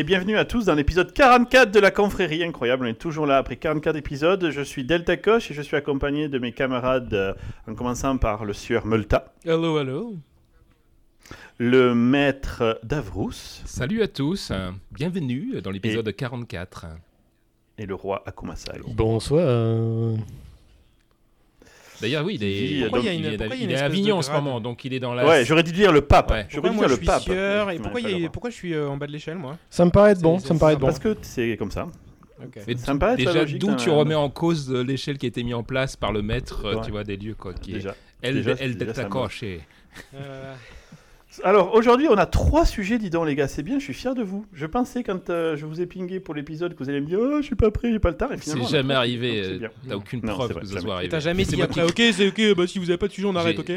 Et bienvenue à tous dans l'épisode 44 de la confrérie. Incroyable, on est toujours là après 44 épisodes. Je suis Delta Koch et je suis accompagné de mes camarades, euh, en commençant par le sieur Multa, Hello, hello. le maître Davrous Salut à tous, bienvenue dans l'épisode 44. et le roi Akumasai. Bonsoir. D'ailleurs, oui, il est, il a une- est- il il est à Avignon en ce moment, donc il est dans la. Ouais, j'aurais dû dire le pape. Ouais. J'aurais Pourquoi dû dire je le suis pape. sieur et Ouais, pourquoi, y a- je suis euh, en bas de l'échelle moi Ça me paraît être bon, ça me paraît être bon. Parce que c'est comme ça. Mais Ça me paraît être déjà, d'où hein. tu remets en cause euh, l'échelle qui a été mise en place par le maître, euh, Ouais. tu vois, des lieux, quoi, qui est Déjà. El, déjà, El déjà, Delta Euh, Alors aujourd'hui, on a trois sujets, dis donc les gars, c'est bien, je suis fier de vous. Je pensais quand euh, je vous ai pingé pour l'épisode que vous allez me dire oh, je suis pas prêt, j'ai pas le temps. C'est jamais arrivé, euh, t'as aucune Non, preuve vrai, que ça jamais. soit arrivé. t'as jamais C'est dit moi après, ok, c'est ok, bah si vous avez pas de sujet, on arrête, ok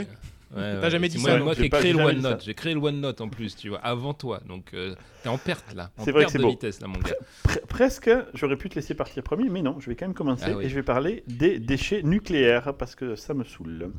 Ouais, T'as ouais, jamais c'est dit moi, ça, Moi J'ai créé le OneNote, j'ai créé le OneNote en plus, tu vois, avant toi, donc euh, t'es en perte là, en C'est vrai que perte c'est de beau. vitesse là, mon gars. Pre- presque, j'aurais pu te laisser partir premier, mais non, je vais quand même commencer Ah et je vais parler des déchets nucléaires parce que ça me saoule.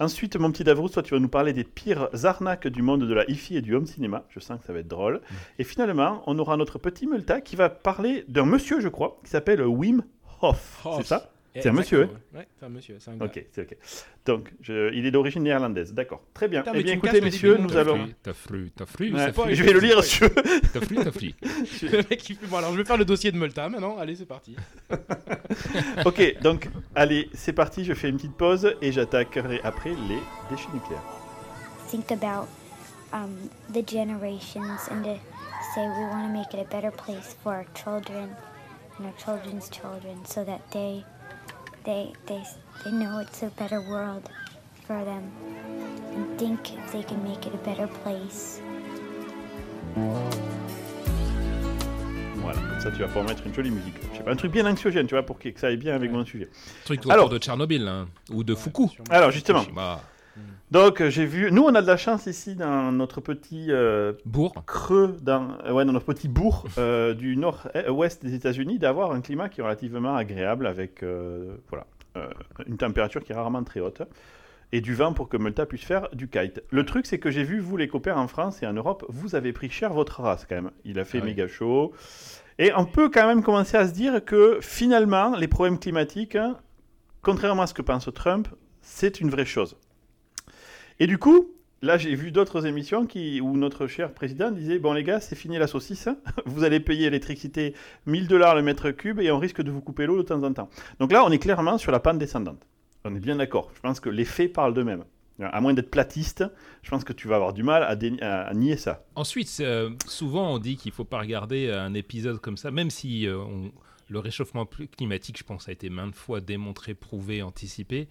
Ensuite, mon petit Davrous, toi, tu vas nous parler des pires arnaques du monde de la hi-fi et du home cinéma. Je sens que ça va être drôle. Mm. Et finalement, on aura notre petit Multa qui va parler d'un monsieur, je crois, qui s'appelle Wim Hof. Hof. C'est ça? C'est un monsieur, Exactement, Ouais, c'est un monsieur, c'est un gars. Ok, c'est ok. Donc, je- il est d'origine néerlandaise. D'accord. Très bien. Putain, eh bien, tu me écoutez, casses le messieurs, début, nous allons. truc. T'as flu, t'as flu, Ouais, ça flu. je vais le lire sur. T'as flu, t'as flu. Le mec il fait bon alors je vais faire le dossier de Multa maintenant, allez c'est parti. ok, donc, allez, c'est parti. Je fais une petite pause et j'attaquerai après les déchets nucléaires. think about um, the generations and to say we want to make it a better place for our children and our children's children so that they they they they know it's a better world for them and think they can make it a better place Voilà, comme ça tu vas pouvoir mettre une jolie musique. Je sais pas, un truc bien anxiogène, tu vois, pour que ça aille bien avec mon sujet. Truc Alors- de Tchernobyl, hein, ou de Fuku. Alors justement, Fukushima. Donc euh, j'ai vu, nous on a de la chance ici dans notre petit euh, Bourg. creux, dans, euh, ouais, dans notre petit bourg euh, du nord-ouest des États-Unis, d'avoir un climat qui est relativement agréable avec voilà, une température qui est rarement très haute et du vent pour que Multa puisse faire du kite. Le truc c'est que j'ai vu, vous les copains en France et en Europe, vous avez pris cher votre race quand même. Il a fait Ah oui. méga chaud. Et on peut quand même commencer à se dire que finalement, les problèmes climatiques, contrairement à ce que pense Trump, c'est une vraie chose. Et du coup, là j'ai vu d'autres émissions où notre cher président disait Bon les gars, c'est fini la saucisse, vous allez payer l'électricité 1000 dollars le mètre cube et on risque de vous couper l'eau de temps en temps. Donc là, on est clairement sur la pente descendante. On est bien d'accord. Je pense que les faits parlent d'eux-mêmes. À moins d'être platiste, je pense que tu vas avoir du mal à, nier ça. Ensuite, euh, souvent on dit qu'il faut pas regarder un épisode comme ça, même si euh, le réchauffement climatique, je pense, a été maintes fois démontré, prouvé, anticipé.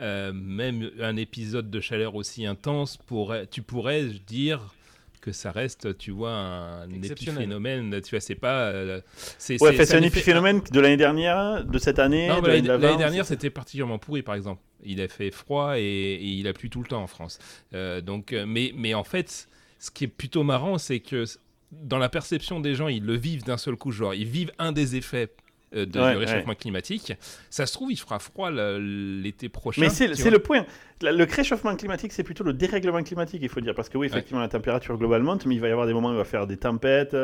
Euh, même un épisode de chaleur aussi intense, pourrait, tu pourrais dire que ça reste, tu vois, un épiphénomène. Tu vois, c'est pas. euh, c'est Ouais, fait, c'est un épiphénomène de l'année dernière, de cette année, Non, de l'année l'année d'avant. l'année dernière, c'était particulièrement pourri, par exemple. Il a fait froid et, et il a plu tout le temps en France. Euh, donc, mais, mais en fait, ce qui est plutôt marrant, c'est que dans la perception des gens, ils le vivent d'un seul coup. Genre, ils vivent un des effets euh, de- Ouais, du réchauffement climatique. Ça se trouve, il fera froid l'été prochain. Mais c'est vois. le point. Le réchauffement climatique, c'est plutôt le dérèglement climatique, il faut dire. Parce que oui, effectivement, la température globale monte, mais il va y avoir des moments où il va faire des tempêtes.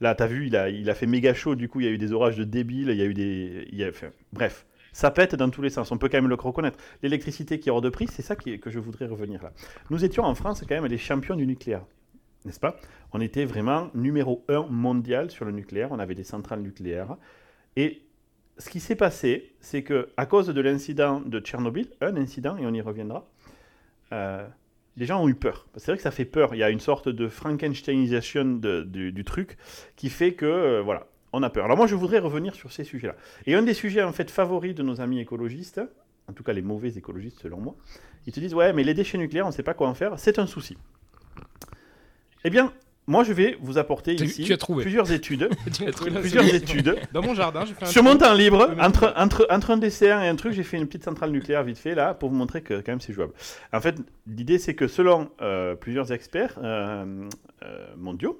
Là, tu as vu, il a, il a fait méga chaud, du coup, il y a eu des orages de débiles, il y a eu des. il y a- enfin, bref, ça pète dans tous les sens. On peut quand même le reconnaître. L'électricité qui est hors de prix, c'est ça qui est- que je voudrais revenir là. Nous étions en France quand même les champions du nucléaire. N'est-ce pas? On était vraiment numéro un mondial sur le nucléaire. On avait des centrales nucléaires. Et ce qui s'est passé, c'est que à cause de l'incident de Tchernobyl, un incident, et on y reviendra, euh, les gens ont eu peur. C'est vrai que ça fait peur. Il y a une sorte de Frankensteinisation du truc qui fait que, euh, voilà, on a peur. Alors moi, je voudrais revenir sur ces sujets-là. Et un des sujets, en fait, favoris de nos amis écologistes, en tout cas les mauvais écologistes selon moi, ils te disent, ouais, mais les déchets nucléaires, on ne sait pas quoi en faire, c'est un souci. Eh bien, moi, je vais vous apporter ici tu as trouvé. plusieurs études, Tu as trouvé. plusieurs études Dans mon jardin, j'ai fait un sur mon temps libre, entre, entre, entre un dessert et un truc, j'ai fait une petite centrale nucléaire vite fait là pour vous montrer que quand même c'est jouable. En fait, l'idée c'est que selon euh, plusieurs experts euh, euh, mondiaux,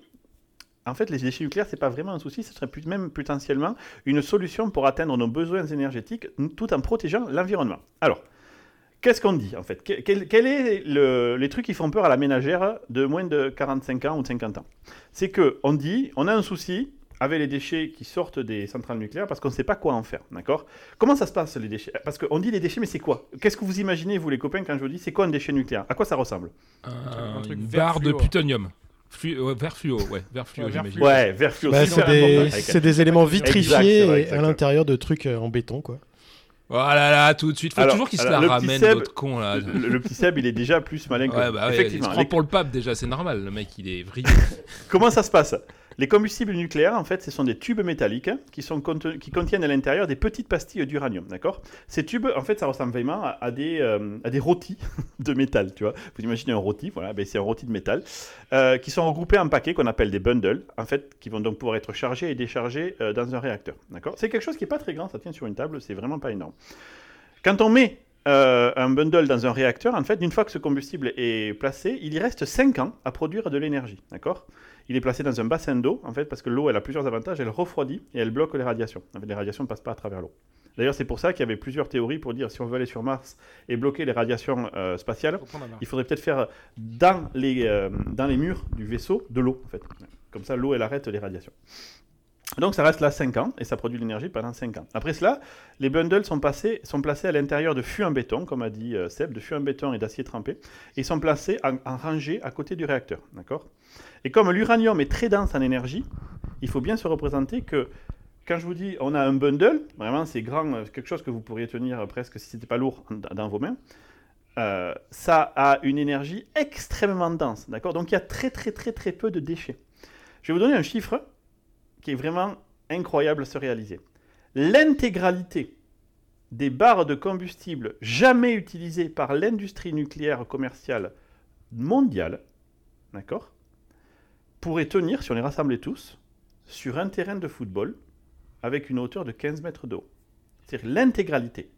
en fait les déchets nucléaires c'est pas vraiment un souci, ce serait plus- même potentiellement une solution pour atteindre nos besoins énergétiques tout en protégeant l'environnement. Alors, Qu'est-ce qu'on dit en fait? Quel, quel- est le- les trucs qui font peur à la ménagère de moins de 45 ans ou de 50 ans? C'est que on dit, on a un souci avec les déchets qui sortent des centrales nucléaires parce qu'on ne sait pas quoi en faire, d'accord? Comment ça se passe les déchets? Parce qu'on dit les déchets, mais c'est quoi? Qu'est-ce que vous imaginez vous les copains quand je vous dis c'est quoi un déchet nucléaire? À quoi ça ressemble? Un, un truc une vert barre de plutonium. Flu- ouais, vert fluo, ouais, vert fluo, Ouais, vert j'imagine. fluo. Ouais, vert fluo. Bah, c'est des, éléments vitrifiés à l'intérieur de trucs euh, en béton, quoi. Oh là tout de suite. Faut Alors, toujours qu'il se la ramène, l'autre con là. Le, le petit Seb, il est déjà plus malin que Ouais, bah ouais, il se Effectivement. prend pour le pape déjà, c'est normal. Le mec, il est vrillé. Comment ça se passe? Les combustibles nucléaires, en fait, ce sont des tubes métalliques qui, sont qui contiennent à l'intérieur des petites pastilles d'uranium, d'accord? Ces tubes, en fait, ça ressemble vraiment à, à des, euh, à des rôtis de métal, tu vois. Vous imaginez un rôti, voilà, ben, c'est un rôti de métal, euh, qui sont regroupés en paquets qu'on appelle des bundles, en fait, qui vont donc pouvoir être chargés et déchargés euh, dans un réacteur, d'accord? C'est quelque chose qui n'est pas très grand, ça tient sur une table, c'est vraiment pas énorme. Quand on met euh, un bundle dans un réacteur, en fait, une fois que ce combustible est placé, il y reste 5 ans à produire de l'énergie, d'accord? Il est placé dans un bassin d'eau, en fait, parce que l'eau, elle a plusieurs avantages, elle refroidit et elle bloque les radiations. En fait, les radiations ne passent pas à travers l'eau. D'ailleurs, c'est pour ça qu'il y avait plusieurs théories pour dire si on veut aller sur Mars et bloquer les radiations euh, spatiales, il faudrait peut-être faire dans les, euh, dans les murs du vaisseau de l'eau, en fait. Comme ça, l'eau, elle arrête les radiations. Donc ça reste là 5 ans et ça produit de l'énergie pendant 5 ans. Après cela, les bundles sont, placés à l'intérieur de fûts en béton, comme a dit euh, Seb, de fûts en béton et d'acier trempé, et sont placés en, en rangée à côté du réacteur. D'accord? Et comme l'uranium est très dense en énergie, il faut bien se représenter que quand je vous dis on a un bundle, vraiment c'est grand, euh, quelque chose que vous pourriez tenir euh, presque si c'était pas lourd dans vos mains, ça a une énergie extrêmement dense. D'accord? Donc il y a très très très très peu de déchets. Je vais vous donner un chiffre qui est vraiment incroyable à se réaliser. L'intégralité des barres de combustible jamais utilisées par l'industrie nucléaire commerciale mondiale, d'accord, pourrait tenir, si on les rassemblait tous, sur un terrain de football avec une hauteur de 15 mètres d'eau. C'est-à-dire l'intégralité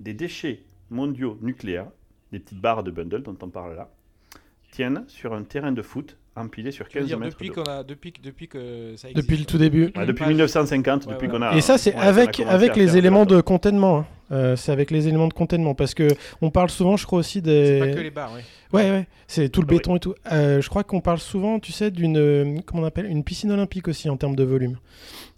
des déchets mondiaux nucléaires, des petites barres de bundle dont on parle là, tiennent sur un terrain de foot empilé sur Tu veux 15 dire, mètres depuis, d'eau. qu'on a, depuis, que- depuis que ça existe. Depuis le tout début. Ouais, depuis Page. 1950, Ouais, depuis ouais. qu'on a. Et ça, c'est ouais, avec, avec les éléments de contentement. hein. Euh, c'est avec les éléments de contentement. Parce que on parle souvent, je crois aussi des. C'est pas que les bars, oui. Ouais, ouais, c'est tout le Ah oui. béton et tout. Euh, je crois qu'on parle souvent, tu sais, d'une. euh, Comment on appelle Une piscine olympique aussi en termes de volume.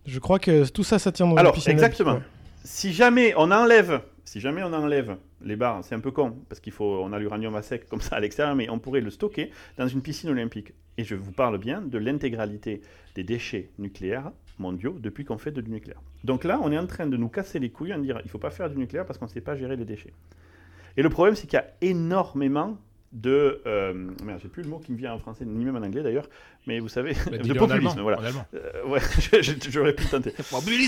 Je crois que tout ça, ça tient dans Alors, une piscine exactement. olympique, Si jamais on enlève, si jamais on enlève les barres, c'est un peu con parce qu'il faut, on a l'uranium à sec comme ça à l'extérieur, mais on pourrait le stocker dans une piscine olympique. Et je vous parle bien de l'intégralité des déchets nucléaires mondiaux depuis qu'on fait de du nucléaire. Donc là, on est en train de nous casser les couilles en dire il faut pas faire du nucléaire parce qu'on ne sait pas gérer les déchets. Et le problème, c'est qu'il y a énormément de, euh, merde, j'ai plus le mot qui me vient en français ni même en anglais d'ailleurs, mais vous savez, Bah, de en populisme, voilà. en. Euh, ouais, j'aurais pu tenter.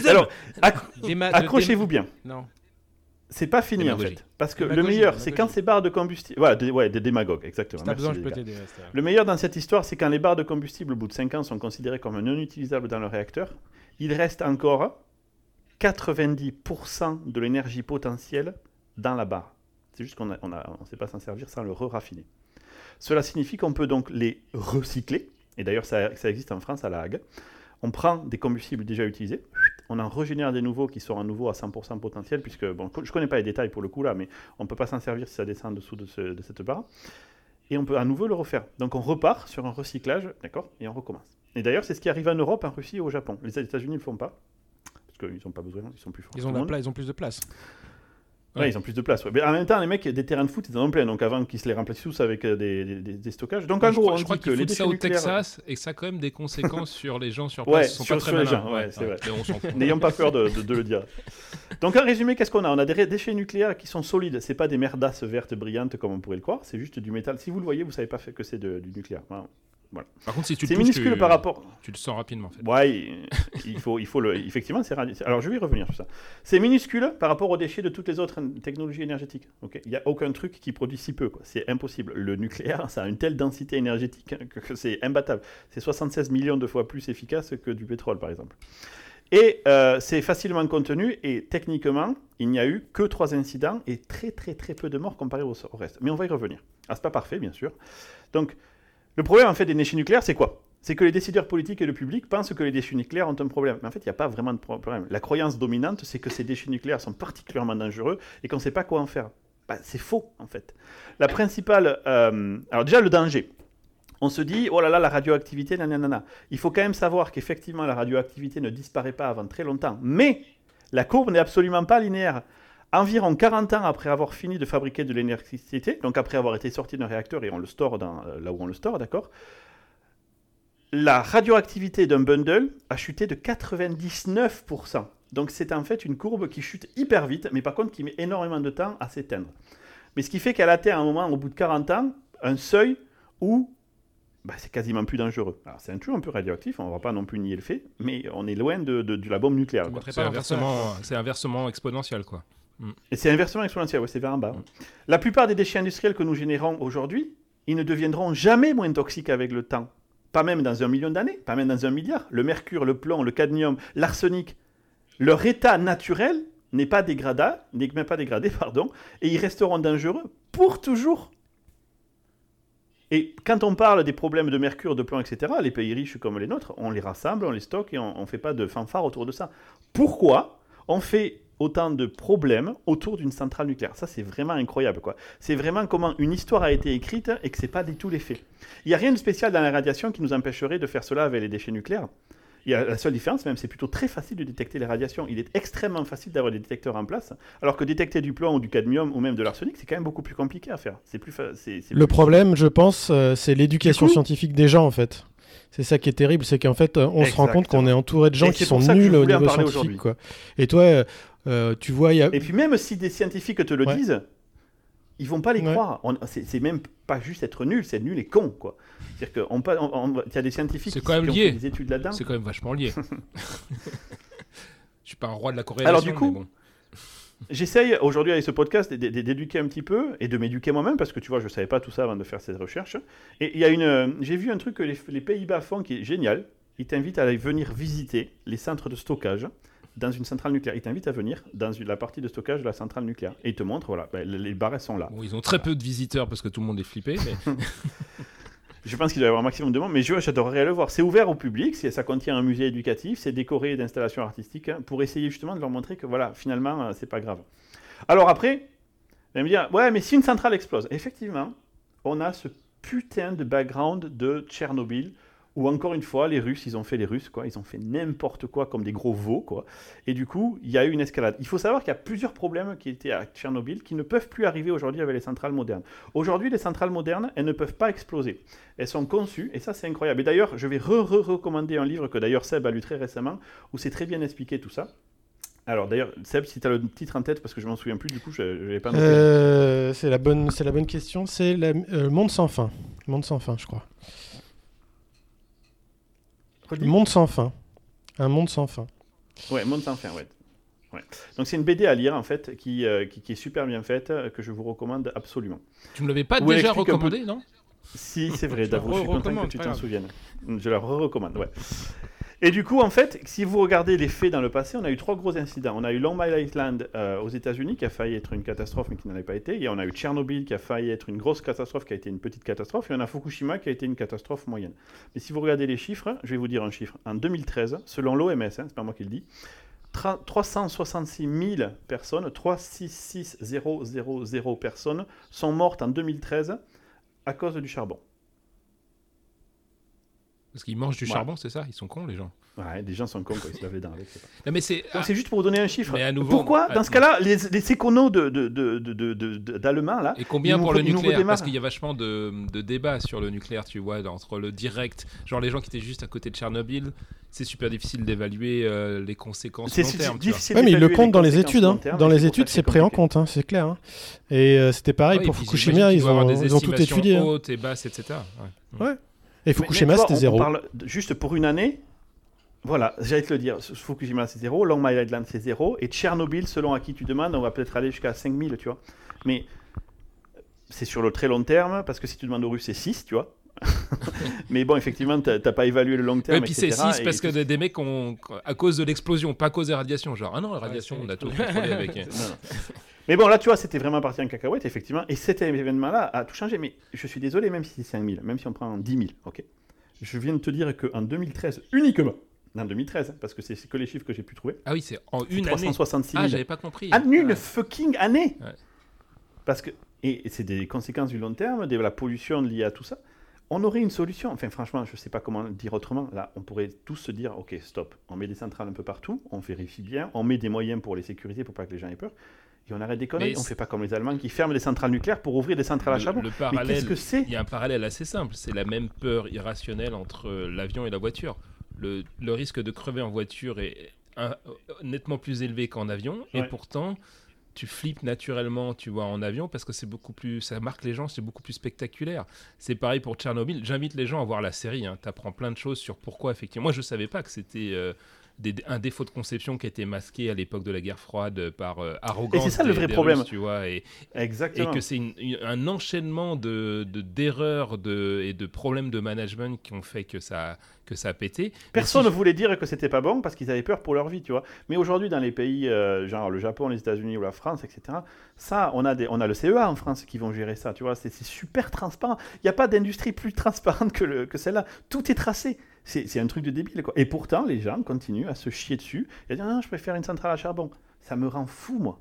Alors, accrochez-vous bien. Non. C'est pas fini en fait. Parce que le meilleur, c'est quand ces barres de combustible. Voilà, des, ouais, des démagogues, exactement. Merci, besoin, je peux. Le meilleur dans cette histoire, c'est quand les barres de combustible au bout de 5 ans sont considérées comme non utilisables dans le réacteur, il reste encore 90% de l'énergie potentielle dans la barre. C'est juste qu'on ne on sait pas s'en servir sans le re-raffiner. Cela signifie qu'on peut donc les recycler, et d'ailleurs ça, ça existe en France à La Hague. On prend des combustibles déjà utilisés, on en régénère des nouveaux qui sont à nouveau à 100% potentiel, puisque bon, je ne connais pas les détails pour le coup là, mais on ne peut pas s'en servir si ça descend en dessous de, ce- de cette barre. Et on peut à nouveau le refaire. Donc on repart sur un recyclage, d'accord Et on recommence. Et d'ailleurs, c'est ce qui arrive en Europe, en Russie et au Japon. Les États-Unis ne le font pas, parce qu'ils n'ont pas besoin, ils sont plus forts. Ils ont, la monde. pla- ils ont plus de place. Ouais, ils ont plus de place. ouais. Mais en même temps, les mecs, des terrains de foot, ils en ont plein. Donc avant qu'ils se les remplissent tous avec euh, des, des- des- des stockages. Donc en je gros, crois, on je crois dit que qu'ils les foutent déchets ça au nucléaires- Texas et que ça a quand même des conséquences sur les gens sur Ouais, place. Ils sont sur- pas très sur les malins. gens, ouais, c'est vrai. Mais on s'en fout. N'ayons pas peur de, de- de le dire. Donc en résumé, qu'est-ce qu'on a? On a des ré- déchets nucléaires qui sont solides. C'est pas des merdasses vertes brillantes comme on pourrait le croire. C'est juste du métal. Si vous le voyez, vous savez pas fait que c'est de- du nucléaire. Voilà. Par contre, si tu le C'est minuscule tu, par rapport. tu le sens rapidement. En fait. Ouais, il- faut, il faut le. Effectivement, c'est radi- Alors, je vais y revenir sur ça. C'est minuscule par rapport aux déchets de toutes les autres technologies énergétiques. Ok, il n'y a aucun truc qui produit si peu. C'est impossible. Le nucléaire, ça a une telle densité énergétique hein, que, que c'est imbattable. C'est 76 millions de fois plus efficace que du pétrole, par exemple. Et euh, c'est facilement contenu et techniquement, il n'y a eu que trois incidents et très très très peu de morts comparé au, au reste. Mais on va y revenir. Ah, c'est pas parfait, bien sûr. Donc, le problème en fait des déchets nucléaires, c'est quoi? C'est que les décideurs politiques et le public pensent que les déchets nucléaires ont un problème. Mais en fait, il n'y a pas vraiment de pro- problème. La croyance dominante, c'est que ces déchets nucléaires sont particulièrement dangereux et qu'on ne sait pas quoi en faire. Bah, c'est faux, en fait. La principale. euh, alors, déjà, le danger. On se dit, oh là là, la radioactivité, nanana. Il faut quand même savoir qu'effectivement, la radioactivité ne disparaît pas avant très longtemps. Mais la courbe n'est absolument pas linéaire. Environ 40 ans après avoir fini de fabriquer de l'électricité, donc après avoir été sorti d'un réacteur et on le store dans, euh, là où on le store, d'accord La radioactivité d'un bundle a chuté de 99%. Donc c'est en fait une courbe qui chute hyper vite, mais par contre qui met énormément de temps à s'éteindre. Mais ce qui fait qu'elle atteint à un moment, au bout de 40 ans, un seuil où bah, c'est quasiment plus dangereux. Alors c'est un toujours un peu radioactif, on ne va pas non plus nier le fait, mais on est loin de, de- de la bombe nucléaire. C'est inversement, c'est inversement exponentiel, quoi. Et c'est inversement exponentiel, c'est vers en bas. La plupart des déchets industriels que nous générons aujourd'hui, ils ne deviendront jamais moins toxiques avec le temps. Pas même dans un million d'années, pas même dans un milliard. Le mercure, le plomb, le cadmium, l'arsenic, leur état naturel n'est pas dégradé, n'est même pas dégradé, pardon, et ils resteront dangereux pour toujours. Et quand on parle des problèmes de mercure, de plomb, etc., les pays riches comme les nôtres, on les rassemble, on les stocke et on ne fait pas de fanfare autour de ça. Pourquoi on fait autant de problèmes autour d'une centrale nucléaire Ça, c'est vraiment incroyable. quoi. C'est vraiment comment une histoire a été écrite et que ce n'est pas du tout les faits. Il n'y a rien de spécial dans la radiation qui nous empêcherait de faire cela avec les déchets nucléaires. Il y a la seule différence, même, c'est plutôt très facile de détecter les radiations. Il est extrêmement facile d'avoir des détecteurs en place, alors que détecter du plomb ou du cadmium ou même de l'arsenic, c'est quand même beaucoup plus compliqué à faire. C'est plus, fa- c'est- c'est Le plus- problème, je pense, euh, c'est l'éducation coup- scientifique des gens, en fait. C'est ça qui est terrible, c'est qu'en fait, euh, on se rend compte qu'on est entouré de gens Et qui sont nuls au niveau scientifique, quoi. Et toi, euh, tu vois, il y a... Et puis même si des scientifiques te le Ouais. disent, ils vont pas les Ouais. croire. On- C'est c'est même pas juste être nul, c'est nul et con, quoi. C'est-à-dire qu'il y a des scientifiques C'est qui, quand même qui ont lié. fait des études là-dedans. C'est quand même vachement lié. Je suis pas un roi de la corrélation. Alors, du coup, mais bon. J'essaye aujourd'hui avec ce podcast d'éduquer un petit peu et de m'éduquer moi-même parce que tu vois, je savais pas tout ça avant de faire cette recherche. Et il y a une, j'ai vu un truc que les, les Pays-Bas font qui est génial. Ils t'invitent à aller venir visiter les centres de stockage dans une centrale nucléaire. Ils t'invitent à venir dans la partie de stockage de la centrale nucléaire et ils te montrent, voilà, ben, les, barres sont là. Bon, ils ont très peu de visiteurs parce que tout le monde est flippé. Mais... Je pense qu'il doit y avoir un maximum de monde, mais je- j'adorerais le voir. C'est ouvert au public, ça contient un musée éducatif, c'est décoré d'installations artistiques hein, pour essayer justement de leur montrer que voilà, finalement, euh, c'est pas grave. Alors après, allez me dire, ouais, mais si une centrale explose, effectivement, on a ce putain de background de Tchernobyl où encore une fois, les Russes, ils ont fait les Russes, quoi, ils ont fait n'importe quoi comme des gros veaux, quoi. Et du coup, il y a eu une escalade. Il faut savoir qu'il y a plusieurs problèmes qui étaient à Tchernobyl qui ne peuvent plus arriver aujourd'hui avec les centrales modernes. Aujourd'hui, les centrales modernes, elles ne peuvent pas exploser. Elles sont conçues, et ça c'est incroyable. Et d'ailleurs, je vais re-recommander un livre que d'ailleurs Seb a lu très récemment, où c'est très bien expliqué tout ça. Alors d'ailleurs, Seb, si tu as le titre en tête, parce que je m'en souviens plus, du coup, je ne vais pas noter. Euh, c'est la bonne, la bonne question. C'est euh, Monde sans fin. Monde sans fin, je crois. Redis. Monde sans fin. Un monde sans fin. Ouais, Monde sans fin, ouais. Ouais. Donc c'est une BD à lire en fait, qui, euh, qui, qui est super bien faite, euh, que je vous recommande absolument. Tu me l'avais pas Où déjà peu- recommandé, non? Si, c'est vrai, Je la Davo, je suis content que tu t'en souviennes. Je la re-recommande, ouais. Et du coup, en fait, si vous regardez les faits dans le passé, on a eu trois gros incidents. On a eu Long Island euh, aux États-Unis qui a failli être une catastrophe mais qui n'en est pas été. Et on a eu Tchernobyl qui a failli être une grosse catastrophe qui a été une petite catastrophe. Et on a Fukushima qui a été une catastrophe moyenne. Mais si vous regardez les chiffres, je vais vous dire un chiffre. En 2013, selon l'OMS, hein, c'est pas moi qui le dis, tra- 366 000 personnes, 366 000 personnes sont mortes en 2013 à cause du charbon. Parce qu'ils mangent du Ouais. charbon, c'est ça? Ils sont cons, les gens. Ouais, des gens sont cons quand ils se lavent les dents avec. Non, mais c'est. Donc c'est juste pour vous donner un chiffre. Mais à nouveau, Pourquoi, à- dans ce cas-là, les, les éconos de, de, de, de, de- de- d'Allemands, là, Et combien Ils pour le ils nucléaire? Parce qu'il y a vachement de, de débats sur le nucléaire, tu vois, entre le direct. Genre les gens qui étaient juste à côté de Tchernobyl, c'est super difficile d'évaluer euh, les conséquences c'est long c'est terme. tu vois. Ouais, mais ils le comptent dans les études. hein. terme, Dans les études, c'est pris en compte, hein, c'est clair. hein. Et euh, c'était pareil Ouais, pour Fukushima, ils avoir ont, ils ont tout étudié. hautes et basses, etc. Ouais. Ouais. Et Fukushima, c'était zéro. On parle de- juste pour une année. Voilà, j'allais te le dire. Fukushima, c'est zéro. Long Island, c'est zéro. Et Tchernobyl, selon à qui tu demandes, on va peut-être aller jusqu'à 5000, tu vois. Mais c'est sur le très long terme, parce que si tu demandes aux Russes, c'est 6, tu vois. mais bon, effectivement, t'as pas évalué le long terme. Et puis c'est etc., 6 et parce que des, des mecs ont, à cause de l'explosion, pas à cause des radiations. Genre, ah non, la radiation, c'est on a tout contrôlé avec. Mais bon, là, tu vois, c'était vraiment parti en cacahuète, effectivement. Et cet événement-là a tout changé. Mais je suis désolé, même si c'est 5000, même si on prend 10 000, ok? Je viens de te dire qu'en 2013, uniquement, en 2013, parce que c'est que les chiffres que j'ai pu trouver, Ah oui, c'est en une année. 366 000. Ah, j'avais pas compris. En une fucking année Ouais. Parce que, et c'est des conséquences du long terme, de la pollution liée à tout ça. On aurait une solution. Enfin, franchement, je ne sais pas comment dire autrement. Là, on pourrait tous se dire, OK, stop. On met des centrales un peu partout, on vérifie bien, on met des moyens pour les sécuriser, pour pas que les gens aient peur. Et on arrête des conneries. On fait pas comme les Allemands qui ferment les centrales nucléaires pour ouvrir des centrales à charbon. le parallèle, qu'est-ce que c'est Il y a un parallèle assez simple, c'est la même peur irrationnelle entre euh, l'avion et la voiture. Le, le risque de crever en voiture est un- nettement plus élevé qu'en avion, et pourtant tu flippes naturellement, tu vois, en avion parce que c'est beaucoup plus, ça marque les gens, c'est beaucoup plus spectaculaire. C'est pareil pour Tchernobyl. J'invite les gens à voir la série. Hein. Tu apprends plein de choses sur pourquoi effectivement. Moi, je savais pas que c'était euh, des- un défaut de conception qui était masqué à l'époque de la guerre froide par euh, arrogance. Et c'est ça le vrai problème. Russes, tu vois, et, et Exactement. que c'est une- une- un enchaînement de de- d'erreurs de, et de problèmes de management qui ont fait que ça, que ça a pété. Personne si ne voulait dire que c'était pas bon parce qu'ils avaient peur pour leur vie, tu vois. Mais aujourd'hui, dans les pays euh, genre le Japon, les États-Unis ou la France, etc., ça, on a, des, on a le CEA en France qui vont gérer ça, tu vois. C'est c'est super transparent. Il n'y a pas d'industrie plus transparente que, le- que celle-là. Tout est tracé. C'est c'est un truc de débile, quoi. Et pourtant, les gens continuent à se chier dessus et à dire non, je préfère une centrale à charbon. Ça me rend fou, moi.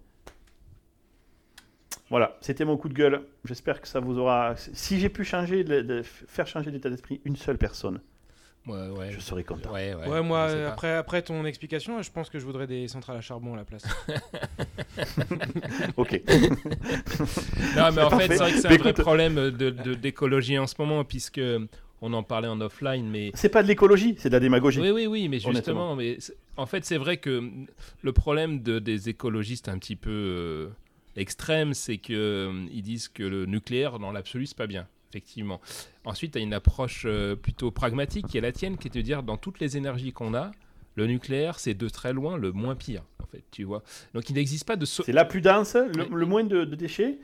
Voilà, c'était mon coup de gueule. J'espère que ça vous aura. Si j'ai pu changer, de- de- faire changer l'état d'esprit une seule personne, Ouais, ouais. je serais content. Ouais, ouais, Ouais, moi, euh, après, après ton explication, je pense que je voudrais des centrales à charbon à la place. Ok. Non, mais en fait, c'est vrai que c'est un vrai écoute- problème de- de- d'écologie en ce moment, puisque on en parlait en offline, mais C'est pas de l'écologie, c'est de la démagogie. Oui, oui, oui, mais justement, mais en fait, c'est vrai que le problème de, des écologistes un petit peu euh, extrêmes, c'est que euh, ils disent que le nucléaire, dans l'absolu, c'est pas bien. Effectivement. Ensuite, tu as une approche euh, plutôt pragmatique qui est la tienne, qui est de dire dans toutes les énergies qu'on a, le nucléaire, c'est de très loin le moins pire, en fait, tu vois. Donc, il n'existe pas de so- C'est la plus dense, le, le moins de, de déchets.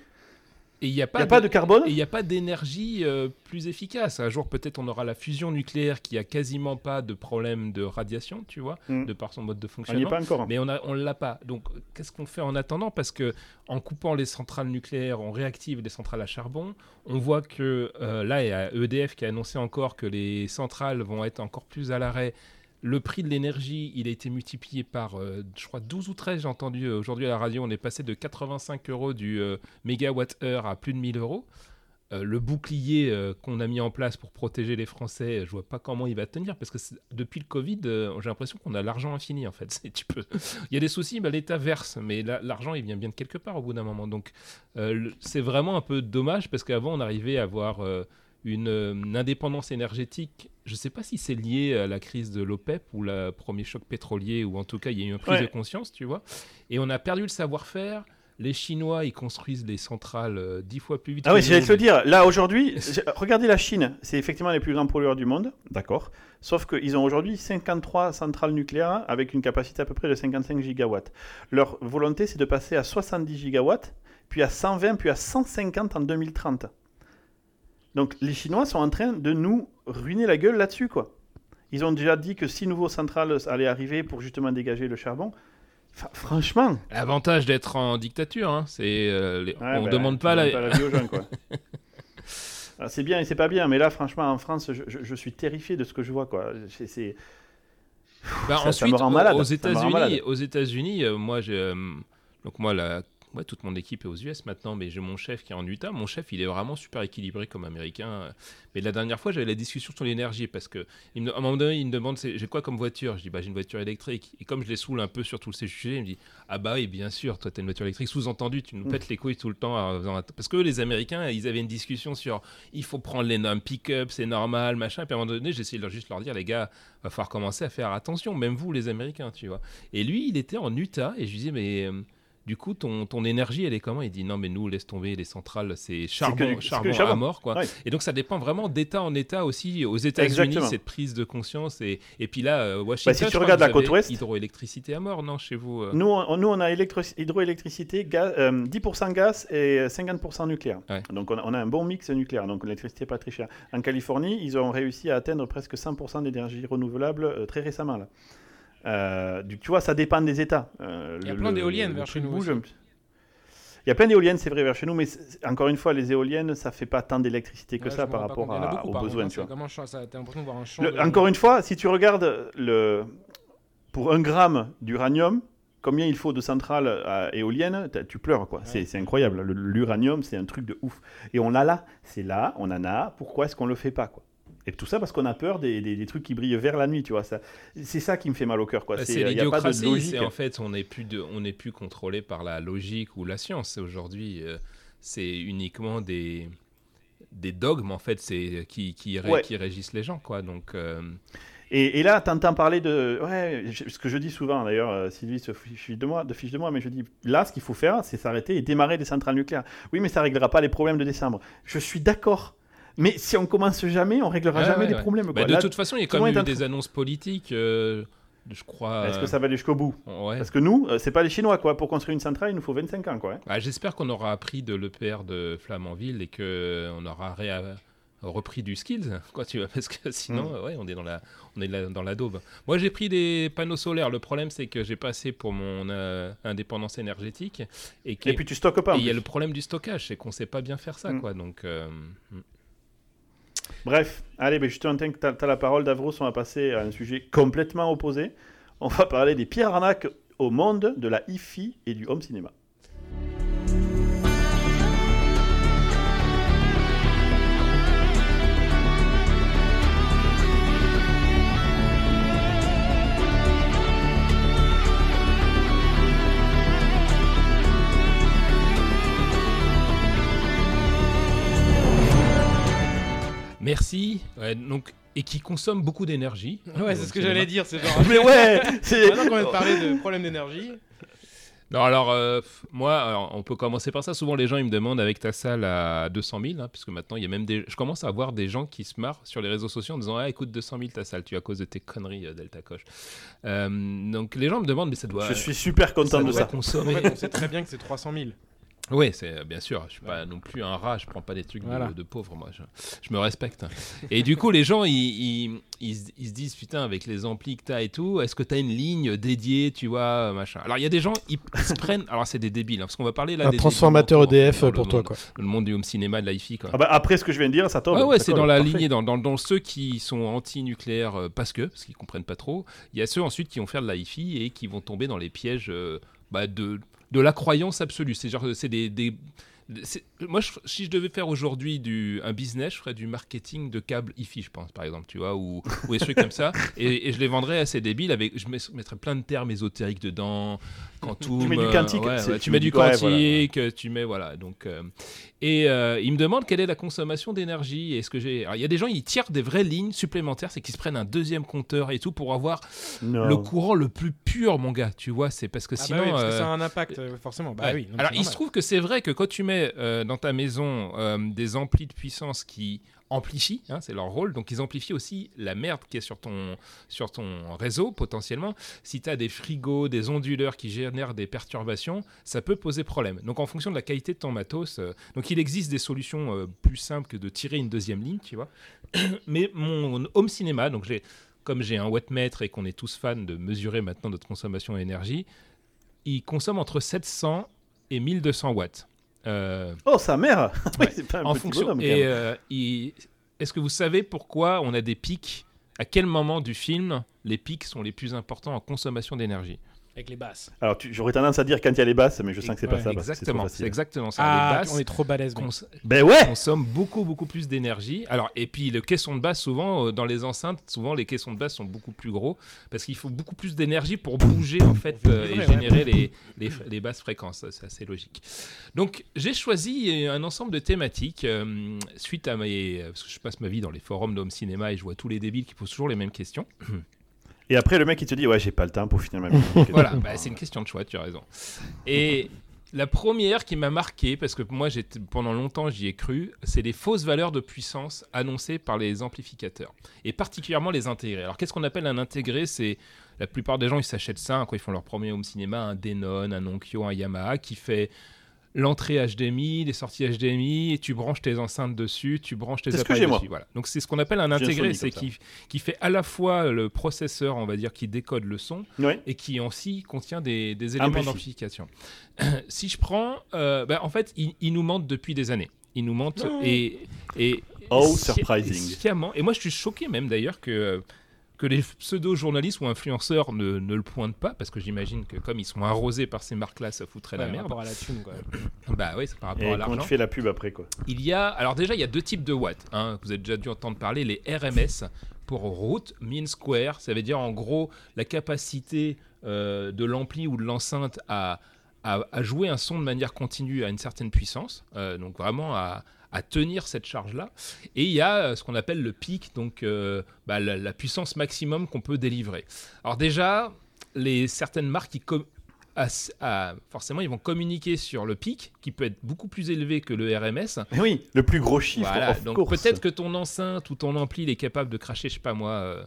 Et il n'y a pas n'y a pas de carbone. Et il n'y a pas d'énergie euh, plus efficace. Un jour, peut-être, on aura la fusion nucléaire qui a quasiment pas de problème de radiation, tu vois, Mm. de par son mode de On n'y est fonctionnement. pas encore. Mais on ne on l'a pas. Donc, qu'est-ce qu'on fait en attendant? Parce que en coupant les centrales nucléaires, on réactive les centrales à charbon. On voit que euh, là, il y a EDF qui a annoncé encore que les centrales vont être encore plus à l'arrêt. Le prix de l'énergie, il a été multiplié par, euh, je crois, 12 ou 13, j'ai entendu euh, aujourd'hui à la radio. On est passé de 85 euros du euh, mégawatt-heure à plus de 1000 euros. Euh, le bouclier qu'on a mis en place pour protéger les Français, je vois pas comment il va tenir parce que depuis le Covid, j'ai l'impression qu'on a l'argent infini en fait. Il y a des soucis, bah, l'État verse, mais la- l'argent il vient bien de quelque part au bout d'un moment. Donc c'est vraiment un peu dommage parce qu'avant on arrivait à avoir une indépendance énergétique. Je sais pas si c'est lié à la crise de l'OPEP ou le premier choc pétrolier ou en tout cas il y a eu une prise Ouais. de conscience, tu vois. Et on a perdu le savoir-faire. Les Chinois, ils construisent des centrales euh, dix fois plus vite. Ah oui, j'allais te le dire. Là, aujourd'hui, regardez la Chine. C'est effectivement les plus grands pollueurs du monde. D'accord. Sauf qu'ils ont aujourd'hui 53 centrales nucléaires avec une capacité à peu près de 55 gigawatts. Leur volonté, c'est de passer à 70 gigawatts, puis à 120, puis à 150 en 2030. Donc les Chinois sont en train de nous ruiner la gueule là-dessus, quoi. Ils ont déjà dit que six nouveaux centrales allaient arriver pour justement dégager le charbon. Enfin, franchement, L'avantage d'être en dictature, hein, c'est euh, les- Ouais, on bah, demande tu pas la. donnes vie aux gens, quoi. Alors, c'est bien et c'est pas bien, mais là, franchement, en France, je, je- je suis terrifié de ce que je vois, quoi. C'est- Bah, ça ensuite, me rend au- malade, aux ça rend États-Unis, malade. aux États-Unis, euh, moi, j'ai, euh, donc moi, la, ouais, toute mon équipe est aux US maintenant, mais j'ai mon chef qui est en Utah. Mon chef, il est vraiment super équilibré comme américain. Mais la dernière fois, j'avais la discussion sur l'énergie parce que il me- à un moment donné, il me demande, j'ai quoi comme voiture? Je dis, bah, j'ai une voiture électrique. Et comme je les saoule un peu sur tous ces sujets, il me dit, ah bah oui, bien sûr, toi, t'as une voiture électrique. Sous-entendu, tu nous Mm. pètes les couilles tout le temps. Parce que les Américains, ils avaient une discussion sur, il faut prendre les normes pick-up, c'est normal, machin. Et puis à un moment donné, j'essayais de leur- juste leur dire, les gars, va falloir commencer à faire attention, même vous, les Américains, tu vois. Et lui, il était en Utah, et je lui disais, mais euh, du coup, ton, ton énergie, elle est comment? Il dit, non, mais nous, laisse tomber, les centrales, c'est charbon, charbon, charbon. à mort, quoi. Ouais. Et donc, ça dépend vraiment d'État en État aussi. Aux États-Unis, cette prise de conscience. Et, et puis là, euh, Washington, Bah, si tu regardes la côte ouest- hydroélectricité à mort, non, chez vous euh nous, on, nous, on a hydroélectricité, gaz, euh, 10% gaz et 50% nucléaire. Ouais. Donc on a, on a un bon mix nucléaire. Donc l'électricité n'est pas très chère. En Californie, ils ont réussi à atteindre presque 100% d'énergie renouvelable euh, très récemment là. Euh, du- tu vois, ça dépend des États. Euh, Il y a le- plein le- d'éoliennes vers chez nous bouge aussi. Il y a plein d'éoliennes, c'est vrai, vers chez nous, mais encore une fois, les éoliennes, ça fait pas tant d'électricité que Ouais, ça par rapport à- beaucoup, aux par besoins. tu vois. c'est comme un champ, ça- T'as l'impression de voir un champ. Le- de- encore une fois, si tu regardes le, pour un gramme d'uranium, combien il faut de centrales éoliennes, tu pleures quoi. C'est c'est incroyable. Le- L'uranium, c'est un truc de ouf. Et on l'a là, c'est là, on en a. Pourquoi est-ce qu'on le fait pas quoi? Et tout ça parce qu'on a peur des, des- des trucs qui brillent vers la nuit, tu vois. Ça, c'est ça qui me fait mal au cœur quoi. Bah, C'est- l'idiocratie. logique. C'est en fait, on n'est plus de, on n'est plus contrôlé par la logique ou la science. Aujourd'hui, euh, c'est uniquement des des dogmes en fait, c'est qui qui, ré- Ouais. qui régissent les gens quoi. Donc euh, Et, et là, t'entends parler de. Ouais, je- ce que je dis souvent d'ailleurs, euh, Sylvie se fiche de moi, de fiche de moi, mais je dis là, ce qu'il faut faire, c'est s'arrêter et démarrer des centrales nucléaires. Oui, mais ça réglera pas les problèmes de décembre. Je suis d'accord. Mais si on commence jamais, on réglera jamais ouais, les ouais. problèmes. bah, de Là, toute façon, il y a quand même eu des annonces politiques. euh, je crois. Est-ce que euh, ça va aller jusqu'au bout? Ouais. Parce que nous, euh, c'est pas les Chinois, quoi. Pour construire une centrale, il nous faut 25 ans, quoi. hein. Bah, J'espère qu'on aura appris de l'EPR de Flamanville et que on aura repris du skills, quoi, tu vois, parce que sinon, Mm. euh, ouais, on est dans la, on est dans la daube. Moi, j'ai pris des panneaux solaires. Le problème, c'est que j'ai pas assez pour mon euh, indépendance énergétique et, puis tu stockes pas. et il y a le problème du stockage, c'est qu'on sait pas bien faire ça, Mm. quoi. Donc, euh, mm. Bref, allez, ben justement, tu as, la parole, Davros, on va passer à un sujet complètement opposé. On va parler des pires arnaques au monde de la hi-fi et du home cinéma. Merci. Ouais, donc, et qui consomme beaucoup d'énergie. Ouais, c'est ce que j'allais dire. C'est genre. Mais ouais, c'est. Maintenant qu'on vient de parler de problème d'énergie. Non, alors, euh, moi, alors, on peut commencer par ça. Souvent, les gens, ils me demandent avec ta salle à 200 000, hein, puisque maintenant, il y a même des. Je commence à voir des gens qui se marrent sur les réseaux sociaux en disant Ah, écoute, 200 000 ta salle, tu à cause de tes conneries, euh, Delta Coche. Euh, donc, les gens me demandent, mais ça doit. Je suis super content ça de doit ça. En consommer. fait, on sait très bien que c'est 300 000. Oui, c'est euh, bien sûr. Je suis pas non plus un rat. Je prends pas des trucs de- Voilà. de, pauvres. Moi, je, je me respecte. Et du coup, les gens, ils, ils, ils se- ils se disent putain, avec les amplis que t'as et tout, est-ce que t'as une ligne dédiée, tu vois, machin. Alors, il y a des gens, ils, se prennent. Alors, c'est des débiles, hein, parce qu'on va parler là. Un des transformateur débiles EDF dans le pour toi, monde- quoi. Le monde du home cinéma, de la hi-fi, quoi. Ah bah, après ce que je viens de dire, ça tombe. Ouais, ouais, c'est dans la parfait. lignée, dans, dans, dans ceux qui sont anti-nucléaires euh, parce que, parce qu'ils comprennent pas trop. Il y a ceux ensuite qui vont faire de la hi-fi et qui vont tomber dans les pièges euh, bah, de, de la croyance absolue. C'est genre, c'est des. des- moi, je- si je devais faire aujourd'hui du, un business, je ferais du marketing de câbles hi-fi, je pense, par exemple, tu vois, ou, ou des trucs comme ça. Et, et je les vendrais à ces débiles avec. Je mettrais plein de termes ésotériques dedans. Quantum, Tu mets du euh, quantique, ouais, ouais, tu mets du ouais, voilà. quantique, tu mets. Voilà. Donc. euh, et euh, il me demande quelle est la consommation d'énergie. Est-ce que j'ai. Il y a des gens, ils tirent des vraies lignes supplémentaires, c'est qu'ils se prennent un deuxième compteur et tout pour avoir Non. le courant le plus pur, mon gars. Tu vois, c'est parce que Ah sinon. bah oui, parce que euh, ça a un impact, euh, forcément. Bah ouais. oui. Alors, il se trouve que c'est vrai que quand tu mets euh, dans ta maison euh, des amplis de puissance qui amplifient, hein, c'est leur rôle, donc ils amplifient aussi la merde qui est sur ton, sur ton réseau potentiellement. Si tu as des frigos, des onduleurs qui génèrent des perturbations, ça peut poser problème. Donc en fonction de la qualité de ton matos, euh, donc il existe des solutions euh, plus simples que de tirer une deuxième ligne, tu vois. Mais mon home cinéma, donc j'ai comme j'ai un wattmètre et qu'on est tous fans de mesurer maintenant notre consommation d'énergie, il consomme entre 700 et 1200 watts. Euh, Oh, sa mère Ouais. C'est pas un en petit fonction. bonhomme, Et euh, il- est-ce que vous savez pourquoi on a des pics? À quel moment du film les pics sont les plus importants en consommation d'énergie? Avec les basses. Alors, j'aurais tendance à dire quand il y a les basses, mais je sens que c'est pas Ouais, ça. c'est trop Exactement, c'est exactement ça. Ah, les basses on est trop balèze. cons- Ben ouais consomment beaucoup beaucoup plus d'énergie. Alors et puis le caisson de basse souvent euh, dans les enceintes souvent les caissons de basse sont beaucoup plus gros parce qu'il faut beaucoup plus d'énergie pour bouger en fait euh, et générer les, les, les basses fréquences. Ça, C'est assez logique. Donc j'ai choisi un ensemble de thématiques euh, suite à mes parce que je passe ma vie dans les forums d'home cinéma et je vois tous les débiles qui posent toujours les mêmes questions. Et après, le mec, il te dit Ouais, j'ai pas le temps pour finir ma musique. Voilà, bah, c'est une question de choix, tu as raison. Et la première qui m'a marqué, parce que moi pendant longtemps j'y ai cru, c'est les fausses valeurs de puissance annoncées par les amplificateurs, et particulièrement les intégrés. Alors qu'est-ce qu'on appelle un intégré? C'est la plupart des gens ils s'achètent ça hein, quand ils font leur premier home cinéma, un Denon, un Onkyo, un Yamaha qui fait l'entrée HDMI, les sorties HDMI, et tu branches tes enceintes dessus, tu branches tes appareils j'ai, moi. dessus. Voilà. Donc c'est ce qu'on appelle un intégré, c'est qui, qui fait à la fois le processeur, on va dire, qui décode le son, et qui aussi contient des, des éléments d'amplification. si je prends, euh, bah, en fait, il nous mentent depuis des années. Ils nous mentent et, et Oh, surprising. sciemment. Et moi, je suis choqué même d'ailleurs que que les pseudo-journalistes ou influenceurs ne, ne le pointent pas, parce que j'imagine que comme ils sont arrosés par ces marques-là, ça foutrait Ouais, la par merde. rapport à la thune, quoi. Bah oui, c'est par rapport Et à quand l'argent. tu fais la pub après, quoi. Il y a, alors déjà, il y a deux types de watts. hein. Vous avez déjà dû entendre parler, les RMS pour route mean square. Ça veut dire en gros la capacité euh, de l'ampli ou de l'enceinte à, à, à jouer un son de manière continue à une certaine puissance. Euh, donc vraiment à, à tenir cette charge-là. Et il y a euh, ce qu'on appelle le pic, donc euh, bah, la, la puissance maximum qu'on peut délivrer. Alors déjà, les certaines marques as- ah, forcément, ils vont communiquer sur le pic, qui peut être beaucoup plus élevé que le RMS. Mais oui, le plus gros chiffre. Voilà, donc peut-être que ton enceinte ou ton ampli il est capable de cracher, je sais pas moi, euh,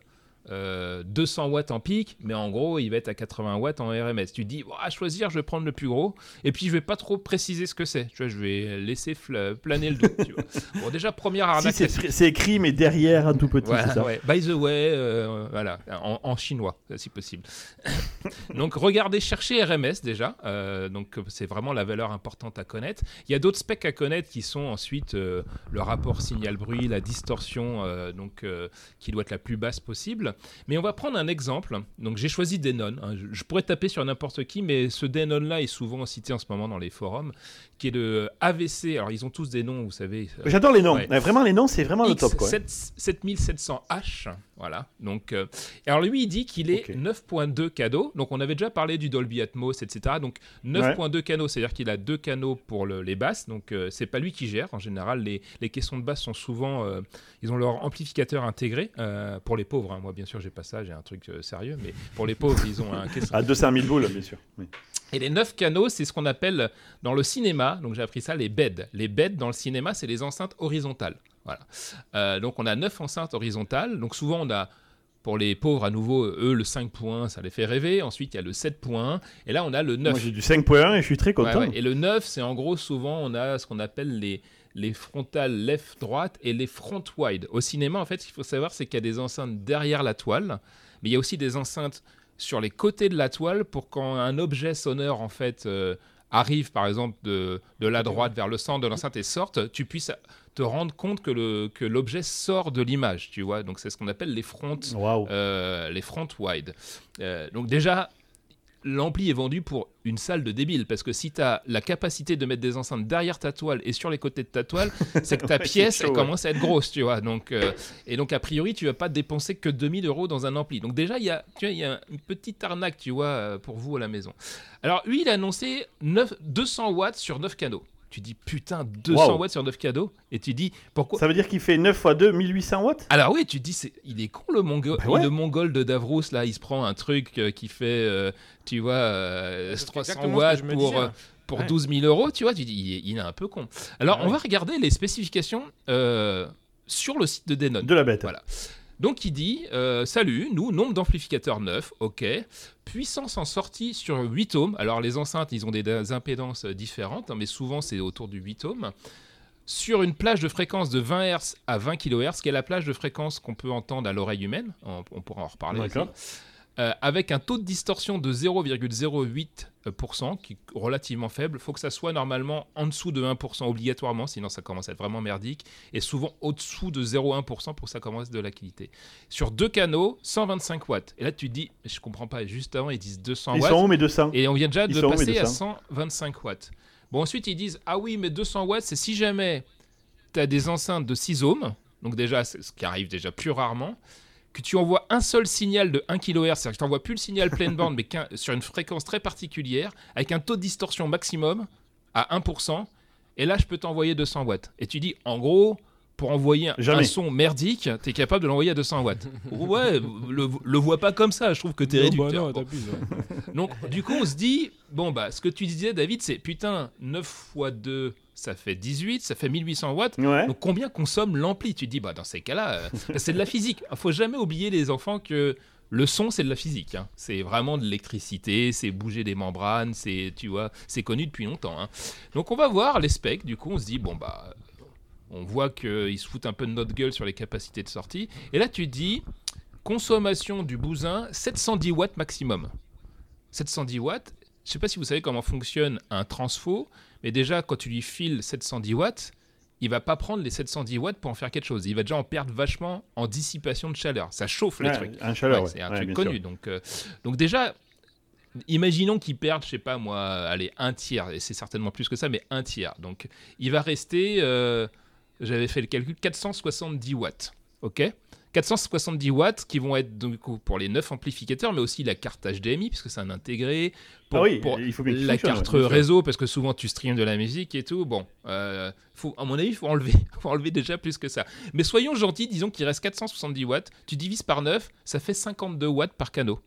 euh, 200 watts en pic, mais en gros, il va être à 80 watts en RMS. Tu te dis, à choisir, je vais prendre le plus gros, et puis je vais pas trop préciser ce que c'est. Tu vois, je vais laisser planer le doute. tu vois. Bon, déjà, première Si, arnaque. c'est classique. c'est écrit, mais derrière un tout petit, Voilà, c'est ça ouais. By the way, euh, voilà, en, en chinois, si possible. donc, regardez, cherchez RMS déjà. euh, donc, c'est vraiment la valeur importante à connaître. Il y a d'autres specs à connaître qui sont ensuite euh, le rapport signal-bruit, la distorsion, euh, donc euh, qui doit être la plus basse possible. Mais on va prendre un exemple. Donc, j'ai choisi Denon. hein. Je, je pourrais taper sur n'importe qui, mais ce Denon-là est souvent cité en ce moment dans les forums, qui est le AVC. Alors, ils ont tous des noms, vous savez. euh, J'adore les noms. Ouais. Ouais, Vraiment, les noms, c'est vraiment le top, quoi. X7 7700H, voilà. Donc, euh, alors lui, il dit qu'il est Ok. 9.2 cadeaux. Donc, on avait déjà parlé du Dolby Atmos, etc. Donc, 9.2 canaux, c'est-à-dire qu'il a deux canaux pour le- les basses. Donc, euh, c'est pas lui qui gère. En général, les, les caissons de basse sont souvent, euh, ils ont leur amplificateur intégré. pour les pauvres, hein. moi, bien sûr, j'ai pas ça, j'ai un truc sérieux. Mais pour les pauvres, ils ont un caisson. À 200 000 boules, bien sûr. Oui. Et les neuf canaux, c'est ce qu'on appelle dans le cinéma, donc j'ai appris ça, les beds. Les beds dans le cinéma, c'est les enceintes horizontales. Voilà. Euh, donc on a neuf enceintes horizontales. Donc souvent on a, pour les pauvres à nouveau, eux, le 5 points, ça les fait rêver. Ensuite il y a le 7 points. Et là on a le 9. Moi, j'ai du 5.1 et je suis très Ouais, content. ouais. Et le 9, c'est en gros, souvent, on a ce qu'on appelle les, les frontales left-droite et les front-wide. Au cinéma, en fait, ce qu'il faut savoir, c'est qu'il y a des enceintes derrière la toile, mais il y a aussi des enceintes sur les côtés de la toile pour quand un objet sonore, en fait, euh, arrive, par exemple, de, de la droite vers le centre de l'enceinte et sorte, tu puisses te rendre compte que le- que l'objet sort de l'image, tu vois. Donc, c'est ce qu'on appelle les fronts euh, les front wide. Euh, donc déjà, l'ampli est vendu pour une salle de débile parce que si tu as la capacité de mettre des enceintes derrière ta toile et sur les côtés de ta toile, c'est que ta Ouais, pièce chaud, elle ouais. commence à être grosse, tu vois. Donc euh, et donc a priori, tu vas pas dépenser que 2000 euros dans un ampli. Donc déjà, il y a tu vois, il y a une petite arnaque, tu vois, euh, pour vous à la maison. Alors lui, il a annoncé 9, 200 watts sur 9 canaux. Tu dis putain 200 Wow. watts sur 9 canaux et tu dis pourquoi Ça veut dire qu'il fait 9 x 2, 1800 watts? Alors oui, tu dis, c'est, il est con le, mongo- Bah ouais. le mongol de Davrous, là, il se prend un truc euh, qui fait, euh, tu vois, euh, C'est 300 exactement ce que watts pour, disais, euh, pour Ouais. 12 000 euros, tu vois, tu dis, il est, il est un peu con. Alors, on va regarder les spécifications euh, sur le site de Denon. De la bête. Voilà. Donc il dit euh, Salut, nous, nombre d'amplificateurs neufs, ok. Puissance en sortie sur 8 ohms. Alors les enceintes, ils ont des, des impédances différentes, hein, mais souvent c'est autour du 8 ohms. Sur une plage de fréquence de 20 Hz à 20 kHz, qui est la plage de fréquence qu'on peut entendre à l'oreille humaine, on, on pourra en reparler. D'accord. aussi. Euh, avec un taux de distorsion de 0,08%, qui est relativement faible. Il faut que ça soit normalement en dessous de 1% obligatoirement, sinon ça commence à être vraiment merdique. Et souvent au-dessous de 0,1% pour que ça commence de la qualité. Sur deux canaux, 125 watts. Et là tu te dis, je comprends pas, juste avant ils disent 200 Ils watts. sont où mes 200 Et on vient déjà Ils de passer à 200? 125 watts. Bon, ensuite, ils disent Ah oui, mais 200 watts, c'est si jamais tu as des enceintes de 6 ohms, donc déjà, ce qui arrive déjà plus rarement, que tu envoies un seul signal de 1 kHz, c'est-à-dire que tu n'envoies plus le signal pleine bande, mais sur une fréquence très particulière, avec un taux de distorsion maximum à 1%, et là, je peux t'envoyer 200 watts. Et tu dis, en gros. Pour envoyer un, Jamais. un son merdique, tu es capable de l'envoyer à 200 watts. ouais, le, le vois pas comme ça, je trouve que tu es Non, réducteur. bah non, Bon. t'abuses, ouais. Donc, du coup, on se dit, bon, bah, ce que tu disais, David, c'est putain, 9 x 2, ça fait 18, ça fait 1800 watts. Ouais. Donc, combien consomme l'ampli? Tu te dis, bah, dans ces cas-là, euh, c'est de la physique. Il faut jamais oublier, les enfants, que le son, c'est de la physique. hein. C'est vraiment de l'électricité, c'est bouger des membranes, c'est, tu vois, c'est connu depuis longtemps. hein. Donc, on va voir les specs. Du coup, on se dit, bon, bah, on voit qu'ils se foutent un peu de notre gueule sur les capacités de sortie. Et là, tu dis, consommation du bousin, 710 watts maximum. 710 watts, je sais pas si vous savez comment fonctionne un transfo, mais déjà quand tu lui files 710 watts, il va pas prendre les 710 watts pour en faire quelque chose. Il va déjà en perdre vachement en dissipation de chaleur. Ça chauffe le Ouais, truc. Un chaleur, Ouais, ouais. c'est un truc connu. sûr. Donc, euh, donc déjà, imaginons qu'il perde, je sais pas moi, allez, un tiers, et c'est certainement plus que ça, mais un tiers. Donc il va rester, euh, j'avais fait le calcul, 470 watts. Ok? 470 watts qui vont être du coup pour les 9 amplificateurs, mais aussi la carte HDMI, puisque c'est un intégré. Pour, Ah oui, pour il faut bien qu'il la carte ouais, réseau, parce que souvent tu streams de la musique et tout. Bon, euh, faut, à mon avis, il faut enlever, faut enlever déjà plus que ça. Mais soyons gentils, disons qu'il reste 470 watts. Tu divises par 9, ça fait 52 watts par canot.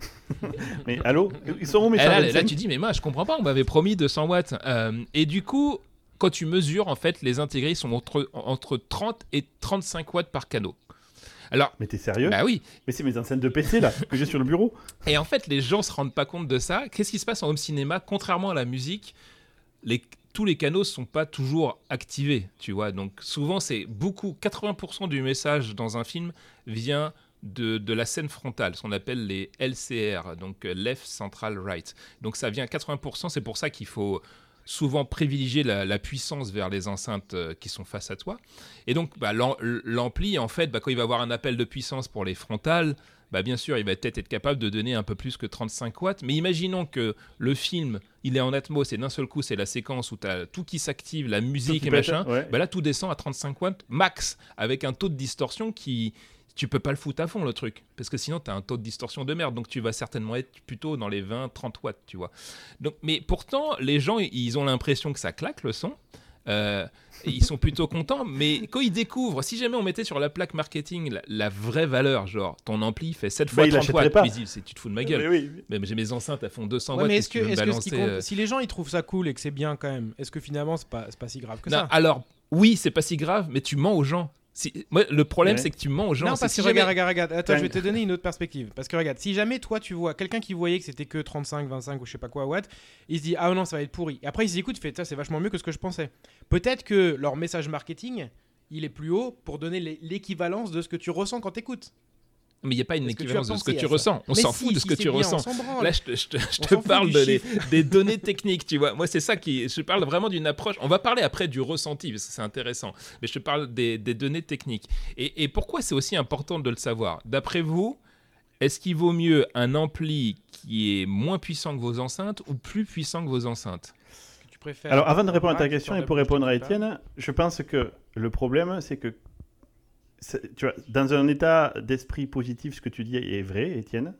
Mais allô Ils sont où mes Et là, 125? là, tu dis, mais moi, je comprends pas, on m'avait promis 200 watts. Euh, et du coup, quand tu mesures, en fait, les intégrés sont entre, entre 30 et 35 watts par canot. Alors, Mais t'es sérieux bah oui. Mais c'est mes enceintes de PC là que j'ai sur le bureau. Et en fait, les gens se rendent pas compte de ça. Qu'est-ce qui se passe en home cinéma Contrairement à la musique, les, tous les canaux sont pas toujours activés, tu vois. Donc souvent, c'est beaucoup, 80% du message dans un film vient de, de la scène frontale, ce qu'on appelle les LCR, donc euh, Left Central Right. Donc ça vient à 80%, c'est pour ça qu'il faut souvent privilégier la, la puissance vers les enceintes euh, qui sont face à toi. Et donc bah, l'am- l'ampli, en fait, bah, quand il va avoir un appel de puissance pour les frontales, bah, bien sûr, il va peut-être être capable de donner un peu plus que 35 watts. Mais imaginons que le film, il est en Atmos et d'un seul coup, c'est la séquence où tu as tout qui s'active, la musique et machin. ouais. Bah là, tout descend à 35 watts max, avec un taux de distorsion qui. Tu peux pas le foutre à fond le truc, parce que sinon tu as un taux de distorsion de merde, donc tu vas certainement être plutôt dans les 20-30 watts, tu vois. Donc, mais pourtant, les gens, ils ont l'impression que ça claque le son. Euh, et ils sont plutôt contents, mais quand ils découvrent, si jamais on mettait sur la plaque marketing la, la vraie valeur, genre ton ampli fait 7 Bah, fois ils 30 l'achèteraient watts, pas. c'est- tu te fous de ma gueule. Mais oui. Mais j'ai mes enceintes, elles font 200 Ouais, watts. mais est-ce que, est-ce que ce qui balancer, compte- euh, si les gens ils trouvent ça cool et que c'est bien quand même, est-ce que finalement c'est pas, c'est pas si grave que Non, ça? alors, oui, c'est pas si grave, mais tu mens aux gens. Si... Moi, le problème, Ouais. c'est que tu mens aux gens. Non, parce si que jamais- regarde, regarde, regarde. Attends, je vais te donner une autre perspective. Parce que regarde, si jamais toi tu vois quelqu'un qui voyait que c'était que 35, 25 ou je sais pas quoi watts, il se dit ah non ça va être pourri. Et après il se dit écoute, fait ça c'est vachement mieux que ce que je pensais. Peut-être que leur message marketing il est plus haut pour donner l'é- l'équivalence de ce que tu ressens quand t'écoutes. Mais il n'y a pas une équivalence de ce que tu ressens. On s'en si, fout de si, ce que tu bien, ressens. Là, je te, je te- je te parle de les- des données techniques, tu vois. Moi, c'est ça qui. Je parle vraiment d'une approche. On va parler après du ressenti, parce que c'est intéressant. Mais je te parle des, des données techniques. Et, et pourquoi c'est aussi important de le savoir? D'après vous, est-ce qu'il vaut mieux un ampli qui est moins puissant que vos enceintes ou plus puissant que vos enceintes? Tu préfères. Alors avant de répondre à ta question et pour répondre à Étienne, je pense que le problème c'est que tu vois, dans un état d'esprit positif, ce que tu dis est vrai, Étienne,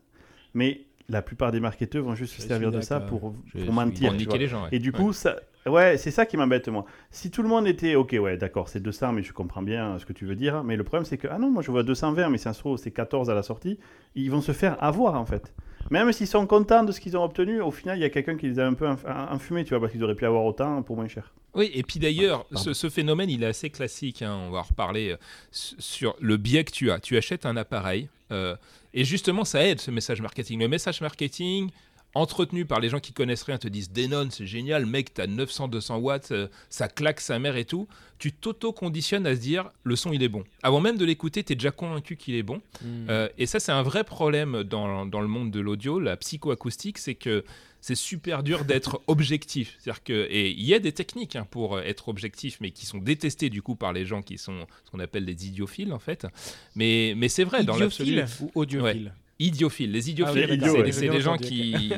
mais la plupart des marketeurs vont juste se servir de ça pour, mentir. Pour tu vois. les gens. ouais. Et du Ouais. coup, ça, ouais, c'est ça qui m'embête moi. Si tout le monde était, ok, ouais, d'accord, c'est 200, mais je comprends bien ce que tu veux dire. Mais le problème, c'est que, ah non, moi je vois 220, mais ça se trouve, c'est 14 à la sortie. Ils vont se faire avoir en fait. Même s'ils sont contents de ce qu'ils ont obtenu, au final, il y a quelqu'un qui les a un peu infumés, tu vois, parce qu'ils auraient pu avoir autant pour moins cher. Oui, et puis d'ailleurs, ce, ce phénomène, il est assez classique. hein, on va en reparler euh, sur le biais que tu as. Tu achètes un appareil, euh, et justement, ça aide ce message marketing. Le message marketing, entretenu par les gens qui connaissent rien, te disent Denon, c'est génial, mec, t'as 900-200 watts, euh, ça claque sa mère et tout. Tu t'auto-conditionnes à se dire le son, il est bon. Avant même de l'écouter, t'es déjà convaincu qu'il est bon. Hmm. Euh, et ça, c'est un vrai problème dans, dans le monde de l'audio, la psychoacoustique, c'est que c'est super dur d'être objectif. C'est-à-dire que, et il y a des techniques hein, pour euh, être objectif, mais qui sont détestées du coup par les gens qui sont ce qu'on appelle des idiophiles en fait. Mais, mais c'est vrai, dans l'absolu. Idiophile ou audiophile Idiophile. Les idiophiles, Ah oui, c'est idiot, ouais. c'est J'ai des gens qui,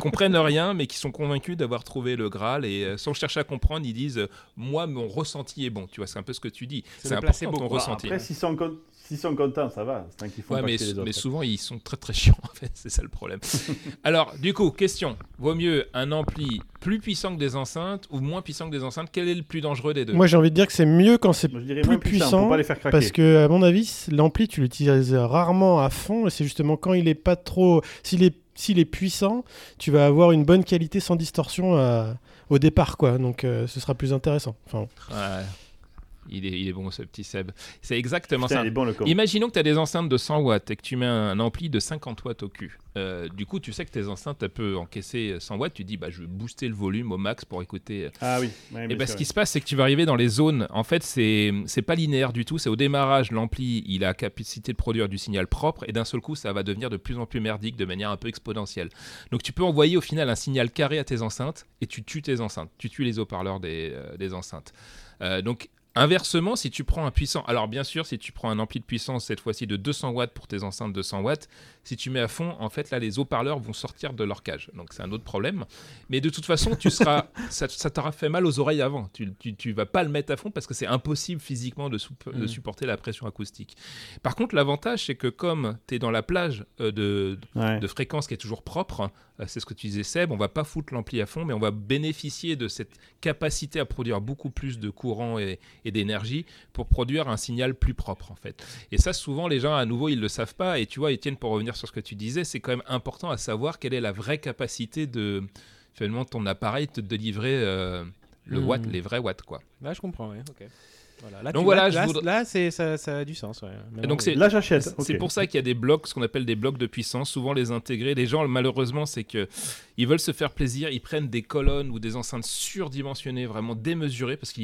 comprennent rien, mais qui sont convaincus d'avoir trouvé le Graal et euh, sans chercher à comprendre, ils disent euh, Moi, mon ressenti est bon. Tu vois, c'est un peu ce que tu dis. C'est important placebo, ton ressenti. après, s'ils sont, con- s'ils sont contents, ça va. C'est tant qu'ils font Ouais, pas mais, chier les autres. mais souvent ils sont très très chiants en fait, c'est ça le problème. Alors, du coup, question vaut mieux un ampli plus puissant que des enceintes ou moins puissant que des enceintes? Quel est le plus dangereux des deux? Moi, j'ai envie de dire que c'est mieux quand c'est plus puissant, puissant, pour pas les faire craquer. Parce que, à mon avis, l'ampli, tu l'utilises rarement à fond. Et c'est justement quand il est pas trop. S'il est, s'il est puissant, tu vas avoir une bonne qualité sans distorsion à- au départ, quoi. Donc, euh, ce sera plus intéressant. Enfin, Ouais. Il, est, il est bon ce petit Seb. C'est exactement Putain, ça. il est bon le con. Imaginons que tu as des enceintes de 100 watts et que tu mets un ampli de 50 watts au cul. Euh, du coup, tu sais que tes enceintes elles peuvent encaisser 100 watts. Tu dis, bah, je vais booster le volume au max pour écouter euh, Ah oui. ouais, Et sûr, ce qui se passe, c'est que tu vas arriver dans les zones. En fait, c'est pas linéaire du tout. C'est au démarrage, l'ampli, il a la capacité de produire du signal propre, et d'un seul coup, ça va devenir de plus en plus merdique de manière un peu exponentielle. Donc, tu peux envoyer au final un signal carré à tes enceintes, et tu tues tes enceintes. Tu tues les haut-parleurs des, euh, des enceintes. Euh, donc, Inversement, si tu prends un puissant, alors bien sûr, si tu prends un ampli de puissance cette fois-ci de 200 watts pour tes enceintes 200 watts, si tu mets à fond, en fait là les haut-parleurs vont sortir de leur cage. Donc c'est un autre problème. Mais de toute façon, tu seras, ça, ça t'aura fait mal aux oreilles avant. Tu, tu, tu vas pas le mettre à fond parce que c'est impossible physiquement de, soup- de Mm. supporter la pression acoustique. Par contre, l'avantage c'est que comme tu es dans la plage euh, de, Ouais. de fréquence qui est toujours propre. Euh, C'est ce que tu disais, Seb. On va pas foutre l'ampli à fond, mais on va bénéficier de cette capacité à produire beaucoup plus de courant et, et d'énergie pour produire un signal plus propre, en fait. Et ça, souvent, les gens, à nouveau, ils le savent pas. Et tu vois, Étienne, pour revenir sur ce que tu disais, c'est quand même important à savoir quelle est la vraie capacité de finalement ton appareil de te délivrer euh, le Mhm. watt, les vrais watts, quoi. Là, je comprends, ouais. Ok. Voilà. Là, Donc voilà, là, voudrais- là, ça, ça a du sens. Ouais. Donc, oui. Là, j'achète. C'est pour ça qu'il y a des blocs, ce qu'on appelle des blocs de puissance, souvent les intégrer. Les gens, malheureusement, c'est que ils veulent se faire plaisir, ils prennent des colonnes ou des enceintes surdimensionnées, vraiment démesurées, parce que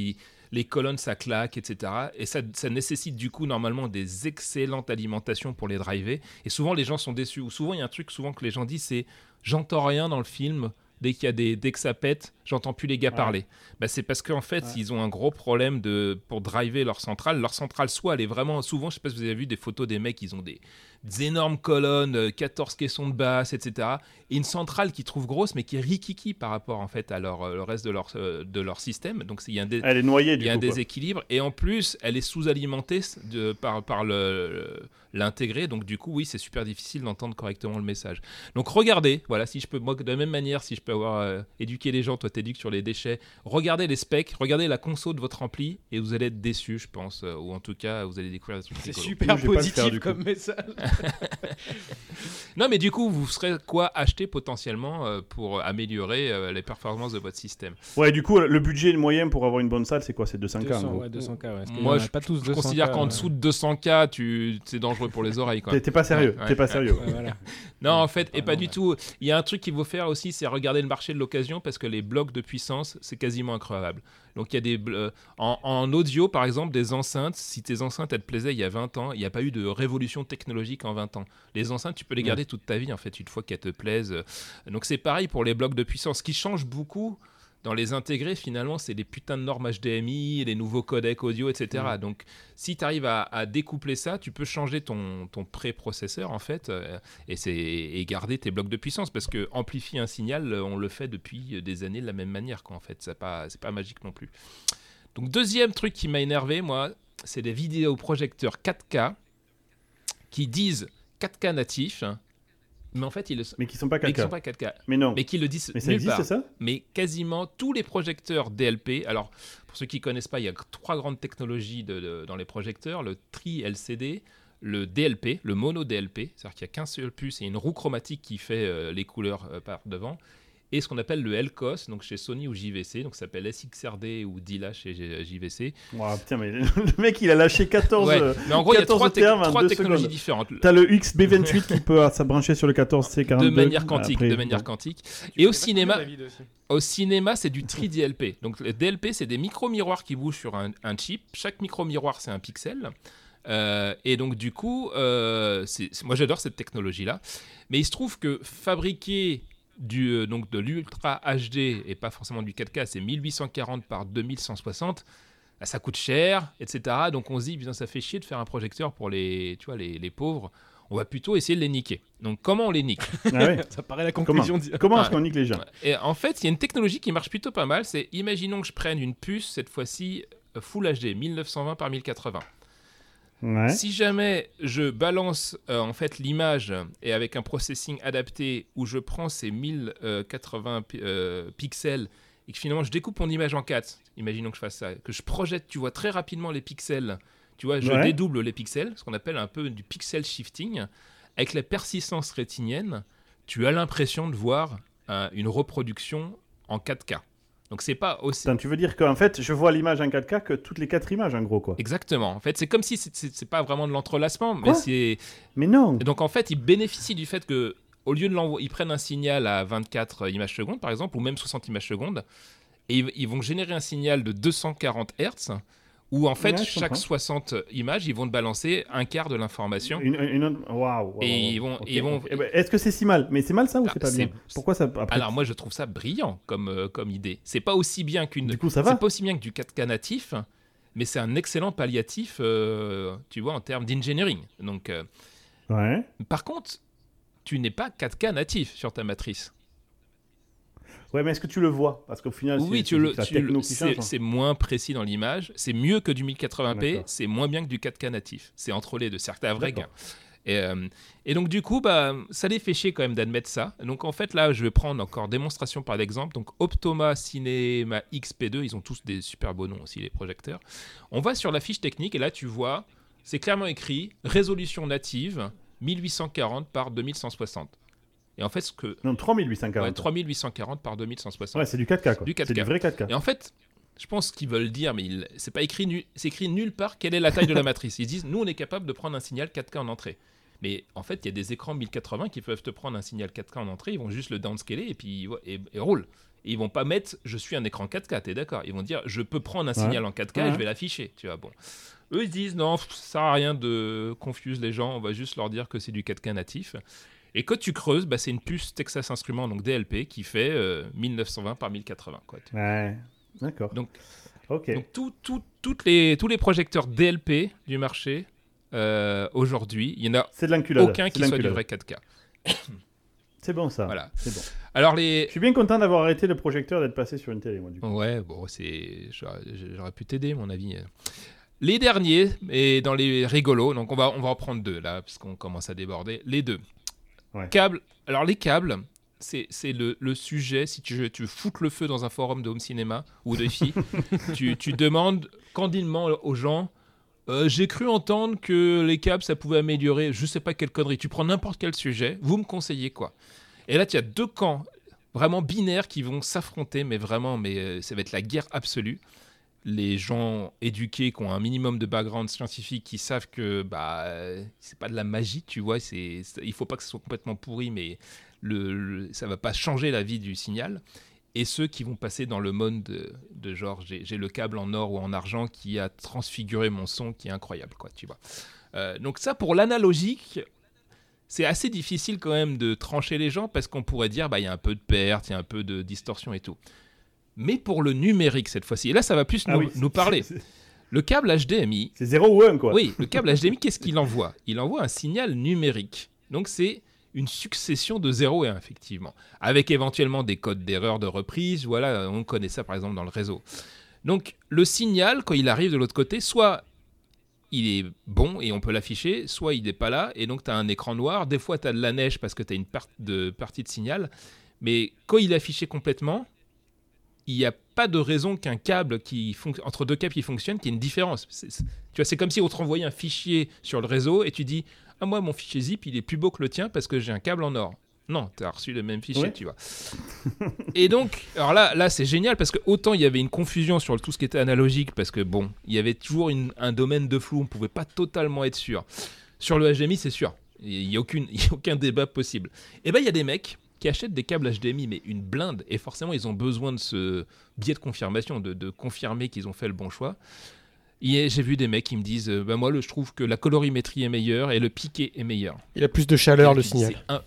les colonnes, ça claque, etc. Et ça, ça nécessite du coup, normalement, des excellentes alimentations pour les driver. Et souvent, les gens sont déçus. Ou souvent, il y a un truc souvent que les gens disent, c'est j'entends rien dans le film. Dès qu'il y a des, dès que ça pète, j'entends plus les gars Ouais. parler. Bah, c'est parce qu'en fait, Ouais. ils ont un gros problème de pour driver leur centrale. Leur centrale, soit elle est vraiment souvent, je sais pas si vous avez vu des photos des mecs, ils ont des, des énormes colonnes, euh, 14 caissons de basse, etc. Et une centrale qui trouve grosse, mais qui est rikiki par rapport en fait à leur, euh, le reste de leur, euh, de leur système. Donc il y a un, dé- Elle est noyée, du y a un quoi. déséquilibre. Et en plus, elle est sous-alimentée de, par, par l'intégré. Donc du coup, oui, c'est super difficile d'entendre correctement le message. Donc regardez, voilà, si je peux, moi, de la même manière, si je peux avoir euh, éduqué les gens, toi t'éduques sur les déchets, regardez les specs, regardez la console de votre ampli et vous allez être déçus, je pense, euh, ou en tout cas, vous allez découvrir des trucs c'est super positif faire, du coup. comme message. Non, mais du coup, vous serez quoi acheter potentiellement euh, pour améliorer euh, les performances de votre système? Ouais, du coup, le budget moyen pour avoir une bonne salle, c'est quoi? C'est 200K en 200, gros. ouais, 200K. Ouais, Moi, je- pas tous Je 200K, considère qu'en dessous de 200K, tu... c'est dangereux pour les oreilles. Quoi. T'es t'es pas sérieux, Ouais, t'es pas sérieux. Ouais, voilà. Non, en fait, et pas non, du ouais. tout. Il y a un truc qu'il faut faire aussi, c'est regarder le marché de l'occasion parce que les blocs de puissance, c'est quasiment incroyable. Donc il y a des euh, en, en audio par exemple des enceintes. Si tes enceintes elles te plaisaient il y a 20 ans, il n'y a pas eu de révolution technologique en 20 ans. Les enceintes, tu peux les Ouais. garder toute ta vie en fait une fois qu'elles te plaisent. Donc c'est pareil pour les blocs de puissance. Ce qui change beaucoup dans les intégrés, finalement, c'est les putains de normes HDMI, les nouveaux codecs audio, etc. Donc, si tu arrives à, à découpler ça, tu peux changer ton, ton pré-processeur, en fait, euh, et, garder tes blocs de puissance. Parce que amplifier un signal, euh, on le fait depuis des années de la même manière, quoi, en fait. C'est pas, pas magique non plus. Donc, deuxième truc qui m'a énervé, moi, c'est des vidéoprojecteurs 4K qui disent 4K natif, hein, mais en fait, ils le sont, Mais qui sont pas mais qui 4K. sont pas 4K. Mais non. Mais qui le disent Mais ça nulle existe, part ça mais quasiment tous les projecteurs DLP. Alors, pour ceux qui connaissent pas, il y a trois grandes technologies de- de- dans les projecteurs le tri LCD, le DLP, le mono DLP, c'est-à-dire qu'il n'y a qu'un seul puce et une roue chromatique qui fait euh, les couleurs euh, par devant, et ce qu'on appelle le LCOS, donc chez Sony ou JVC, donc ça s'appelle SXRD ou DILA chez J- JVC. Ouah, putain, mais le mec, il a lâché 14. Ouais, euh, mais en gros, il y a 14 trois, termes en trois technologies secondes. différentes. T'as le XB28 qui peut euh, s'abrancher sur le 14C42. De manière quantique, Après, de manière bon. quantique. Tu Et au cinéma. Au cinéma, c'est du tri-DLP. Donc, le DLP, c'est des micro-miroirs qui bougent sur un, un chip. Chaque micro-miroir, c'est un pixel. Euh, et donc, du coup, euh, c'est- c'est- moi, j'adore cette technologie-là. Mais il se trouve que fabriquer du, euh, donc de l'Ultra HD et pas forcément du 4K, c'est 1840 par 2160. bah, ça coûte cher, etc. Donc on se dit, ça fait chier de faire un projecteur pour les, tu vois, les, les pauvres. On va plutôt essayer de les niquer. Donc comment on les nique? Ah ouais Ça paraît la Comment conclusion. Comment Ah. est-ce qu'on nique les gens? Et en fait, il y a une technologie qui marche plutôt pas mal. C'est, imaginons que je prenne une puce, cette fois-ci euh, Full HD, 1920 par 1080. Ouais. Si jamais je balance euh, en fait l'image et avec un processing adapté où je prends ces 1080 pi- euh, pixels et que finalement je découpe mon image en 4, imaginons que je fasse ça, que je projette, tu vois, très rapidement les pixels, tu vois, je Ouais. dédouble les pixels, ce qu'on appelle un peu du pixel shifting, avec la persistance rétinienne, tu as l'impression de voir euh, une reproduction en 4K. Donc c'est pas aussi... Putain, tu veux dire qu'en fait, je vois l'image en 4K que toutes les quatre images, en gros, quoi. Exactement. En fait, c'est comme si c'est- pas vraiment de l'entrelacement, mais c'est Mais non Et donc en fait, ils bénéficient du fait que au lieu de l'envoyer, ils prennent un signal à 24 images secondes par exemple, ou même 60 images secondes, et ils, ils vont générer un signal de 240 Hz, où en fait Ouais, chaque comprends. 60 images, ils vont te balancer un quart de l'information. Une, une waouh, Et ils vont- Eh ben, Est-ce que c'est si mal? Mais c'est mal ça ou Ah, c'est pas c'est- bien Pourquoi ça après Alors moi je trouve ça brillant comme, euh, comme idée. C'est pas aussi bien qu'une. Du coup, ça C'est va pas aussi bien que du 4K natif, mais c'est un excellent palliatif, euh, tu vois, en termes d'engineering. Donc, euh, Ouais. par contre, tu n'es pas 4K natif sur ta matrice. Ouais, mais est-ce que tu le vois? Parce qu'au final, Oui, c'est- tu c'est le, la tu techno le- qui c'est change, c'est moins précis dans l'image. C'est mieux que du 1080p, D'accord. c'est moins bien que du 4K natif. C'est entre les deux. T'as un vrai gain. Et, euh, et donc, du coup, bah, ça les fait chier quand même d'admettre ça. Donc, en fait, là, je vais prendre encore démonstration par exemple. Donc, Optoma Cinema XP2, ils ont tous des super beaux noms aussi, les projecteurs. On va sur la fiche technique et là, tu vois, c'est clairement écrit résolution native 1840 par 2160. Et en fait, ce que. Non, 3840. Ouais, 3840 par 2160. Ouais, c'est du 4K quoi. Du 4K. C'est du vrai 4K. Et en fait, je pense qu'ils veulent dire, mais il- c'est pas écrit, nu- c'est écrit nulle part quelle est la taille de la matrice. Ils disent, nous, on est capable de prendre un signal 4K en entrée. Mais en fait, il y a des écrans 1080 qui peuvent te prendre un signal 4K en entrée. Ils vont juste le downscaler et puis et, et roule. Et ils vont pas mettre, je suis un écran 4K. T'es d'accord Ils vont dire, je peux prendre un Ouais. signal en 4K et je vais l'afficher. Tu vois, bon. Eux, ils disent, non, ça sert à rien de confuse les gens. On va juste leur dire que c'est du 4K natif. Et quand tu creuses, bah, c'est une puce Texas Instruments, donc DLP, qui fait euh, 1920 par 1080. Quoi. Ouais. D'accord. Donc- Ok. Donc tout- tout- toutes les, tous les projecteurs DLP du marché euh, aujourd'hui, il n'y en a de aucun qui de soit du vrai 4K. C'est bon ça. Voilà. C'est bon. Alors les... Je suis bien content d'avoir arrêté le projecteur d'être passé sur une télé, moi, du coup. Ouais, bon, c'est... J'aurais pu t'aider, mon avis. Les derniers, et dans les rigolos, donc on va, on va en prendre deux, là, parce qu'on commence à déborder. Les deux. Ouais. Câbles. Alors les câbles, c'est c'est le, le sujet, si tu, tu foutes le feu dans un forum de home cinéma ou de filles, tu, tu demandes candidement aux gens... Euh, J'ai cru entendre que les câbles, ça pouvait améliorer, je sais pas quelle connerie. Tu prends n'importe quel sujet, vous me conseillez quoi? Et là, tu as deux camps vraiment binaires qui vont s'affronter, mais vraiment, mais euh, ça va être la guerre absolue. Les gens éduqués qui ont un minimum de background scientifique, qui savent que bah c'est pas de la magie, tu vois. C'est, il faut pas que ce soit complètement pourri, mais ça va pas changer la vie du signal. Et ceux qui vont passer dans le mode de, genre j'ai, j'ai le câble en or ou en argent qui a transfiguré mon son, qui est incroyable, quoi, tu vois. Euh, donc ça, pour l'analogique, c'est assez difficile quand même de trancher les gens parce qu'on pourrait dire bah il y a un peu de perte, il y a un peu de distorsion et tout. Mais pour le numérique cette fois-ci, et là ça va plus Ah nous, oui, nous parler. Le câble HDMI, C'est 0 ou 1 quoi. oui, le câble HDMI, qu'est-ce qu'il envoie? Il envoie un signal numérique. Donc c'est une succession de 0 et 1, effectivement. Avec éventuellement des codes d'erreur de reprise. Voilà, on connaît ça par exemple dans le réseau. Donc le signal, quand il arrive de l'autre côté, soit il est bon et on peut l'afficher, soit il n'est pas là et donc tu as un écran noir. Des fois, tu as de la neige parce que tu as une part de, partie de signal. Mais quand il est affiché complètement, il n'y a pas de raison qu'un câble qui entre deux câbles qui fonctionnent, qu'il y ait une différence. Tu vois, c'est comme si on te renvoyait un fichier sur le réseau et tu dis Ah, moi, mon fichier zip, il est plus beau que le tien parce que j'ai un câble en or. Non, tu as reçu le même fichier, Ouais. tu vois. et donc, alors là, là c'est génial parce que autant il y avait une confusion sur tout ce qui était analogique parce que bon, il y avait toujours une- un domaine de flou, on pouvait pas totalement être sûr. Sur le HDMI, c'est sûr. Il n'y a, aucune- il y a aucun débat possible. Et ben, il y a des mecs qui achètent des câbles HDMI, mais une blinde, et forcément, ils ont besoin de ce biais de confirmation, de, de confirmer qu'ils ont fait le bon choix. Et J'ai vu des mecs qui me disent euh, bah, Moi, le- je trouve que la colorimétrie est meilleure et le piqué est meilleur. Il a plus de chaleur, Et le signal. un-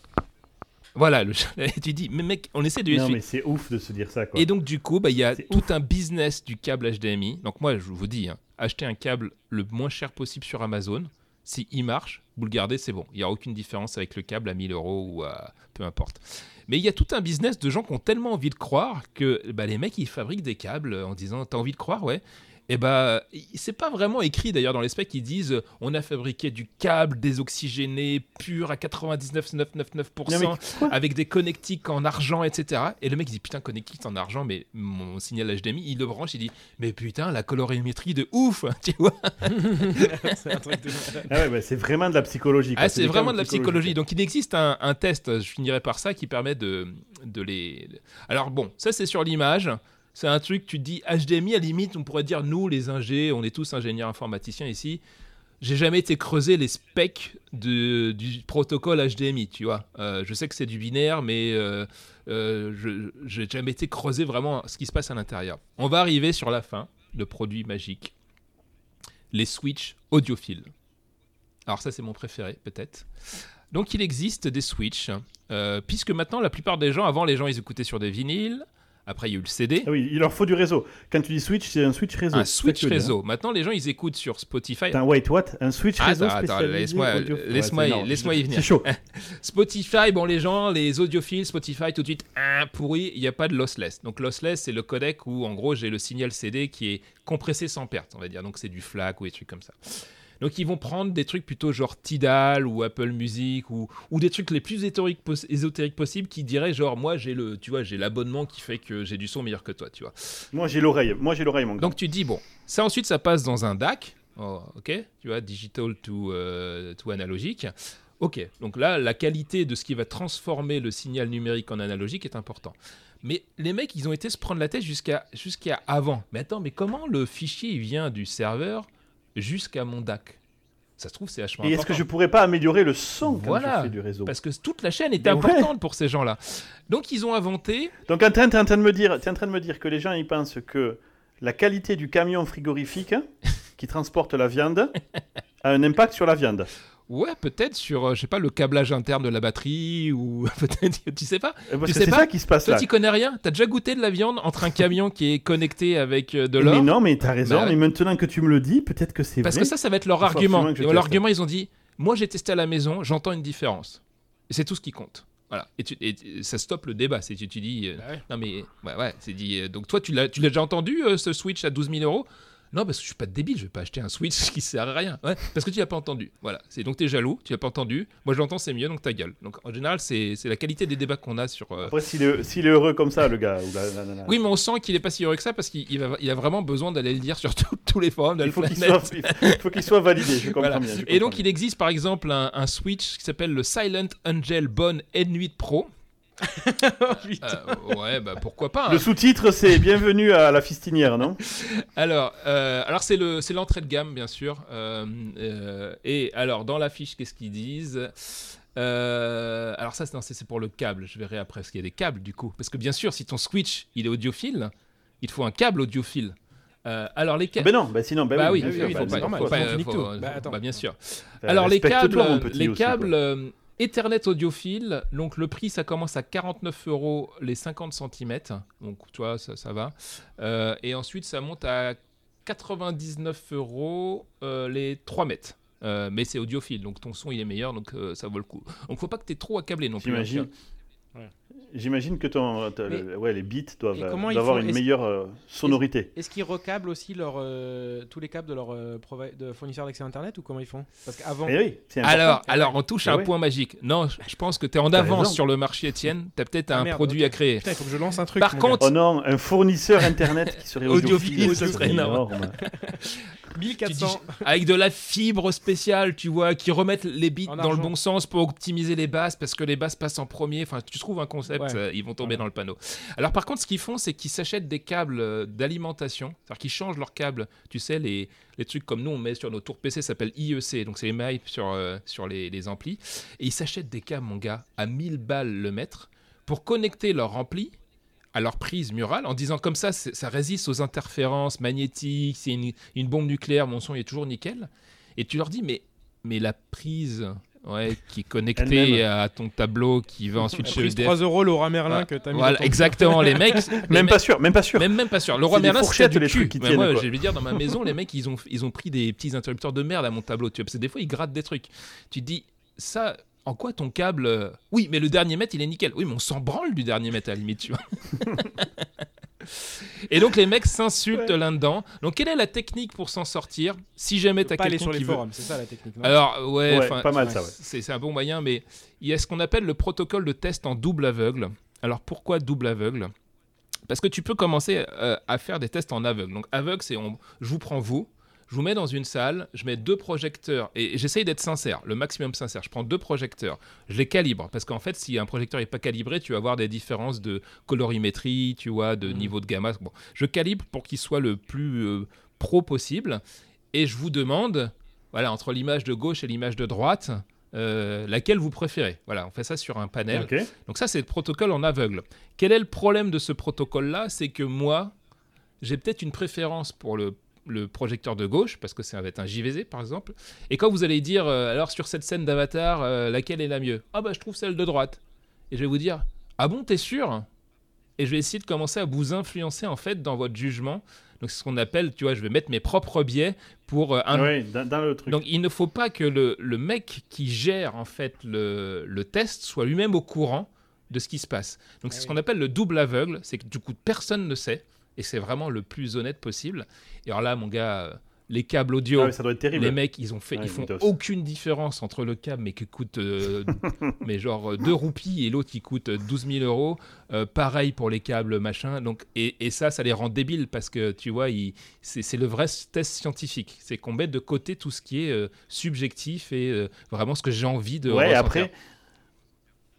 Voilà, le... tu dis Mais mec, on essaie de Non, mais c'est ouf de se dire ça quoi. Et donc, du coup, bah, il y a tout un business du câble HDMI. Donc, moi, je vous dis, hein, achetez un câble le moins cher possible sur Amazon. Si il marche, vous le gardez, c'est bon. Il n'y a aucune différence avec le câble à 1000 euros ou à peu importe. Mais il y a tout un business de gens qui ont tellement envie de croire que bah, les mecs, ils fabriquent des câbles en disant T'as envie de croire Ouais. Et bah, c'est pas vraiment écrit d'ailleurs dans les specs. Ils disent euh, On a fabriqué du câble désoxygéné, pur à 99,999%. Non, mais quoi avec des connectiques en argent, etc. Et le mec il dit putain connectique en argent, mais mon signal HDMI, il le branche, il dit mais putain la colorimétrie de ouf, tu vois. c'est un truc de- Ah ouais, bah, c'est vraiment de la psychologie. quoi. Ah, c'est vraiment de la psychologie. Donc il existe un, un test, je finirai par ça, qui permet de, de les. Alors bon, ça c'est sur l'image. C'est un truc, tu te dis HDMI, à limite, on pourrait dire nous, les ingés, on est tous ingénieurs informaticiens ici. J'ai jamais été creuser les specs du protocole HDMI, tu vois. Euh, je sais que c'est du binaire, mais euh, euh, je n'ai jamais été creuser vraiment ce qui se passe à l'intérieur. On va arriver sur la fin, le produit magique. Les switches audiophiles. Alors ça, c'est mon préféré, peut-être. Donc il existe des switches, euh, puisque maintenant, la plupart des gens, avant, les gens, ils écoutaient sur des vinyles. Après, il y a eu le CD. Ah oui, il leur faut du réseau. Quand tu dis switch, c'est un switch réseau. Un switch réseau. Maintenant, les gens, ils écoutent sur Spotify. Attends, wait, what Un switch Ah, réseau attends, attends, laisse-moi- audio- Ouais, laisse-moi c'est y- énorme. laisse-moi y venir. C'est chaud. Spotify, bon, les gens, les audiophiles, Spotify, tout de suite, ah, pourri, il n'y a pas de lossless. Donc, lossless, c'est le codec où, en gros, j'ai le signal CD qui est compressé sans perte, on va dire. Donc, c'est du FLAC ou des trucs comme ça. Donc, ils vont prendre des trucs plutôt genre Tidal ou Apple Music ou, ou des trucs les plus ésotériques, pos- ésotériques possibles qui diraient genre, moi, j'ai le, tu vois, j'ai l'abonnement qui fait que j'ai du son meilleur que toi, tu vois. Moi, j'ai l'oreille. Moi, j'ai l'oreille, mon gars. Donc tu dis, bon, ça ensuite ça passe dans un DAC, oh, ok, tu vois, digital to, euh, to analogique. Ok, donc là, la qualité de ce qui va transformer le signal numérique en analogique est important. Mais les mecs, ils ont été se prendre la tête jusqu'à jusqu'à avant. Mais attends, mais comment le fichier il vient du serveur jusqu'à mon DAC Ça se trouve, c'est vachement Et est-ce que je pourrais pas améliorer le son quand Voilà, je fais du réseau Parce que toute la chaîne est Mais ouais. importante pour ces gens-là. Donc ils ont inventé Donc, tu es en train de me dire, en train de me dire que les gens ils pensent que la qualité du camion frigorifique qui transporte la viande a un impact sur la viande. Ouais, peut-être sur, euh, je sais pas, le câblage interne de la batterie ou peut-être, tu sais pas. Euh, Parce Tu sais c'est pas ça qui se passe Toi, là. tu connais rien? T'as déjà goûté de la viande entre un camion qui est connecté avec euh, de mais l'or non, mais t'as raison. Bah mais maintenant que tu me le dis, peut-être que c'est Parce vrai. que ça, ça va être leur argument. leur argument, ils ont dit Moi, j'ai testé à la maison, j'entends une différence. Et c'est tout ce qui compte. Voilà. Et, tu- et tu- ça stoppe le débat. C'est tu, tu dis euh, Bah ouais. Non, mais ouais, ouais, c'est dit. euh, donc, toi, tu l'as tu l'as déjà entendu, euh, ce Switch à 12 000 euros? Non, parce que je suis pas débile, je vais pas acheter un Switch qui sert à rien. Ouais, parce que tu l'as pas entendu. Voilà. C'est donc t'es jaloux, tu l'as pas entendu. Moi, je l'entends, c'est mieux, donc ta gueule. Donc en général, c'est la qualité des débats qu'on a sur. euh, Après, s'il est, est heureux comme ça, le gars. ou la- la- la- la- Oui, mais on sent qu'il est pas si heureux que ça parce qu'il il a vraiment besoin d'aller le dire sur tout- tous les forums de la il faut qu'il planète. soit, il faut qu'il soit validé. Je comprends Voilà. bien. je Et donc, il existe par exemple un, un Switch qui s'appelle le Silent Angel Bone N8 Pro. Euh, ouais, bah pourquoi pas. bien. hein. Le sous-titre, c'est Bienvenue à la fistinière, non? Alors, euh, alors c'est le c'est l'entrée de gamme bien sûr. Euh, euh, et alors dans la fiche, qu'est-ce qu'ils disent? Euh, alors ça, c'est- non, c'est c'est pour le câble. Je verrai après, parce qu'il y a des câbles du coup. Parce que bien sûr, si ton Switch il est audiophile, il te faut un câble audiophile. Euh, alors les câbles. Ben non, ben sinon, ben bah oui, ben c'est faut pas- normal, faut pas- Bah, attends. bah, bien sûr. Enfin, Alors les câbles, les câbles Ethernet audiophile, donc le prix ça commence à 49 euros les 50 cm, donc tu vois ça, ça va. Euh, et ensuite ça monte à 99 euros euh, les 3 mètres. Euh, mais c'est audiophile, donc ton son il est meilleur, donc ça vaut le coup. Donc faut pas que tu trop accablé non plus. hein, J'imagine. Ouais. J'imagine que ton, Mais- ouais, les bits doivent, euh, avoir font une meilleure euh, sonorité. Est-ce qu'ils recablent aussi leur, euh, tous les câbles de leur euh, de fournisseurs d'accès internet ou comment ils font? Parce qu'avant. Eh oui. Alors, alors on touche à Ah un ouais. point magique. Non, je je pense que tu es en avance raison. sur le marché, Étienne. Tu as peut-être Ah, un merde, produit à créer. Putain, il faut que je lance un truc. Par contre, Oh non, un fournisseur internet qui serait Audiophile, ce serait énorme. gars. Tu 1400. dis- avec de la fibre spéciale, tu vois, qui remettent les bits En dans le bon sens pour optimiser les basses, parce que les basses passent en premier. Enfin, tu trouves un concept, Ouais. euh, ils vont tomber dans le panneau. Alors, par contre, ce qu'ils font, c'est qu'ils s'achètent des câbles euh, d'alimentation, c'est-à-dire qu'ils changent leurs câbles. Tu sais, les, les trucs comme nous, on met sur nos tours PC, ça s'appelle IEC, donc c'est les mailles sur, euh, sur les, les amplis. Et ils s'achètent des câbles, mon gars, à 1000 balles le mètre, pour connecter leur ampli à leur prise murale en disant comme ça, ça résiste aux interférences magnétiques, c'est une, une bombe nucléaire, mon son est toujours nickel. Et tu leur dis, mais, mais la prise ouais, qui est Elle-même. à ton tableau qui va ensuite chez EDF. 3 euros Laura Merlin Ah, que t'as mis. Voilà, exactement, les mecs. les Même mecs- pas sûr, même pas sûr. même, même pas sûr. Le roi Merlin, c'est du les cul. trucs qui tiennent, moi, quoi. je vais dire, dans ma maison, les mecs, ils ont, ils ont pris des petits interrupteurs de merde à mon tableau. Tu vois, parce que des fois, ils grattent des trucs. Tu te dis, ça, en quoi ton câble. euh, Oui, mais le dernier mètre, il est nickel. Oui, mais on s'en branle du dernier mètre à la limite, tu vois. Et donc, les mecs s'insultent là-dedans. Donc, quelle est la technique pour s'en sortir Si jamais Tu tu peux as pas aller quelqu'un sur les qui veut. forums, c'est ça la technique. non Alors, ouais, Ouais, pas mal ça, ouais. c'est c'est un bon moyen, mais il y a ce qu'on appelle le protocole de test en double aveugle. Alors pourquoi double aveugle? Parce que tu peux commencer euh, à faire des tests en aveugle. Donc aveugle, c'est on, je vous prends vous, je vous mets dans une salle, je mets deux projecteurs et j'essaye d'être sincère, le maximum sincère. Je prends deux projecteurs, je les calibre parce qu'en fait, si un projecteur n'est pas calibré, tu vas avoir des différences de colorimétrie, tu vois, de niveau de gamma. Bon, je calibre pour qu'il soit le plus euh, pro possible et je vous demande, voilà, entre l'image de gauche et l'image de droite. euh, laquelle vous préférez Voilà, on fait ça sur un panel. Donc ça, c'est le protocole en aveugle. Quel est le problème de ce protocole-là? C'est que moi, j'ai peut-être une préférence pour le, le projecteur de gauche, parce que ça va être un JVZ, par exemple. Et quand vous allez dire, euh, alors sur cette scène d'avatar, euh, laquelle est la mieux? Ah bah je trouve celle de droite. Et je vais vous dire, ah bon, t'es sûr? Et je vais essayer de commencer à vous influencer en fait dans votre jugement. Donc c'est ce qu'on appelle, tu vois, je vais mettre mes propres biais pour euh, un. Oui, dans, dans le truc. Donc il ne faut pas que le, le mec qui gère en fait le, le test soit lui-même au courant de ce qui se passe. Donc c'est Ah ce qu'on appelle le double aveugle, c'est que du coup personne ne sait et c'est vraiment le plus honnête possible. Et alors là, mon gars, euh, les câbles audio. Ah ça doit être terrible. Les mecs, ils ont fait, Ouais, ils font Windows. aucune différence entre le câble, mais qui coûte, euh, mais genre 2 roupies et l'autre qui coûte 12 000 euros. Euh, pareil pour les câbles, machin. Donc, et, et ça, ça les rend débiles parce que tu vois, c'est c'est le vrai test scientifique. C'est qu'on met de côté tout ce qui est euh, subjectif et euh, vraiment ce que j'ai envie de. Ouais, ressentir. après,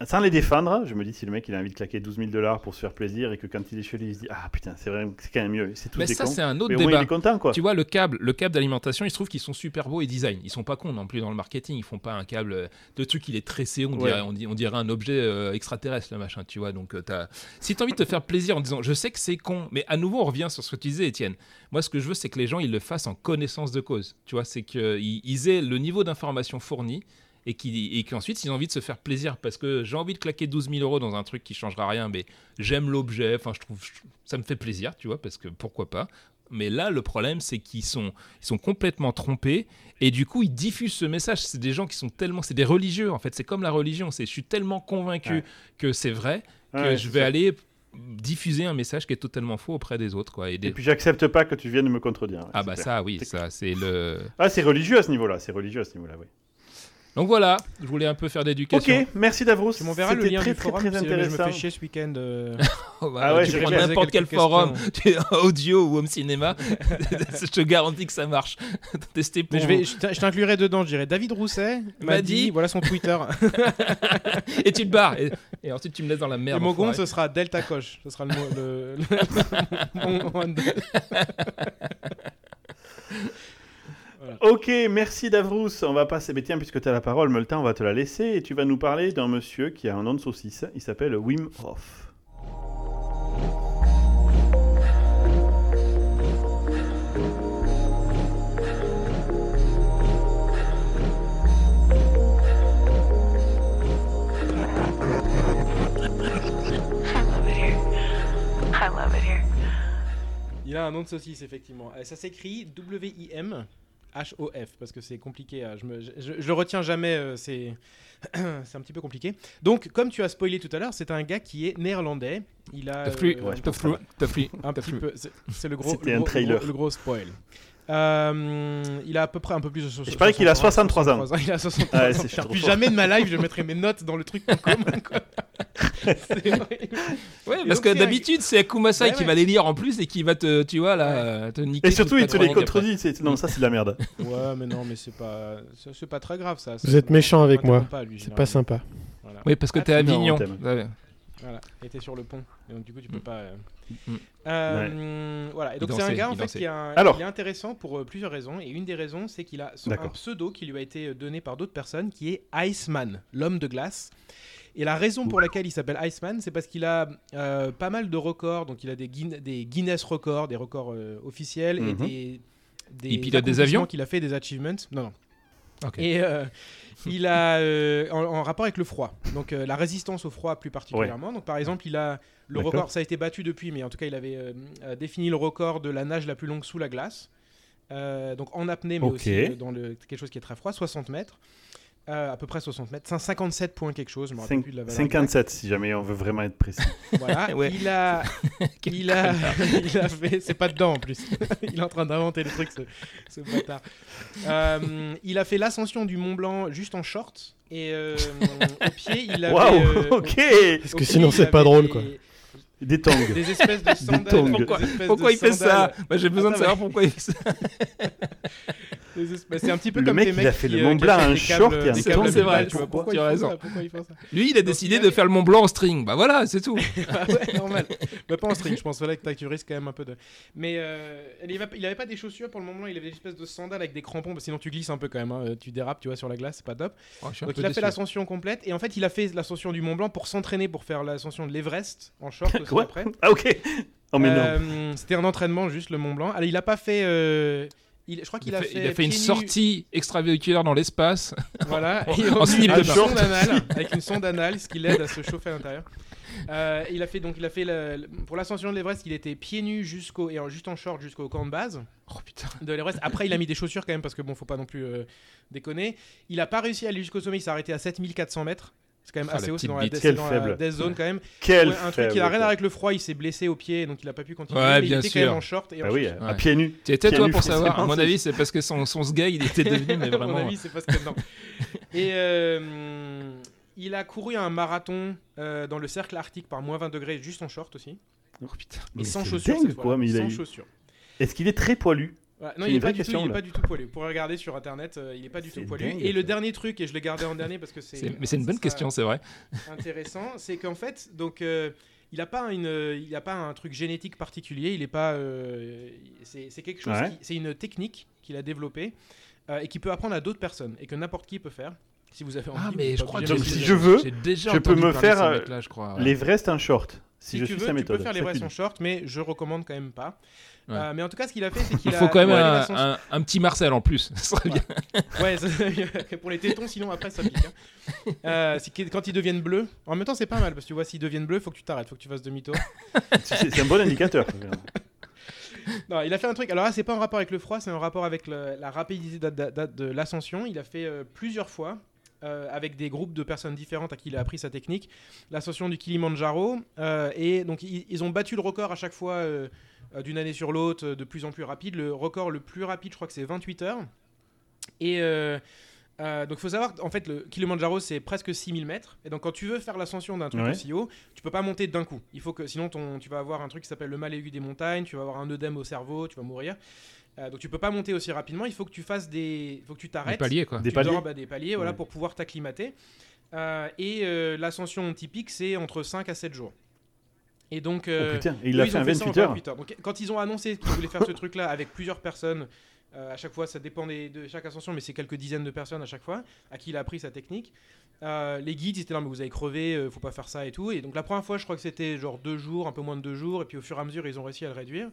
sans les défendre, je me dis si le mec il a envie de claquer 12 000 dollars pour se faire plaisir et que quand il est chez lui, il se dit Ah putain, c'est vrai, c'est quand même mieux. C'est tout Mais ça, c'est un autre Mais au moins débat. il est content quoi. Tu vois, le câble, le câble d'alimentation, il se trouve qu'ils sont super beaux et design. Ils sont pas cons non plus dans le marketing. Ils font pas un câble. euh, Le truc, il est tressé. On, Ouais. dirait, on, dit- on dirait un objet euh, extraterrestre, le machin. Tu vois, donc euh, t'as- si tu as envie de te faire plaisir en disant, je sais que c'est con, mais à nouveau, on revient sur ce que tu disais, Étienne. Moi, ce que je veux, c'est que les gens, ils le fassent en connaissance de cause. Tu vois, c'est qu'ils ils aient le niveau d'information fourni. Et qui- et qu'ensuite, ils ont envie de se faire plaisir parce que j'ai envie de claquer 12 000 euros dans un truc qui changera rien, mais j'aime l'objet, enfin, je trouve, ça me fait plaisir, tu vois, parce que pourquoi pas. Mais là, le problème, c'est qu'ils sont, ils sont complètement trompés et du coup, ils diffusent ce message. C'est des gens qui sont tellement, c'est des religieux en fait. C'est comme la religion. C'est, je suis tellement convaincu Ouais. que c'est vrai que Ouais, je vais ça. aller diffuser un message qui est totalement faux auprès des autres, quoi. Et des- Et puis j'accepte pas que tu viennes me contredire. ah bah clair. ça, oui, ça, c'est le. Ah, c'est religieux à ce niveau-là, c'est religieux à ce niveau-là, oui. Donc voilà, je voulais un peu faire d'éducation. Ok, merci Davros. Tu m'enverras le lien très, du très, forum très si jamais je me intéressant. fais chier ce week-end. euh. Oh, bah, Ah ouais, tu prends n'importe quel forum, audio ou home cinéma, je te garantis que ça marche. Tester pour Mais je, vais, je t'in- je t'inclurai dedans, je dirais David Rousset m'a dit, dit- voilà son Twitter. et tu te barres. Et, et ensuite, tu me laisses dans la merde. Et mon compte, enfoiré. ce sera Delta Coche. Ce sera le mot. Le, Ok, merci Davrous. On va passer. Mais tiens, puisque tu as la parole, Meltin, on va te la laisser et tu vas nous parler d'un monsieur qui a un nom de saucisse. Il s'appelle Wim Hof. Il a un nom de saucisse, effectivement. Euh, Ça s'écrit W-I-M. H-O-F, parce que c'est compliqué. à- Je, me, je, je- je le retiens jamais, euh, c'est c'est un petit peu compliqué. Donc, comme tu as spoilé tout à l'heure, c'est un gars qui est néerlandais. Il a euh, c'est- C'est le gros, C'était le un trailer. Le gros, le gros spoil. Euh, il a à peu près un peu plus de so- Et je parie qu'il a 63 ans. Il a 63 Ouais, ans. Plus jamais de ma life, je mettrai mes notes dans le truc en commun. quoi. Ouais, parce que d'habitude, c'est Akumasai Ouais, qui ouais. va les lire en plus et qui va te, tu vois, là, te niquer. Et surtout, il te les contredit. c'est- Non, ça, c'est de la merde. Ouais, mais non, mais c'est pas, c'est c'est pas très grave ça. Vous êtes méchant avec moi. Pas, lui, C'est pas sympa. Voilà. Oui, parce que Ah, t'es à non, Avignon. Voilà, et t'es sur le pont. Et donc du coup, tu peux Mm. pas. euh. Mm. Euh, Voilà. Et donc c'est un gars en fait qui a un- Alors. il est intéressant pour euh, plusieurs raisons. Et une des raisons, c'est qu'il a son- un pseudo qui lui a été donné par d'autres personnes, qui est Iceman, l'homme de glace. Et la raison pour laquelle il s'appelle Iceman, c'est parce qu'il a euh, pas mal de records. Donc il a des, Guin- des Guinness records, des records euh, officiels et Mhm. des, des Il pilote des avions qu'il a fait des achievements. Non, non. Et euh, il a euh, en, en rapport avec le froid, donc euh, la résistance au froid plus particulièrement. Donc par exemple, il a le record, ça a été battu depuis, mais en tout cas, il avait défini le record de la nage la plus longue sous la glace. Donc en apnée, mais aussi dans le, quelque chose qui est très froid, 60 mètres. Euh, à peu près 60 mètres, Cin- 57 points quelque chose, je me rappelle plus de la valeur exacte. 57, si jamais on veut vraiment être précis. Voilà, Ouais. il a, il a, il a fait, c'est pas dedans en plus. il est en train d'inventer le truc, ce, ce bâtard. Euh, il a fait l'ascension du Mont Blanc juste en short et euh, au pied il avait. Waouh, euh, ok Parce que sinon, c'est pas drôle, quoi. Des tongs. Des espèces de sandales. Pourquoi, des espèces pourquoi de il fait ça. Bah, J'ai besoin de Attends, savoir pourquoi il fait ça. C'est un petit peu Le comme mec, il mecs a fait qui, le euh, Mont qui Blanc en short et C'est vrai, tu vois, tu pourquoi il as raison. Lui, il a décidé il de faire le Mont Blanc en string. Bah voilà, c'est tout. Ah ouais, normal. Bah, pas en string, je pense là que tu risques quand même un peu de. Mais euh, il, avait, il pas des chaussures pour le moment, il avait des espèces de sandales avec des crampons, parce que sinon tu glisses un peu quand même, hein, tu dérapes, tu vois, sur la glace, c'est pas top. Oh, Donc il a fait l'ascension complète, et en fait il a fait l'ascension du Mont Blanc pour s'entraîner pour faire l'ascension de l'Everest en short aussi après. Ah, ok. Oh, mais non. Euh, C'était un entraînement juste le Mont Blanc. Alors il a pas fait. euh, il, je crois qu'il Il a, fait, fait. il a fait une sortie extravéhiculaire dans l'espace. Voilà. en- et slip de short. anale, avec une sonde anale, ce qui l'aide à se chauffer à l'intérieur. Euh, il a fait donc il a fait le- pour l'ascension de l'Everest, il était pieds nus jusqu'au et en- juste en short jusqu'au camp de base Oh putain. de l'Everest. Après, il a mis des chaussures quand même parce que bon, faut pas non plus euh, déconner. Il a pas réussi à aller jusqu'au sommet. Il s'est arrêté à 7400 mètres. C'est quand même Ah, assez haut. C'est dans la, Quel dans la death zone quand même. Quel Ouais, un truc qui a rien à voir avec le froid. Il s'est blessé au pied donc il a pas pu continuer. Ouais, mais bien il était sûr. quand même en short et en Bah oui, à Ouais. pieds nus. Tu étais toi pour savoir. À mon avis, c'est parce que son, son sgay, il était devenu, mais À mon vraiment. avis, c'est parce que non. Et euh, il a couru un marathon euh, dans le cercle arctique par moins 20 degrés, juste en short aussi. Oh putain. Et Mais sans c'est chaussures. dingue, cette quoi, fois-là. mais il a sans eu- chaussures. Est-ce qu'il est très poilu? Ouais, non, il une est, pas du tout, question, il est là. pas du tout poilu. Vous pourrez regarder sur internet, euh, il est pas du tout poilu. dingue, et le dernier truc, et je l'ai gardé en dernier parce que c'est. Mais c'est une bonne question, c'est vrai. Intéressant, c'est qu'en fait, donc. euh, il n'a pas, une, il a pas un truc génétique particulier, il est pas, euh, c'est quelque chose, Ouais. c'est une technique qu'il a développée euh, et qui peut apprendre à d'autres personnes et que n'importe qui peut faire. Si vous avez envie. Ah, mais je crois que si je veux, déjà je peux me faire, ce euh, mec-là, je crois. ouais. L'Everest en short. Si, Si je tu suis veux, sa tu méthode. peux faire les c'est en short, mais je recommande quand même pas. Ouais. Euh, mais en tout cas, ce qu'il a fait, c'est qu'il Il a. faut quand même Ouais, un, un- un petit Marcel en plus. Ça serait bien. Ouais, ça- pour les tétons, sinon après ça pique. hein. Euh, quand ils deviennent bleus, en même temps c'est pas mal parce que tu vois, s'ils deviennent bleus, faut que tu t'arrêtes, faut que tu fasses demi-tour. C'est c'est un bon indicateur. Non, il a fait un truc. Alors là, c'est pas en rapport avec le froid, c'est en rapport avec le- la rapidité de, de- de- de l'ascension. Il a fait euh, plusieurs fois. Euh, avec des groupes de personnes différentes à qui il a appris sa technique, l'ascension du Kilimanjaro, euh, et donc ils, ils ont battu le record à chaque fois euh, d'une année sur l'autre, de plus en plus rapide. Le record le plus rapide, je crois que c'est 28 heures. Et euh, donc il faut savoir, en fait, le Kilimanjaro c'est presque 6000 mètres, et donc quand tu veux faire l'ascension d'un truc Ouais. aussi haut, tu peux pas monter d'un coup. Il faut que sinon ton, tu vas avoir un truc qui s'appelle le mal aigu des montagnes, tu vas avoir un œdème au cerveau, tu vas mourir. Euh, donc tu peux pas monter aussi rapidement. Il faut que tu fasses des, faut que tu Un t'arrêtes. palier, quoi. Des paliers. dors, bah, des paliers, voilà, Ouais. pour pouvoir t'acclimater. Euh, et euh, l'ascension typique c'est entre 5 à 7 jours. Et donc euh, Oh putain, et il eux, fait ça 28 en heures. 28 heures. Donc, quand ils ont annoncé qu'ils voulaient faire ce truc-là avec plusieurs personnes, euh, à chaque fois, ça dépend des- de chaque ascension, mais c'est quelques dizaines de personnes à chaque fois à qui il a appris sa technique. Euh, les guides ils étaient là, mais vous avez crevé, euh, faut pas faire ça et tout. Et donc la première fois, je crois que c'était genre deux jours, un peu moins de deux jours, et puis au fur et à mesure, ils ont réussi à le réduire.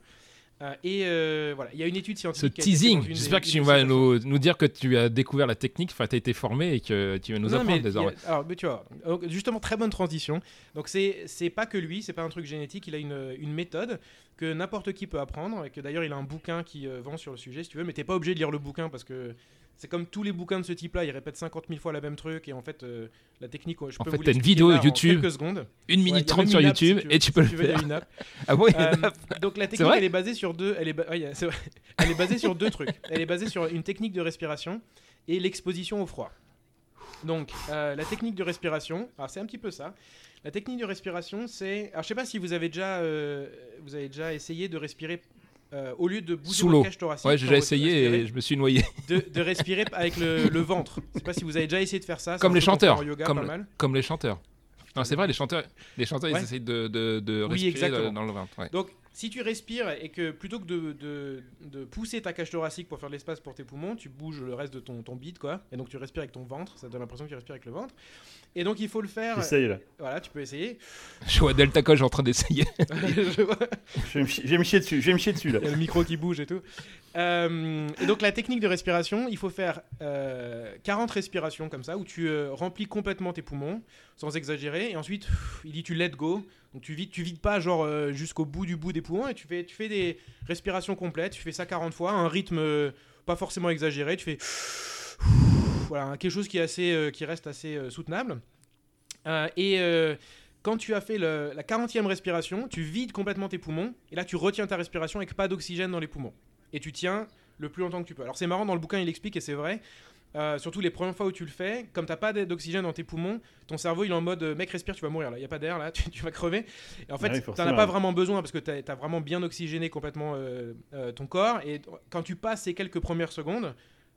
Euh, et euh, voilà, il y a une étude Ce scientifique. faite teasing, j'espère que tu vas nous, nous dire que tu as découvert la technique, enfin, tu as été formé et que tu vas nous Non, apprendre mais désormais. a- alors, mais tu vois, justement, très bonne transition. Donc, c'est c'est pas que lui, c'est pas un truc génétique, il a une, une méthode que n'importe qui peut apprendre. Et que d'ailleurs, il a un bouquin qui euh, vend sur le sujet, si tu veux, mais t'es pas obligé de lire le bouquin parce que c'est comme tous les bouquins de ce type-là, ils répètent 50 000 fois la même truc. Et en fait, euh, la technique, je En peux fait, vous t'as une vidéo là en YouTube, quelques secondes. Une Ouais, minute a 30 même sur si YouTube tu- et tu si peux le veux, faire. une app. Ah bon, Euh, donc la technique, elle est basée sur deux. Elle est, ba- ouais, elle est basée sur deux trucs. Elle est basée sur une technique de respiration et l'exposition au froid. Donc euh, la technique de respiration, c'est un petit peu ça. La technique de respiration, c'est, alors je sais pas si vous avez déjà, vous avez déjà essayé de respirer. Euh, au lieu de bouger Sous votre l'eau. cage thoracique, Ouais, j'ai déjà essayé et je me suis noyé. de, de respirer avec le, le ventre. Je sais pas si vous avez déjà essayé de faire ça. Comme les chanteurs, yoga, comme le-. Comme les chanteurs. Non, c'est vrai, les chanteurs, les chanteurs Ouais. ils essayent de, de, de Oui, respirer exactement. dans le ventre. ouais. Donc, si tu respires et que plutôt que de, de, de pousser ta cage thoracique pour faire de l'espace pour tes poumons, tu bouges le reste de ton, ton bide, quoi. Et donc, tu respires avec ton ventre. Ça donne l'impression que tu respires avec le ventre. Et donc, il faut le faire. J'essaye là. Voilà, tu peux essayer. Je vois Delta Coach en train d'essayer. Je vois. Je vais me chier- je vais me chier dessus. Je vais me chier dessus là. Il y a le micro qui bouge et tout. Euh, et donc, la technique de respiration, il faut faire euh, 40 respirations comme ça, où tu euh, remplis complètement tes poumons, sans exagérer. Et ensuite, il dit tu let go. Donc, tu vides, tu vides pas genre euh, jusqu'au bout du bout des poumons, et tu fais, tu fais des respirations complètes. Tu fais ça 40 fois, un rythme euh, pas forcément exagéré. Tu fais. Voilà, quelque chose qui, est assez, euh, qui reste assez soutenable. Et. quand tu as fait la 40e respiration, tu vides complètement tes poumons et là tu retiens ta respiration avec pas d'oxygène dans les poumons. Et tu tiens le plus longtemps que tu peux. Alors c'est marrant, dans le bouquin il explique et c'est vrai. Euh, surtout les premières fois où tu le fais, comme t'as pas d'oxygène dans tes poumons, ton cerveau il est en mode euh, mec respire, tu vas mourir là, il y a pas d'air là, tu, tu vas crever. Et en fait, oui, t'en as pas vraiment besoin parce que t'as as vraiment bien oxygéné complètement euh, euh, ton corps. Et quand tu passes ces quelques premières secondes,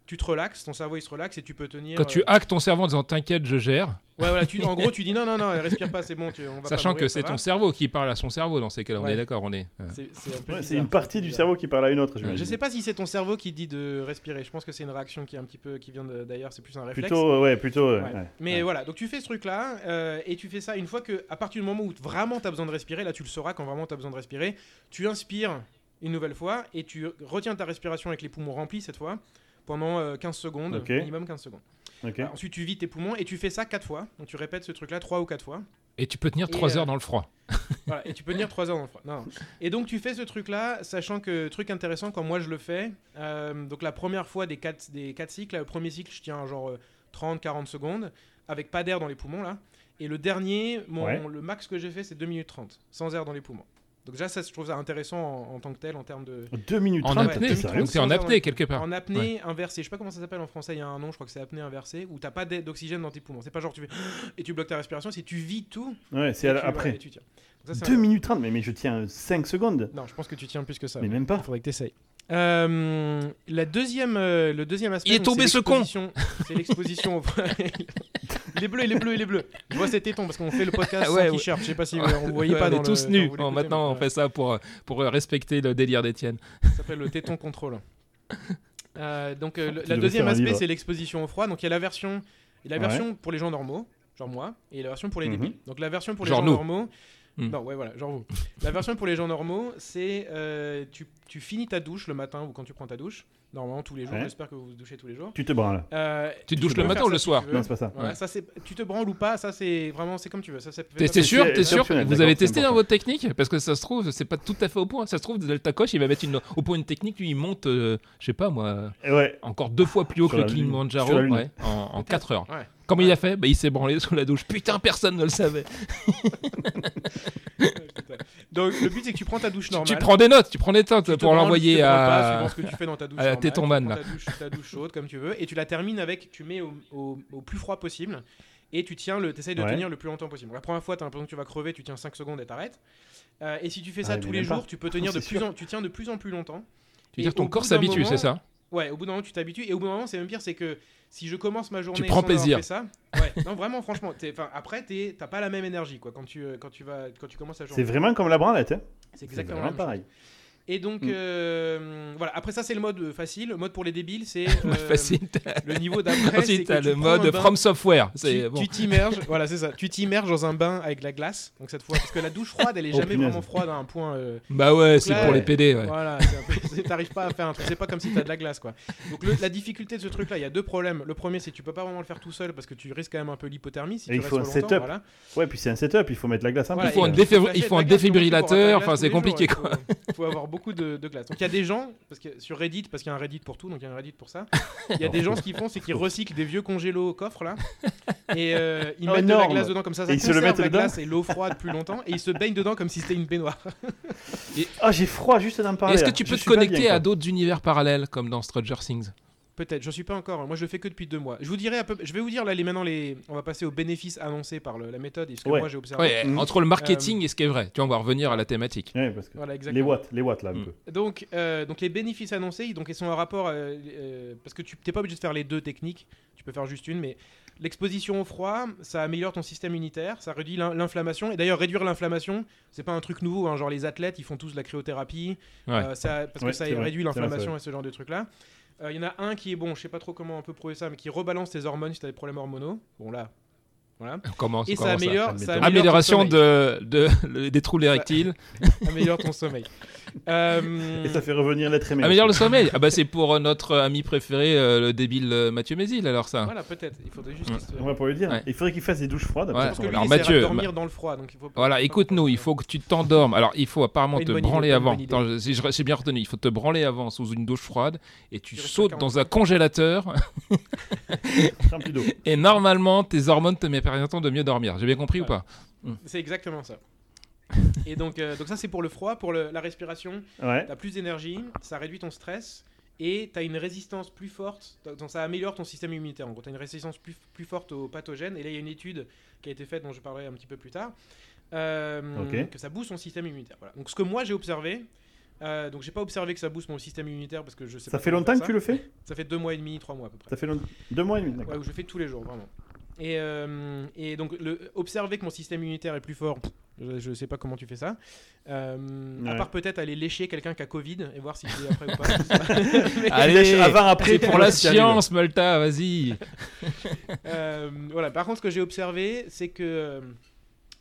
tu te relaxes, ton cerveau il se relaxe et tu peux tenir. Quand tu euh, hackes ton cerveau en disant t'inquiète, je gère, Ouais, voilà, tu, en gros tu dis non, non, non, respire pas, c'est bon, tu, on va pas sachant mourir, que c'est va. ton cerveau qui parle à son cerveau dans ces cas-là, on est d'accord, on est. euh, C'est c'est un peu Ouais, c'est bizarre, une partie du cerveau qui parle à une autre. Je sais pas si c'est ton cerveau qui dit de respirer. Je pense que c'est une réaction qui est un petit peu qui vient de- d'ailleurs. C'est plus un réflexe. Plutôt, euh, ouais, plutôt. euh, Ouais. ouais. Mais Ouais. voilà, donc tu fais ce truc-là euh, et tu fais ça une fois que, à partir du moment où vraiment tu as besoin de respirer, là tu le sauras quand vraiment tu as besoin de respirer, tu inspires une nouvelle fois et tu retiens ta respiration avec les poumons remplis cette fois pendant euh, 15 secondes, Ok. minimum 15 secondes. Ok. Voilà, ensuite tu vides tes poumons et tu fais ça 4 fois. Donc tu répètes ce truc-là 3 ou 4 fois. Et tu peux tenir Et, 3 euh, heures dans le froid. Voilà, et tu peux tenir 3 heures dans le froid. Non. Et donc tu fais ce truc-là, sachant que truc intéressant quand moi je le fais. euh, donc la première fois des 4 des quatre cycles, le premier cycle je tiens genre 30-40 secondes avec pas d'air dans les poumons là. Et le dernier, mon, Ouais. le max que j'ai fait c'est 2 minutes 30 sans air dans les poumons. Donc déjà ça je trouve ça intéressant en, en tant que tel en termes de 2 minutes En 30, ouais, apnée. Donc c'est en apnée quelque part. en apnée inversée. Je sais pas comment ça s'appelle en français, il y a un nom, je crois que c'est apnée inversée où t'as pas d'oxygène dans tes poumons. C'est pas genre tu fais et tu bloques ta respiration, c'est tu vis tout. Ouais, c'est après. tu tiens. Donc ça, c'est 2 un- minutes 30, mais, mais je tiens 5 secondes. Non, je pense que tu tiens plus que ça. Mais même pas. Il faudrait que tu essayes. la deuxième, euh, le deuxième aspect. Il est tombé, c'est ce con l'exposition- C'est l'exposition. au- il est bleu, il est bleu, il est bleu. Je vois ses tétons parce qu'on fait le podcast Ah ouais, sans ouais. t-shirt. Je sais pas si vous vous voyez Ouais, pas on dans est tous le- nus. Bon, maintenant, on fait ça pour, euh, pour euh, respecter le délire d'Étienne. Ça s'appelle le téton contrôle. Euh, donc euh, le- la deuxième aspect c'est l'exposition au froid. Donc il y a la version, la Ouais. version pour les gens normaux, genre moi, et la version pour les Mhm. débiles. Donc la version pour les Genre gens nous. normaux. Mhm. Non, ouais, voilà, genre vous. La version pour les gens normaux, c'est euh, tu, tu finis ta douche le matin ou quand tu prends ta douche. Normalement tous les jours. Ouais. J'espère que vous vous douchez tous les jours. Tu te branles. Euh, Tu te douches le matin ou le si soir. Non, c'est pas ça. Voilà, Ouais. ça c'est tu te branles ou pas, ça c'est vraiment c'est comme tu veux. Ça, T'es sûr, c'est sûr Vous avez testé dans votre technique? Parce que ça se trouve, c'est pas tout à fait au point. Ça se trouve, Delta Coche, il va mettre une, au point une technique, lui, il monte, euh, je sais pas moi, ouais. encore deux fois plus haut Sur que le. Kilimanjaro en 4 heures. Ouais. Comment il a fait? Bah, Il s'est branlé sous la douche. Putain, personne ne le savait. Donc le but c'est que tu prends ta douche normale. tu prends des notes, tu prends des notes pour l'envoyer à. suivant ce que tu fais dans ta douche à normale, tu là. Ta douche, ta douche chaude comme tu veux et tu la termines avec tu mets au, au- au plus froid possible et tu tiens le essayes de Ouais. tenir le plus longtemps possible. La première fois tu as l'impression que tu vas crever, tu tiens 5 secondes et t'arrêtes. Euh, et si tu fais ça Ah, tous mais les pas. jours, tu peux tenir de plus sûr. en tu tiens de plus en plus longtemps. Tu veux dire, ton corps s'habitue, c'est ça? Ouais, au bout d'un moment tu t'habitues et au bout d'un moment c'est même pire c'est que si je commence ma journée prends sans avoir plaisir. fait ça, ouais, non vraiment franchement, t'es- enfin après t'es- t'as pas la même énergie quoi quand tu euh, quand tu vas quand tu commences la journée. C'est vraiment comme la branlette. Hein. C'est exactement la chose. Et donc, Mm. euh, voilà. Après ça, c'est le mode facile. Le mode pour les débiles, c'est euh, Facile. le niveau d'après. c'est Ensuite, le mode bain, From Software. Tu C'est bon. t'immerges, voilà, c'est ça. Tu t'immerges dans un bain avec de la glace. Donc cette fois, parce que la douche froide, elle est Oh, jamais punaise. vraiment froide à un point. euh, Bah ouais, c'est pour les. PD. Ouais. Voilà, t'arrives pas à faire un truc. C'est pas comme si t'as de la glace, quoi. Donc le- la difficulté de ce truc-là, il y a deux problèmes. Le premier, c'est que tu peux pas vraiment le faire tout seul parce que tu risques quand même un peu l'hypothermie si Et tu il faut un setup. voilà. Ouais, puis c'est un setup, il faut mettre la glace un Voilà, Il faut peu. il faut un défibrillateur, enfin, c'est compliqué, faut- Il faut avoir beaucoup de, de glace. Donc il y a des gens, parce que sur Reddit, parce qu'il y a un Reddit pour tout, donc il y a un Reddit pour ça. Il y a des gens, ce qu'ils font, c'est qu'ils recyclent des vieux congélos au coffre là, et euh, ils Oh, mettent de la énorme. glace dedans comme ça, ça Et ils se le mettent la dedans glace et l'eau froide plus longtemps, et ils se baignent dedans comme si c'était une baignoire. Ah, j'ai froid juste d'en parler. Est-ce que tu Je peux te connecter bien, à d'autres univers parallèles comme dans Stranger Things? Peut-être, je suis pas encore. Moi, je le fais que depuis deux mois. Je vous dirai un peu. Je vais vous dire là les maintenant les. On va passer aux bénéfices annoncés par le- la méthode et ce que Ouais. moi j'ai observé. Ouais, Mhm. entre le marketing et ce qui est vrai. Tu vois, on va revenir à la thématique. Ouais, parce que Voilà, les watts, les watts là un Mm. peu. Donc, euh, donc les bénéfices annoncés, donc ils sont en rapport euh, euh, parce que tu n'es pas obligé de faire les deux techniques, tu peux faire juste une, mais l'exposition au froid, ça améliore ton système immunitaire, ça réduit l'in- l'inflammation. Et d'ailleurs, réduire l'inflammation, c'est pas un truc nouveau. hein, genre les athlètes, ils font tous de la cryothérapie, Ouais. euh, ça, parce Ouais, que ça réduit l'inflammation et ce genre de trucs là. Il y en a un qui est bon, je sais pas trop comment on peut prouver ça, mais qui rebalance tes hormones si tu as des problèmes hormonaux. Bon là, voilà. Commence. Et ça améliore, ça ça m'étonne. améliore ton Amélioration de, de, le- des troubles érectiles. améliore ton sommeil. Euh, Et ça fait revenir l'être aimé. Améliore le sommeil. Ah bah c'est pour euh, notre ami préféré, euh, le débile Mathieu Mézil, alors ça. Voilà, peut-être. Il faudrait juste. Ouais. qu'il se- On va pour lui dire. Ouais. Il faudrait qu'il fasse des douches froides. Ouais. peut-être Parce que qu'on lui, va- Alors, il sert Mathieu, à dormir dans le froid, donc il faut. Voilà, pas- écoute-nous, il faut que tu t'endormes. Alors, il faut apparemment Pas te branler idée, pas avant. Attends, si je- j'ai bien retenu, il faut te branler avant sous une douche froide et tu sautes 40 dans un congélateur et normalement tes hormones te permettent de mieux dormir. J'ai bien compris ou pas C'est exactement ça. Et donc, euh, donc ça c'est pour le froid, pour le- la respiration, Ouais. t'as plus d'énergie, ça réduit ton stress et t'as une résistance plus forte, donc ça améliore ton système immunitaire. En gros, t'as une résistance plus, plus forte aux pathogènes. Et là, il y a une étude qui a été faite dont je parlerai un petit peu plus tard, euh, Ok. que ça booste ton système immunitaire. Voilà. Donc ce que moi j'ai observé, euh, donc j'ai pas observé que ça booste mon système immunitaire parce que je sais Ça pas fait longtemps que tu le fais? Ça fait deux mois et demi, trois mois à peu près. Ça fait long- deux mois et demi, d'accord. Ouais, où je fais tous les jours, vraiment. Et, euh, et donc, le, observer que mon système immunitaire est plus fort, je, je sais pas comment tu fais ça. Euh, À part peut-être aller lécher quelqu'un qui a Covid et voir si c'est après ou pas. Mais, Allez, avant, après, pour la science, Malta, vas-y. euh, voilà. Par contre, ce que j'ai observé, c'est que.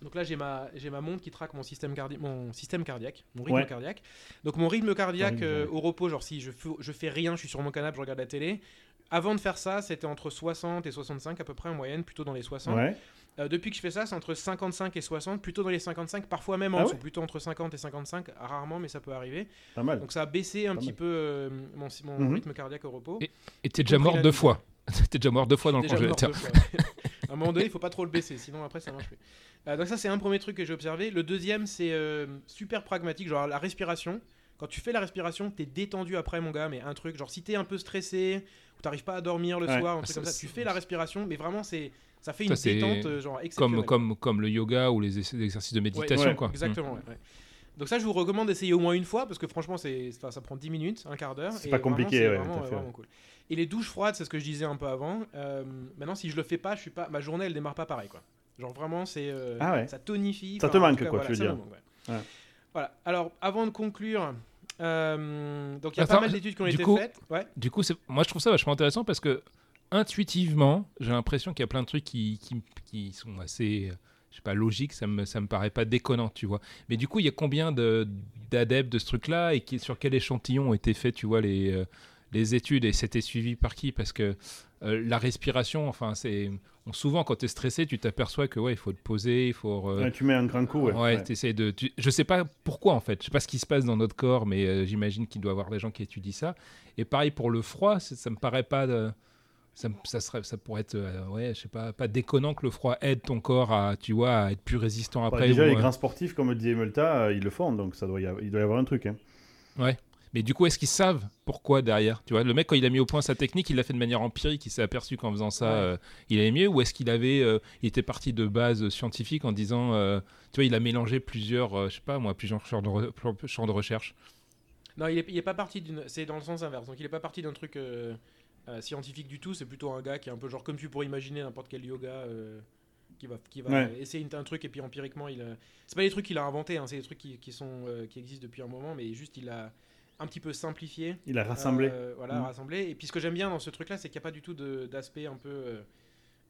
donc là, j'ai ma, j'ai ma montre qui traque mon système, cardi- mon système cardiaque, mon rythme Ouais. cardiaque. Donc mon rythme cardiaque euh, au repos, genre si je je fais rien, je suis sur mon canapé, je regarde la télé. Avant de faire ça, c'était entre 60 et 65 à peu près en moyenne, plutôt dans les 60. Ouais. Euh, depuis que je fais ça, c'est entre 55 et 60, plutôt dans les 55, parfois même en Ah dessous, ouais plutôt entre 50 et 55, rarement, mais ça peut arriver. Pas mal. Donc ça a baissé un Pas petit mal. peu euh, mon, mon Mhm. rythme cardiaque au repos. Et- t'es déjà mort la deux fois. t'es déjà mort deux fois dans le congélateur. à un moment donné, il faut pas trop le baisser, sinon après ça marche plus. Euh, donc ça, c'est un premier truc que j'ai observé. Le deuxième, c'est euh, super pragmatique, genre la respiration. Quand tu fais la respiration, t'es détendu après, mon gars, mais un truc, genre si t'es un peu stressé, ou t'arrives pas à dormir le Ouais. soir, un truc ça, comme ça, tu fais la respiration, mais vraiment, c'est ça fait Ça, une c'est détente, euh, genre exceptionnelle. Comme, comme, comme le yoga ou les ex- exercices de méditation. ouais, quoi. Exactement, ouais. Donc ça, je vous recommande d'essayer au moins une fois, parce que franchement, c'est, ça prend 10 minutes, un quart d'heure. C'est pas compliqué, c'est ouais, vraiment, tout à fait, vraiment ouais. cool. Et les douches froides, c'est ce que je disais un peu avant. Euh, maintenant, si je le fais pas, je suis pas, ma journée, elle démarre pas pareil, quoi. Genre vraiment, c'est, euh, Ah ouais. ça tonifie. Ça te manque, cas, quoi, voilà, tu veux ça dire. Voilà. Alors, avant de conclure, euh, donc il y a Attends, pas mal d'études qui ont été coup- faites. Ouais. Du coup, moi je trouve ça vachement intéressant parce que intuitivement, j'ai l'impression qu'il y a plein de trucs qui, qui, qui sont assez, je sais pas, logiques. Ça me, ça me paraît pas déconnant, tu vois. Mais du coup, il y a combien de- d'adeptes de ce truc-là et qui, sur quel échantillon ont été faits, tu vois, les, euh, les études et c'était suivi par qui? Parce que euh, la respiration, enfin, c'est souvent quand tu es stressé, tu t'aperçois que ouais, il faut te poser, il faut. euh, Ouais, tu mets un grand coup. Ouais. Ouais, Ouais. de. tu- Je sais pas pourquoi en fait. Je sais pas ce qui se passe dans notre corps, mais euh, j'imagine qu'il doit y avoir des gens qui étudient ça. Et pareil pour le froid, ça me paraît pas. de- Ça, serait, ça pourrait être, euh, ouais, je sais pas, pas déconnant que le froid aide ton corps à, tu vois, à être plus résistant Bah, après. déjà, ou, les euh, grands sportifs, comme disait Multa, euh, ils le font, donc ça doit y avoir, il doit y avoir un truc. Hein. Mais du coup, est-ce qu'ils savent pourquoi derrière Tu vois, le mec quand il a mis au point sa technique, il l'a fait de manière empirique. Il s'est aperçu qu'en faisant ça, Ouais. euh, il allait mieux. Ou est-ce qu'il avait, euh, il était parti de base scientifique en disant, euh, tu vois, il a mélangé plusieurs, euh, je sais pas moi, plusieurs champs de, re- champs de recherche? Non, il est, il est pas parti d'une. C'est dans le sens inverse. Donc, il est pas parti d'un truc euh, euh, scientifique du tout. C'est plutôt un gars qui est un peu genre comme tu pourrais imaginer n'importe quel yoga euh, qui va, qui va Ouais. essayer un truc et puis empiriquement, il. a- C'est pas des trucs qu'il a inventés. Hein, c'est des trucs qui, qui sont euh, qui existent depuis un moment, mais juste il a un petit peu simplifié. Il a rassemblé. Euh, voilà, Mm. rassemblé. Et puis ce que j'aime bien dans ce truc-là, c'est qu'il n'y a pas du tout d'aspect un peu.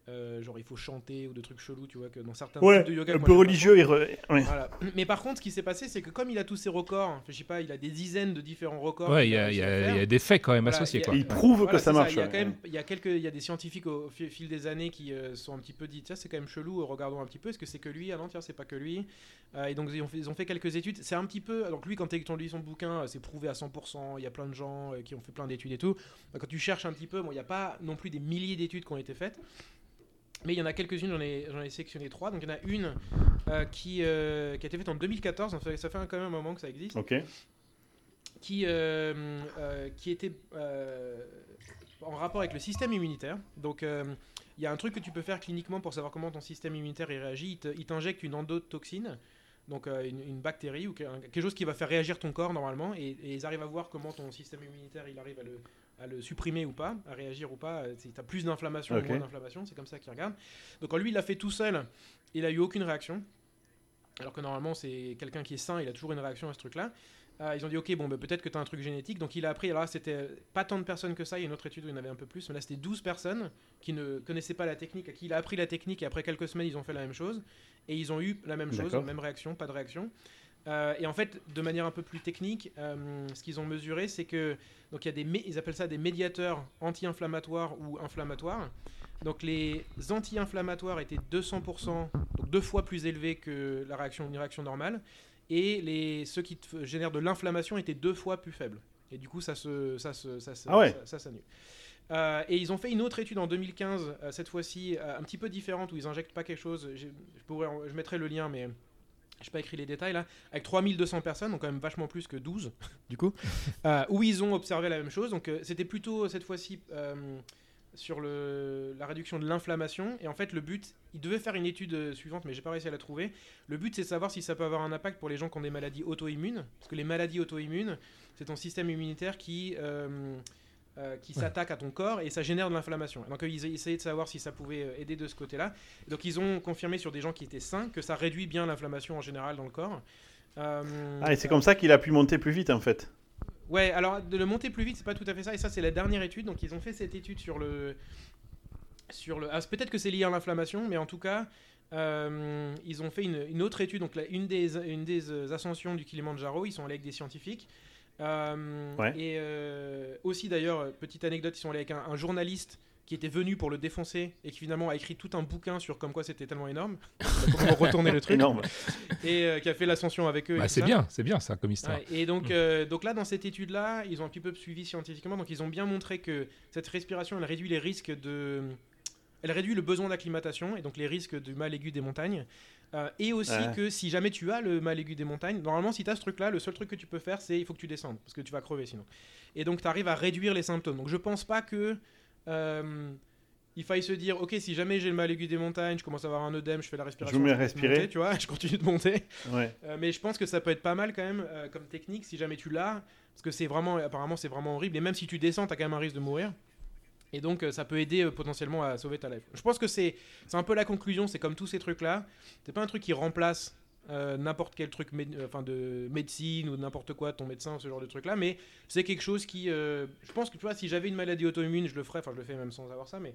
Euh, genre il faut chanter ou de trucs chelous, tu vois, que dans certains ouais, types de yoga. un peu religieux. Et re- ouais. voilà. Mais par contre, ce qui s'est passé, c'est que comme il a tous ses records, je sais pas, il a des dizaines de différents records. Ouais, il y, a- y y des faits quand même Voilà, associés. a- Quoi. Il prouve Voilà, que ça marche. Il y a ouais. quand même, il y a quelques, il y a des scientifiques au fi- fil des années qui euh, sont un petit peu dit, tiens, c'est quand même chelou. Regardons un petit peu. Est-ce que c'est que lui Ah non, tiens, c'est pas que lui. Euh, et donc ils ont fait, ils ont fait quelques études. C'est un petit peu. Donc lui, quand tu lis son bouquin, euh, c'est prouvé à 100%. Il y a plein de gens euh, qui ont fait plein d'études et tout. Donc, quand tu cherches un petit peu, bon, il n'y a pas non plus des milliers d'études qui ont été faites. Mais il y en a quelques-unes, j'en ai, j'en ai sélectionné trois. Donc il y en a une euh, qui, euh, qui a été faite en 2014, donc ça fait- ça fait quand même un moment que ça existe Ok. qui, euh, qui était en rapport avec le système immunitaire. Donc, il y a un truc que tu peux faire cliniquement pour savoir comment ton système immunitaire il réagit. Il te- Il t'injecte une endotoxine, donc une, une bactérie ou quelque chose qui va faire réagir ton corps normalement, et, et ils arrivent à voir comment ton système immunitaire il arrive à le, à le supprimer ou pas, à réagir ou pas. euh, Si tu as plus d'inflammation ou moins d'inflammation, c'est comme ça qu'ils regardent. Donc, quand lui, il l'a fait tout seul, il a eu aucune réaction. Alors que normalement, c'est quelqu'un qui est sain, il a toujours une réaction à ce truc-là. Euh, ils ont dit, ok, bon, bah, peut-être que tu as un truc génétique. Donc il a appris, alors là, c'était pas tant de personnes que ça, il y a une autre étude où il y en avait un peu plus, mais là, c'était 12 personnes qui ne connaissaient pas la technique, à qui il a appris la technique, et après quelques semaines, ils ont fait la même chose. Et ils ont eu la même chose, D'accord. même réaction, pas de réaction. Euh, et en fait, de manière un peu plus technique, euh, ce qu'ils ont mesuré, c'est que donc il y a des, ils appellent ça des médiateurs anti-inflammatoires ou inflammatoires. Donc les anti-inflammatoires étaient 200%, donc deux fois plus élevés que la réaction, une réaction normale, et les, ceux qui génèrent de l'inflammation étaient deux fois plus faibles. Et du coup, ça se, ça se, ça Ah ouais. ça- ça s'annule. Euh, et ils ont fait une autre étude en 2015, euh, cette fois-ci un petit peu différente, où ils injectent pas quelque chose. pourrais, je mettrai le lien, mais je n'ai pas écrit les détails là. Avec 3200 personnes, donc quand même vachement plus que 12, du coup, euh, où ils ont observé la même chose. Donc euh, c'était plutôt cette fois-ci euh, sur la réduction de l'inflammation. Et en fait, le but, ils devaient faire une étude suivante, mais j'ai pas réussi à la trouver. Le but, c'est de savoir si ça peut avoir un impact pour les gens qui ont des maladies auto-immunes. Parce que les maladies auto-immunes, c'est ton système immunitaire qui. Euh, qui s'attaque à ton corps et ça génère de l'inflammation. Donc euh, ils essayaient de savoir si ça pouvait euh, aider de ce côté-là. Donc ils ont confirmé sur des gens qui étaient sains que ça réduit bien l'inflammation en général dans le corps. Euh, Ah, et c'est comme ça qu'il a pu monter plus vite en fait. Ouais, alors de le monter plus vite, c'est pas tout à fait ça. Et ça, c'est la dernière étude. Donc ils ont fait cette étude sur le, sur le. ah, peut-être que c'est lié à l'inflammation, mais en tout cas, euh, ils ont fait une, une autre étude. Donc là, une des une des ascensions du Kilimanjaro, ils sont allés avec des scientifiques. Euh, Ouais. Et euh, aussi d'ailleurs, petite anecdote, ils sont allés avec un, un journaliste qui était venu pour le défoncer et qui finalement a écrit tout un bouquin sur comme quoi c'était tellement énorme, comment retourner le truc, Énorme. et euh, qui a fait l'ascension avec eux. Bah, c'est bien, c'est bien ça comme histoire. Ouais, et donc, euh, donc là, dans cette étude-là, ils ont un petit peu suivi scientifiquement. Donc, ils ont bien montré que cette respiration, elle réduit les risques de. Elle réduit le besoin d'acclimatation et donc les risques du mal aigu des montagnes. Euh, et aussi Ouais. que si jamais tu as le mal aigu des montagnes, normalement, si tu as ce truc-là, le seul truc que tu peux faire, c'est il faut que tu descendes parce que tu vas crever sinon. Et donc, tu arrives à réduire les symptômes. Donc, je pense pas que. euh, il faille se dire, ok, si jamais j'ai le mal aigu des montagnes, je commence à avoir un œdème, je fais la respiration. Je me mets à respirer. monter, tu vois, je continue de monter. Ouais. Euh, mais je pense que ça peut être pas mal quand même comme technique si jamais tu l'as. Parce que c'est vraiment, apparemment, c'est vraiment horrible. Et même si tu descends, t'as quand même un risque de mourir. Et donc, euh, ça peut aider euh, potentiellement à sauver ta life. Je pense que c'est c'est un peu la conclusion. C'est comme tous ces trucs-là. C'est pas un truc qui remplace euh, n'importe quel truc enfin de médecine ou n'importe quoi, ton médecin, ce genre de truc-là. Mais c'est quelque chose qui. euh, je pense que tu vois, si j'avais une maladie auto-immune, je le ferais. Enfin, je le fais même sans avoir ça. Mais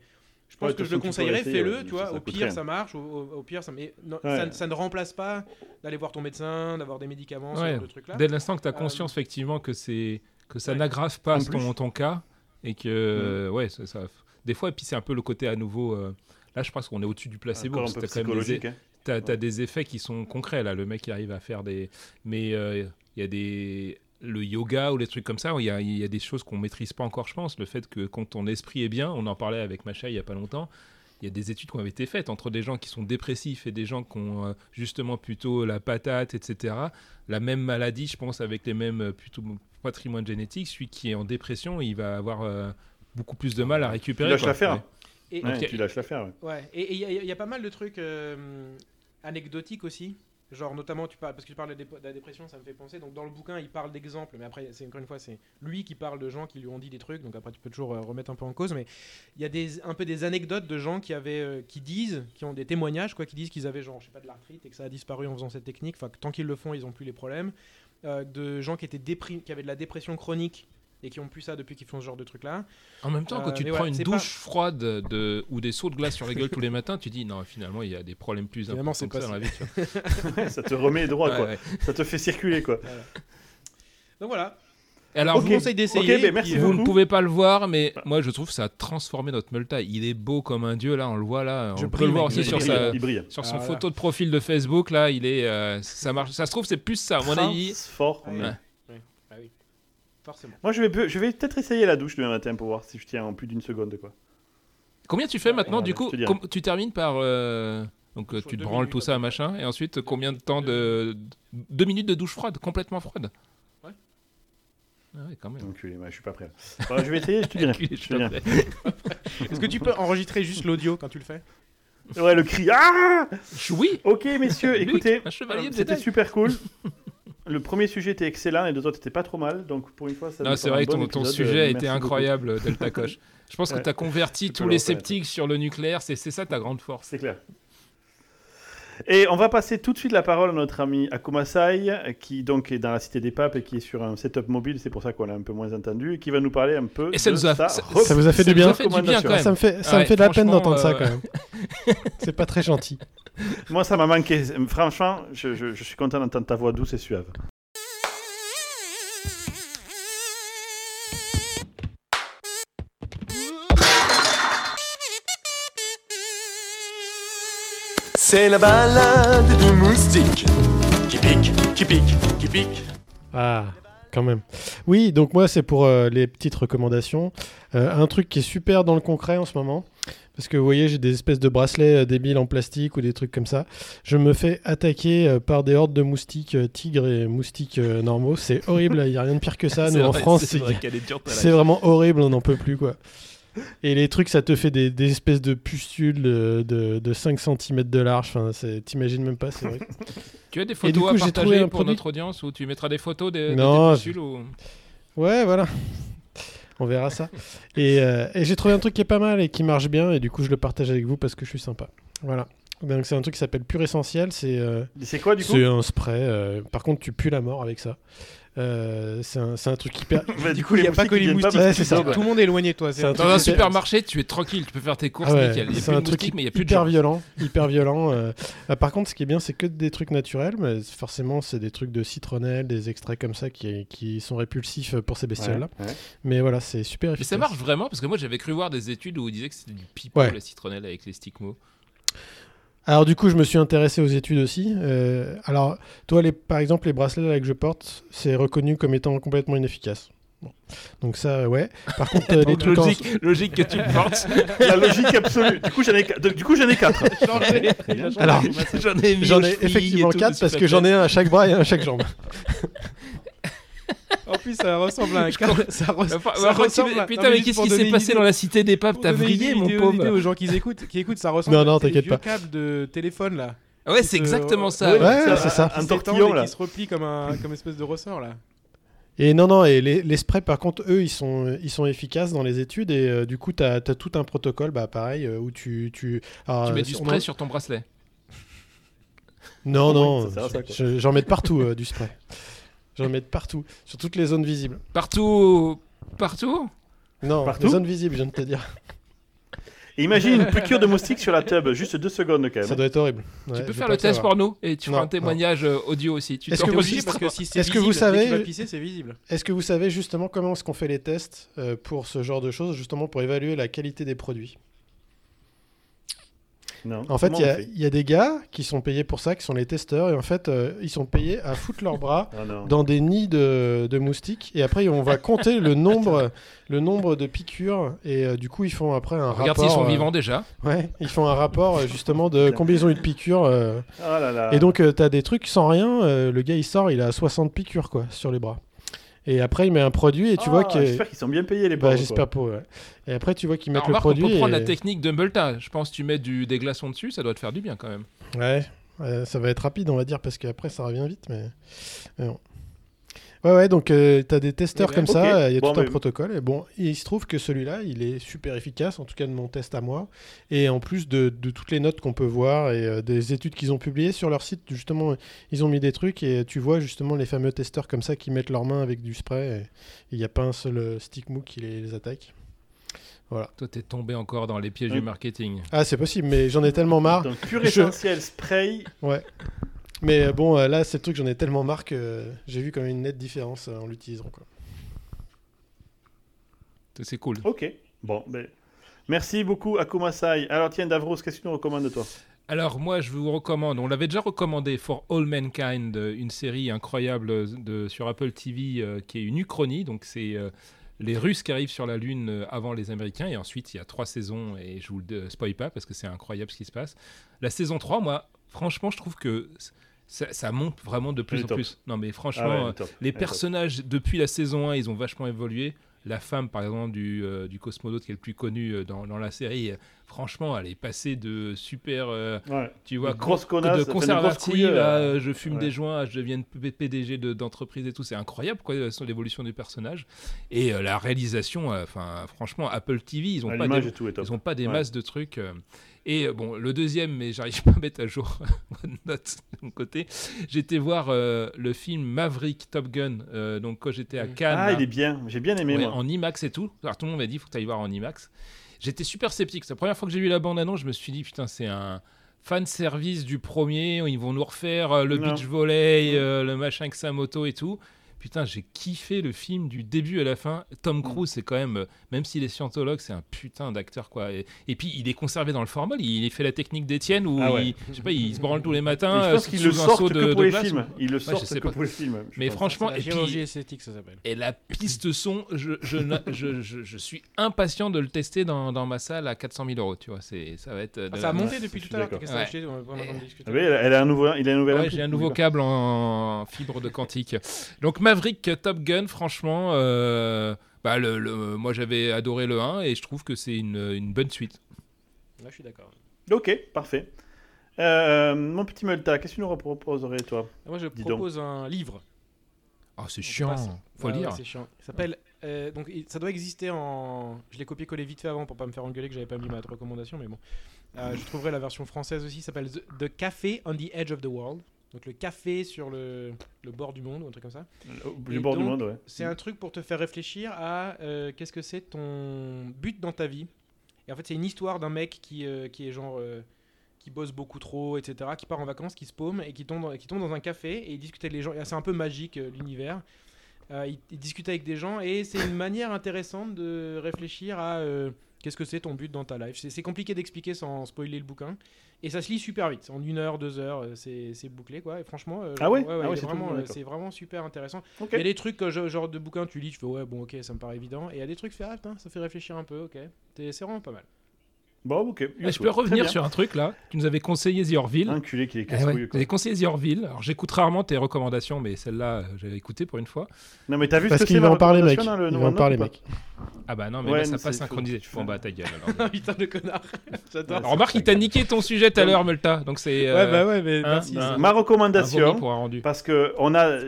je pense Ouais, que je le conseillerais. Fais-le, tu vois. ça Au pire, rien. ça marche. Au, au- au pire, ça. Mais non, Ouais. ça, ça ne remplace pas d'aller voir ton médecin, d'avoir des médicaments, ce Ouais. genre de trucs-là. Dès l'instant que tu as Euh, conscience effectivement que c'est que ça ouais. n'aggrave pas En ton, ton cas et que ouais ça, ça- des fois et puis c'est un peu le côté à nouveau euh, là je pense qu'on est au-dessus du placebo Encore un parce que peu t'as des, psychologique. hein. t'as, des effets qui sont concrets là le mec il arrive à faire des mais euh, il y a des le yoga ou les trucs comme ça il y a, il y a des choses qu'on maîtrise pas encore je pense le fait que quand ton esprit est bien on en parlait avec Macha il y a pas longtemps il y a des études qui ont été faites entre des gens qui sont dépressifs et des gens qui ont euh, justement plutôt la patate, etc. La même maladie, je pense, avec les mêmes plutôt patrimoine génétique. Celui qui est en dépression, il va avoir euh, beaucoup plus de mal à Tu récupérer. lâches quoi. l'affaire. Et, Ouais, Ok. Tu lâches l'affaire. ouais. Ouais, et il y, a- y a pas mal de trucs euh, anecdotiques aussi. Genre, notamment, tu parles, parce que tu parles de, la dép- de la dépression, ça me fait penser. Donc, dans le bouquin, il parle d'exemples, mais après, c'est encore une fois, c'est lui qui parle de gens qui lui ont dit des trucs. Donc, après, tu peux toujours euh, remettre un peu en cause. Mais il y a des, un peu des anecdotes de gens qui, avaient, euh, qui disent, qui ont des témoignages, quoi, qui disent qu'ils avaient, genre, je sais pas, de l'arthrite et que ça a disparu en faisant cette technique. Enfin, que tant qu'ils le font, ils ont plus les problèmes. Euh, de gens qui, étaient déprim- qui avaient de la dépression chronique et qui ont plus ça depuis qu'ils font ce genre de trucs-là. En même temps, quand Euh, tu te prends ouais, une douche pas- froide de, ou des sauts de glace sur la gueule tous les matins, tu dis non, finalement, il y a des problèmes plus importants que ça dans la vie. tu vois. Ouais, ça te remet droit, Ouais, quoi. ouais. Ça te fait circuler, quoi. Donc, voilà. Et Alors, je vous conseille d'essayer. Ben, puis, Vous euh, ne pouvez pas le voir, mais moi je trouve que ça a transformé notre Multa. Il est beau comme un dieu là, on le voit là. Je on peut brille, le voir aussi je sur brille. sa, Il brille. sur son Ah, photo de profil de Facebook là. Il est, euh, ça marche. Ça se trouve c'est plus ça à mon avis. Fort. Ouais. mais- Ouais. Ah oui, forcément. Moi, je vais, je vais peut-être essayer la douche demain matin pour voir si je tiens en plus d'une seconde, quoi. Combien tu fais maintenant du je coup te dirai. com- Tu termines par euh, donc euh, Je tu te branles minutes, tout ça machin et ensuite combien de temps de deux minutes de douche froide complètement froide? Ah ouais, quand même. Donc, je suis pas prêt. Bon, je vais essayer, je te dirai. Est-ce que tu peux enregistrer juste l'audio quand tu le fais Ouais, le cri. Ah Oui. Ok, messieurs, Luc, écoutez, c'était super cool. Le premier sujet était excellent et les deux autres étaient pas trop mal. Donc, pour une fois, ça Non, c'est vrai que ton, bon ton épisode. sujet a Euh, été incroyable, Delta Coche. Je pense que tu as converti tous les le sceptiques sur le nucléaire. C'est c'est ça ta grande force. C'est clair. Et on va passer tout de suite la parole à notre ami Akumasai, qui donc est dans la Cité des Papes et qui est sur un setup mobile, c'est pour ça qu'on l'a un peu moins entendu, et qui va nous parler un peu Et ça de nous a- sa ça- Ça vous a fait Ça du bien a fait du bien quand recommandation. même. Ça me fait, ça Ouais, me fait de la peine d'entendre ça euh, quand même. C'est pas très gentil. Moi, ça m'a manqué. Franchement, je, je- je suis content d'entendre ta voix douce et suave. C'est la balade du moustique qui pique, qui pique, qui pique. Ah, quand même. Oui, donc moi, c'est pour euh, les petites recommandations. Euh, un truc qui est super dans le concret en ce moment. Parce que vous voyez, j'ai des espèces de bracelets euh, débiles en plastique ou des trucs comme ça. Je me fais attaquer euh, par des hordes de moustiques euh, tigres et moustiques euh, normaux. C'est horrible, il n'y a rien de pire que ça. Nous, en France, c'est vrai vraiment horrible, on n'en peut plus, quoi. Et les trucs, ça te fait des, des espèces de pustules de, de, de 5 cm de large. Enfin, t'imagines même pas, c'est vrai. Tu as des photos coup, à partager pour produit- notre audience ou tu mettras des photos de, de Non, pustules ou... Ouais, voilà. On verra ça. Et, euh, et j'ai trouvé un truc qui est pas mal et qui marche bien, et du coup, je le partage avec vous parce que je suis sympa. Voilà. Donc, c'est un truc qui s'appelle Pure Essentiel. C'est euh, C'est quoi, du coup? c'est un spray. euh, par contre, tu pues la mort avec ça. Euh, c'est un, c'est un truc hyper. Bah, Du coup, il n'y a pas que les moustiques. Ouais, c'est ça. Tout le monde est éloigné de toi. Un Dans un supermarché, tu es tranquille, tu peux faire tes courses Ah ouais, nickel. C'est plus de un truc mais il y a plus de hyper gens. violent, hyper violent. euh. Ah, par contre, ce qui est bien, c'est que des trucs naturels, mais forcément, c'est des trucs de citronnelle, des extraits comme ça qui, qui sont répulsifs pour ces bestioles-là. Ouais, ouais. Mais voilà, c'est super Mais efficace. ça marche vraiment parce que moi j'avais cru voir des études où ils disaient que c'était du pipeau Ouais. la citronnelle avec les stigmos. Alors du coup, je me suis intéressé aux études aussi. Euh, alors, toi, les, par exemple, les bracelets là, que je porte, c'est reconnu comme étant complètement inefficace. Bon. Donc ça, ouais. Par contre, euh, les trucs en- logique, que tu portes. La logique absolue. Du coup, j'en ai, qu- donc, du coup, j'en ai quatre. Alors, j'en ai effectivement quatre je parce que j'en ai un à chaque bras et un à chaque jambe. En plus, ça ressemble à un cadre. Ça, res- Enfin, ça enfin, ressemble à- Putain, Non, mais qu'est-ce qui s'est passé dans la cité des papes T'as vrillé, mon pauvre aux gens qui écoutent, qui écoutent, ça ressemble. Non, non, à des t'inquiète vieux pas. câbles de téléphone là. Ouais, c'est exactement ça. Ouais, c'est ça. Un tortillon, là. Qui se replie comme un, comme espèce de ressort là. Et non, non, et les, les sprays, par contre, eux, ils sont, ils sont efficaces dans les études et euh, du coup, tu as, tout un protocole, bah, pareil, euh, où tu... Tu, alors, Tu mets du on spray en- sur ton bracelet. Non, non, j'en mets de partout euh, du spray. J'en mets de partout, sur toutes les zones visibles. Partout, partout? Non, Partout les zones visibles, je viens de te dire. Et imagine une piqûre de moustique sur la tube, juste deux secondes quand Ça même. doit être horrible. Ouais, tu peux faire le te test savoir. pour nous et tu Non, feras un témoignage euh, audio aussi. Tu Est-ce que vous- obligé t'enregistres. parce que si c'est Est-ce que vous visible, dès savez- que c'est visible. Est-ce que vous savez justement comment est-ce qu'on fait les tests euh, pour ce genre de choses, justement pour évaluer la qualité des produits? Non. En fait, il y, a- fait il y a des gars qui sont payés pour ça, qui sont les testeurs, et en fait, euh, ils sont payés à foutre leurs bras Ah dans des nids de, de moustiques, et après, on va compter le nombre, le nombre de piqûres, et euh, du coup, ils font après un Regarde rapport. s'ils sont euh, vivants déjà. Ouais, ils font un rapport justement de combien ils ont eu de piqûres. euh, Oh là là. Et donc, tu t'as des trucs sans rien. euh, le gars, il sort, il a 60 piqûres quoi, sur les bras. Et après, il met un produit et tu vois Ah, que. J'espère qu'ils sont bien payés les Bah, j'espère pas, ouais. Et après, tu vois qu'ils mettent Alors, le remarque, on produit. peut prendre et- la technique d'Umbelta. Je pense que tu mets du, des glaçons dessus, ça doit te faire du bien quand même. Ouais, ouais, ça va être rapide, on va dire, parce qu'après, ça revient vite. Mais, mais bon. Ouais, ouais, donc euh, t'as des testeurs Eh comme ben, ça, ok. il y a Bon, tout un protocole. Et bon, il se trouve que celui-là, il est super efficace, en tout cas de mon test à moi. Et en plus de, de toutes les notes qu'on peut voir et euh, des études qu'ils ont publiées sur leur site, justement, ils ont mis des trucs et tu vois justement les fameux testeurs comme ça qui mettent leurs mains avec du spray. Et il n'y a pas un seul euh, stick mou qui les, les attaque. Toi, t'es tombé encore dans les pièges Oui. du marketing. Ah, c'est possible, mais j'en ai tellement marre. Donc pur Je- essentiel, spray. Ouais. Mais euh, bon, euh, là, c'est le truc, j'en ai tellement marre que euh, j'ai vu quand même une nette différence en l'utilisant. C'est cool. Ok. Bon, ben. Merci beaucoup Akumasai. Alors tiens Davros, qu'est-ce que tu nous recommandes toi? Alors moi je vous recommande, on l'avait déjà recommandé For All Mankind, une série incroyable de, sur Apple TV euh, qui est une uchronie, donc c'est euh, les Russes qui arrivent sur la Lune avant les Américains, et ensuite il y a trois saisons, et je vous le spoil pas parce que c'est incroyable ce qui se passe. La saison 3, moi franchement je trouve que ça, ça monte vraiment de plus en top. plus. Non mais franchement, Ah ouais, top. les top. personnages depuis la saison 1, ils ont vachement évolué. La femme, par exemple, du, euh, du cosmonaute qui est le plus connu euh, dans, dans la série, euh, franchement, elle est passée de super, euh, Ouais. tu vois, grosse con- connasse, de conservative à euh, je fume ouais. des joints, à je deviens PDG de- d'entreprise et tout. C'est incroyable, quoi, l'évolution du personnage. Et la réalisation, enfin, franchement, Apple TV, ils ont Ah, pas des, et tout est top. ils ont pas des Ouais. masses de trucs. Et euh, bon, le deuxième, mais j'arrive pas à mettre à jour note de mon côté. J'étais voir euh, le film Maverick Top Gun, euh, donc quand j'étais à Cannes. Ah, là. il est bien. J'ai bien aimé Ouais, moi. en IMAX et tout. Alors tout le monde m'a dit, il faut que tu ailles voir en IMAX. J'étais super sceptique. C'est la première fois que j'ai vu la bande-annonce, je me suis dit, putain, c'est un fan service du premier. Ils vont nous refaire le Non. beach volley, euh, le machin avec sa moto et tout. Putain, j'ai kiffé le film du début à la fin. Tom Mm. Cruise, c'est quand même, euh, même s'il est scientologue, c'est un putain d'acteur, quoi. Et, et puis, il est conservé dans le formol. Il, il fait la technique d'Étienne où, Ah ouais. il, je sais pas, il se branle tous les Et matins. je euh, pense qu'ils le que de- pour de les films. Ils le je sortent sais que pas. pour les films. Mais pense. franchement, La et puis, esthétique, ça s'appelle. et la piste son, je, je, na- je, je- je suis impatient de le tester dans, dans ma salle à 400 000 euros. Tu vois, c'est, ça va être. euh, de Ah, ça a monté depuis tout à l'heure. Ouais. Ah oui, elle elle a un nouveau, il a un nouvel Ouais, j'ai un nouveau câble en fibre de quantique. Donc Maverick Top Gun, franchement, euh, bah, le, le- moi j'avais adoré le 1 et je trouve que c'est une, une bonne suite. Là, je suis d'accord. Ok, parfait. Euh, mon petit Multa, qu'est-ce que tu nous proposerais toi Moi, je Dis donc. propose un livre. Oh, c'est On chiant, passe. faut Ah le ouais, dire. c'est chiant. Il s'appelle. euh, donc, ça doit exister en. Je l'ai copié-collé vite fait avant pour pas me faire engueuler que j'avais pas mis ma recommandation, mais bon. Euh, je trouverai la version française aussi. Ça s'appelle The, The Café on the Edge of the World. Donc le café sur le, le bord du monde ou un truc comme ça. Du Et bord du monde, ouais. C'est un truc pour te faire réfléchir à euh, qu'est-ce que c'est ton but dans ta vie. Et en fait, c'est une histoire d'un mec qui, euh, qui est genre. euh, qui bosse beaucoup trop, etc., qui part en vacances, qui se paume et qui tombe, dans- qui tombe dans un café et il discute avec les gens. C'est un peu magique l'univers. Il, il discute avec des gens et c'est une manière intéressante de réfléchir à qu'est-ce que c'est ton but dans ta life. C'est compliqué d'expliquer sans spoiler le bouquin. Et ça se lit super vite. En une heure, deux heures, euh, c'est bouclé quoi. Et franchement, euh, Ah ouais ouais, Ah ouais, c'est vraiment, euh, c'est vraiment super intéressant. Il y a des trucs, genre, de bouquins, tu lis, tu fais ouais, bon, ok, ça me paraît évident. Et il y a des trucs, tu fais ah, putain, ça fait réfléchir un peu, ok. C'est vraiment pas mal. Bon, ok. Mais je peux revenir sur un truc là. Tu nous avais conseillé The Orville. bien. Enculé qu'il est Eh ouais, quoi. avez conseillé The Orville. Alors j'écoute rarement tes recommandations, mais celle-là, euh, j'avais écouté pour une fois. Non, mais t'as vu ce Parce que qu'il c'est va ma en parler, mec. le Il va en parler, pas mec. Ah bah non, mais Ouais, là, ça passe c'est- synchronisé. faut- Bon bah ta gueule alors. Ah putain, le connard. J'adore. Remarque, il t'a niqué ton sujet tout à l'heure, Multa. Donc c'est. Ouais, euh, bah ouais, mais hein, merci. Ma recommandation, pour un rendu. parce que on a,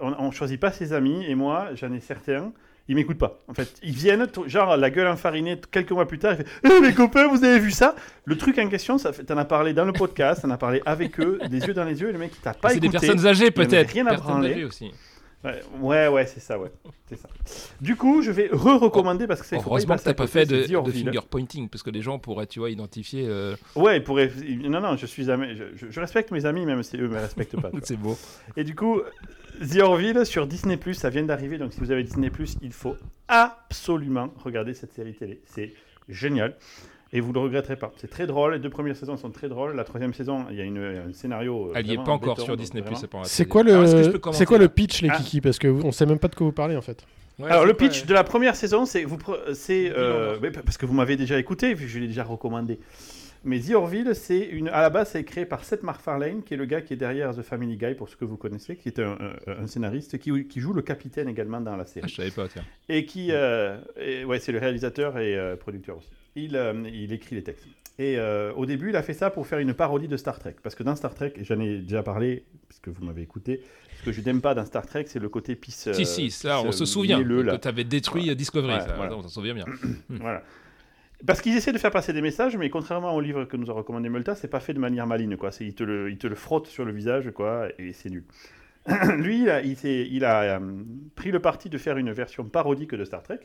on, on choisit pas ses amis et moi, j'en ai certains. Ils m'écoutent pas. En fait, ils viennent, genre la gueule enfarinée, quelques mois plus tard, ils font Eh, les copains, vous avez vu ça? Le truc en question, ça fait, t'en as parlé dans le podcast, t'en as parlé avec eux, des yeux dans les yeux, et le mec, il t'a pas C'est des écouté. personnes âgées peut-être. rien à branler. aussi. Ouais, ouais, ouais, c'est ça, ouais. C'est ça. Du coup, je vais re-recommander parce que y Heureusement que t'as pas fait c'est de, finger pointing, parce que les gens pourraient, tu vois, identifier. euh, Ouais, il pourrait. Non, non, je suis ami. Je, je- respecte mes amis, même si eux me respectent pas. C'est beau. Et du coup, The Orville sur Disney ça vient d'arriver. Donc, si vous avez Disney il faut absolument regarder cette série télé. C'est génial. Et vous le regretterez pas. C'est très drôle. Les deux premières saisons sont très drôles. La troisième saison, il y a une, un scénario. euh, Elle y est pas encore béton, sur Disney+. vraiment. c'est quoi le c'est quoi le pitch les Ah. kiki? Parce que vous- on sait même pas de quoi vous parlez en fait. Ouais, Alors le quoi, pitch ouais. de la première saison, c'est vous, euh, parce que vous m'avez déjà écouté, vu que je l'ai déjà recommandé. Mais The Orville, c'est une à la base, c'est créé par Seth MacFarlane, qui est le gars qui est derrière The Family Guy, pour ceux que vous connaissez, qui est un, un- un scénariste qui, qui joue le capitaine également dans la Ah, série, je savais pas, tiens. et qui, euh, et- ouais, c'est le réalisateur et euh, producteur aussi. Il, euh, il écrit les textes. Et euh, au début, il a fait ça pour faire une parodie de Star Trek, parce que dans Star Trek, j'en ai déjà parlé, puisque vous m'avez écouté. Ce que je n'aime pas dans Star Trek, c'est le côté pisse. si, si, ça, on se souvient. Que t'avais détruit Discovery, ça. voilà. on s'en souvient bien. Voilà. Parce qu'ils essaient de faire passer des messages, mais contrairement au livre que nous a recommandé Multa, c'est pas fait de manière maligne, quoi. Il, te le, il frotte sur le visage, et c'est nul. Lui, il a, euh, pris le parti de faire une version parodique de Star Trek.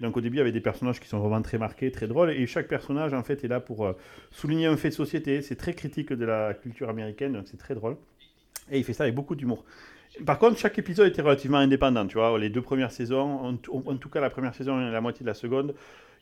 Donc au début, il y avait des personnages qui sont vraiment très marqués, très drôles, et chaque personnage, en fait, est là pour euh, souligner un fait de société. C'est très critique de la culture américaine, donc c'est très drôle. Et il fait ça avec beaucoup d'humour. Par contre, chaque épisode était relativement indépendant, tu vois. Les deux premières saisons, en, tout- cas la première saison et la moitié de la seconde,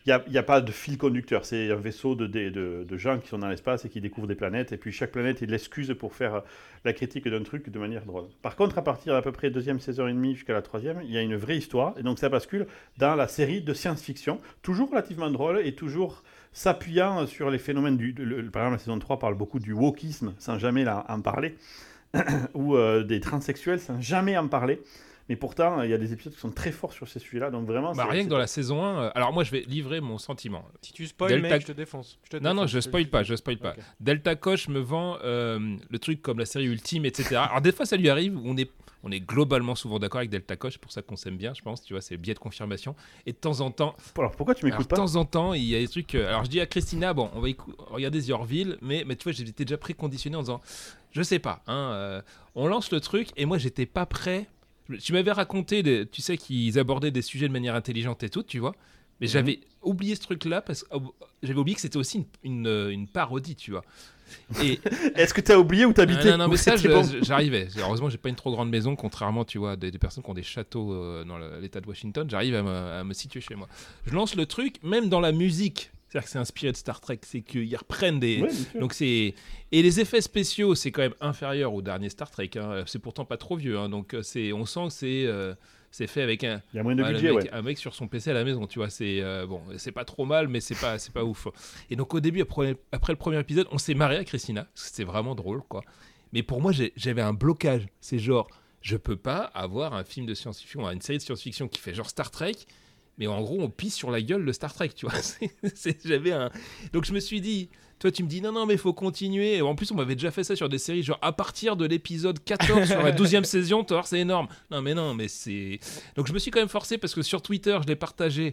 il n'y a, pas de fil conducteur. C'est un vaisseau de, gens qui sont dans l'espace et qui découvrent des planètes. Et puis chaque planète est l'excuse pour faire la critique d'un truc de manière drôle. Par contre, à partir d'à peu près deuxième saison et demie jusqu'à la troisième, il y a une vraie histoire. Et donc ça bascule dans la série de science-fiction, toujours relativement drôle et toujours s'appuyant sur les phénomènes du... le- par exemple, la saison 3 parle beaucoup du wokisme, sans jamais en parler, ou euh, des transsexuels, sans jamais en parler. Mais pourtant, il y a des épisodes qui sont très forts sur ces sujets-là. Donc vraiment, Bah, rien que dans la saison 1. euh, Alors, moi, je vais livrer mon sentiment. Si tu spoil, Delta- mec, je te défonce. Je te Non, non, je spoil pas, je spoil pas. Ok. Delta Koch me vend euh, le truc comme la série ultime, etc. Alors, des fois, ça lui arrive, on est, on est globalement souvent d'accord avec Delta Koch, c'est pour ça qu'on s'aime bien, je pense, tu vois, c'est le biais de confirmation. Et de temps en temps, Alors pourquoi tu m'écoutes de pas temps en temps, il y a des trucs. euh, alors, je dis à Christina, bon, on va écou- regarder The Orville, mais, mais tu vois, j'étais déjà préconditionné en disant, je sais pas, hein, euh, on lance le truc, et moi, j'étais pas prêt. Tu m'avais raconté, des- tu sais, qu'ils abordaient des sujets de manière intelligente et tout, tu vois. Mais Mhm. j'avais oublié ce truc-là parce que oh, j'avais oublié que c'était aussi une, une, euh, une parodie, tu vois. Et Est-ce que t'as oublié où t'habitais non, non, mais Ou ça, bon j'arrivais. Heureusement, j'ai pas une trop grande maison, contrairement, tu vois, des, des personnes qui ont des châteaux euh, dans l'État de Washington. J'arrive à me situer chez moi. Je lance le truc, même dans la musique. C'est-à-dire que c'est inspiré de Star Trek, c'est qu'ils reprennent des. Ouais. Donc c'est et les effets spéciaux, c'est quand même inférieur au dernier Star Trek. hein. C'est pourtant pas trop vieux, hein. donc euh, c'est, on sent que c'est, euh, c'est fait avec un, Il y a moins de Ouais, budget, mec- ouais. Un mec sur son PC à la maison, tu vois, c'est euh, bon, c'est pas trop mal, mais c'est pas, c'est pas ouf. Et donc au début, après, après le premier épisode, on s'est marré avec Christina, c'était vraiment drôle, quoi. Mais pour moi, j'avais un blocage. C'est genre, je peux pas avoir un film de science-fiction, une série de science-fiction qui fait genre Star Trek, mais en gros, on pisse sur la gueule de Star Trek, tu vois. J'avais un. Donc je me suis dit. Toi, tu me dis non, non, mais il faut continuer. Et en plus, on m'avait déjà fait ça sur des séries, genre à partir de l'épisode 14 sur la 12e saison, tu c'est énorme. Non, mais non, mais c'est. Donc je me suis quand même forcé parce que sur Twitter, je l'ai partagé.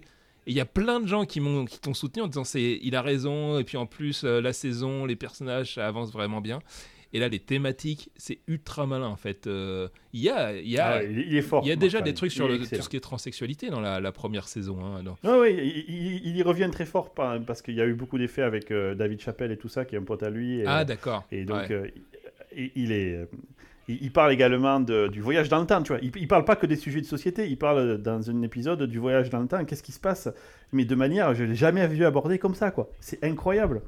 Et il y a plein de gens qui m'ont qui t'ont soutenu en disant c'est il a raison et puis en plus euh, la saison, les personnages ça avance vraiment bien. Et là, les thématiques, c'est ultra malin en fait. Euh, Il y a, il y a, Ah ouais, il, il est fort. il y a Mark déjà des trucs sur le- tout ce qui est transsexualité dans la, la première saison. hein. Ouais, ouais, il, y revient très fort par- parce qu'il y a eu beaucoup d'effets avec euh, David Chappelle et tout ça, qui est un pote à lui. Et, Ah, d'accord. et donc, Ouais. euh, il est. Il, il parle également de- du voyage dans le temps, tu vois. Il, il parle pas que des sujets de société, il parle dans un épisode du voyage dans le temps. Qu'est-ce qui se passe Mais de manière, je l'ai jamais vu abordé comme ça, quoi. C'est incroyable.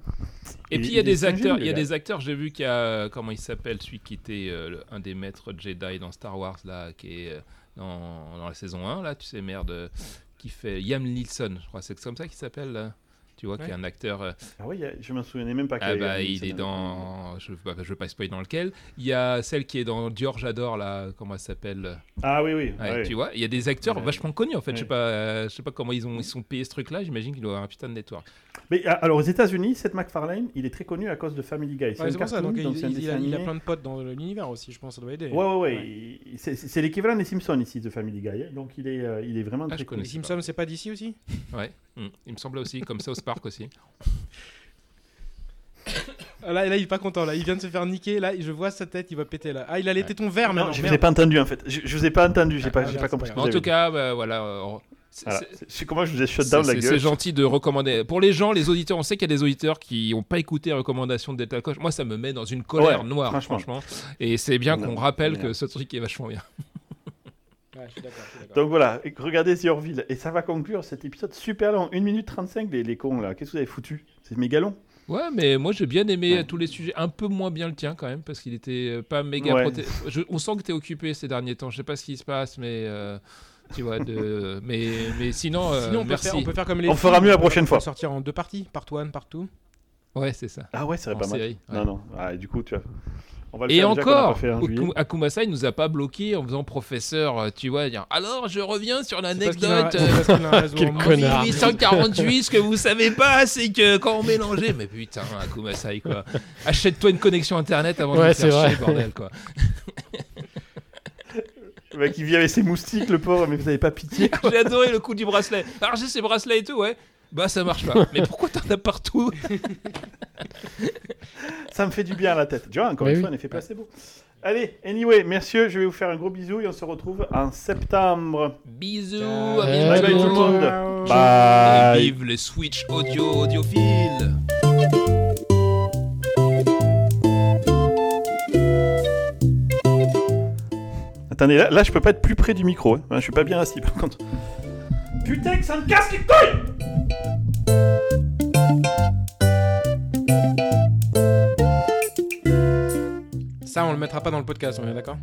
Et puis il y a des acteurs, il y a des acteurs, j'ai vu qu'il y a comment il s'appelle celui qui était euh, un des maîtres Jedi dans Star Wars là qui est euh, dans, dans la saison 1 là, tu sais merde euh, qui fait Liam Neeson, je crois c'est comme ça qu'il s'appelle là. Tu vois, qui est Ouais. un acteur. euh, Ah oui, je m'en souvenais même pas. ah bah, il est dans. Je ne veux pas spoiler dans lequel. Il y a celle qui est dans Dior, j'adore là. Comment elle s'appelle Ah oui, oui. Ouais, ouais. Tu vois, il y a des acteurs Ouais. vachement connus en fait. Je sais Ouais. pas, euh, je sais pas comment ils ont ils sont payés ce truc-là. J'imagine qu'il doit avoir un putain de network. Mais alors aux États-Unis, Seth MacFarlane, il est très connu à cause de Family Guy. Ouais, c'est pour ça, cartoon, donc il, a, il plein de potes dans l'univers aussi, je pense, ça doit aider. Ouais, ouais, ouais. Ouais. C'est l'équivalent des Simpsons ici, de Family Guy. hein. Donc il est, euh, il est vraiment Ah, très je connu. Les Simpsons, c'est pas d'ici aussi? Ouais, hmm. il me semblait aussi, comme South Park aussi. Ah, Là, là, il est pas content, là, il vient de se faire niquer, là, je vois sa tête, il va péter là. Ah, il a les Ouais. tétons verts Non, je vous ai pas entendu en fait. Je, je vous ai pas entendu. J'ai Ah, pas, ah, j'ai pas compris. En tout cas, bah, voilà. euh, c'est- Voilà. comment je vous ai shut down la gueule. c'est gentil de recommander. Pour les gens, les auditeurs, on sait qu'il y a des auditeurs qui n'ont pas écouté les recommandations de Delta Coach. Moi, ça me met dans une colère Ouais, noire, franchement. franchement. Et c'est bien qu'on rappelle que ce truc est vachement bien. Ouais, je suis d'accord, je suis d'accord. Donc voilà, regardez The Orville. Et ça va conclure cet épisode super long. 1 minute 35, les, les cons là. Qu'est-ce que vous avez foutu? C'est méga long. Ouais, mais moi j'ai bien aimé Ouais. tous les sujets. Un peu moins bien le tien quand même, parce qu'il était euh, pas méga Ouais. proté- Je- On sent que t'es occupé ces derniers temps. Je sais pas ce qui se passe, mais euh, tu vois, de... mais, mais sinon, euh, Sinon, on peut, faire, on peut faire comme les On fera mieux la on prochaine on peut fois. sortir en deux parties, part one, part two. Ouais, c'est ça. Ah ouais, ça serait En pas mal. série, ouais. Non, non. Ah, du coup, tu vois. On va le Et faire déjà encore, pas fait en juillet. Oku- Akuma-san, il nous a pas bloqué en faisant professeur, euh, tu vois, dire alors je reviens sur l'anecdote. c'est euh, Quel en main. connard. En 1848, ce que vous savez pas, c'est que quand on mélangeait. Mais putain, Akuma-sai, quoi. Achète-toi une connexion internet avant de Ouais, faire vrai. chier, bordel, quoi. Le mec, il vit avec ses moustiques, le pauvre, mais vous avez pas pitié. quoi. J'ai adoré le coup du bracelet. Alors j'ai ces bracelets et tout, ouais. Bah ça marche pas. Mais pourquoi t'en as partout? Ça me fait du bien à la tête. Tu vois, encore Mais une oui. fois, un effet placebo. Allez, anyway, messieurs, je vais vous faire un gros bisou et on se retrouve en septembre. Bisous, Ciao. à Bye bye tout le bientôt. monde. Ciao. Et Bye. vive le Switch audio audiophile. Attendez, là, là, je peux pas être plus près du micro. Hein. Je suis pas bien assis par contre. Putain, que ça me casse les couilles Ça, on le mettra pas dans le podcast, on est d'accord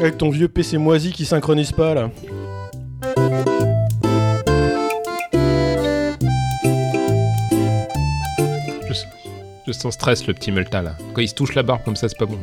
Avec ton vieux PC moisi qui synchronise pas là. Je, je sens stress le petit Multa là. Quand il se touche la barbe comme ça, c'est pas bon.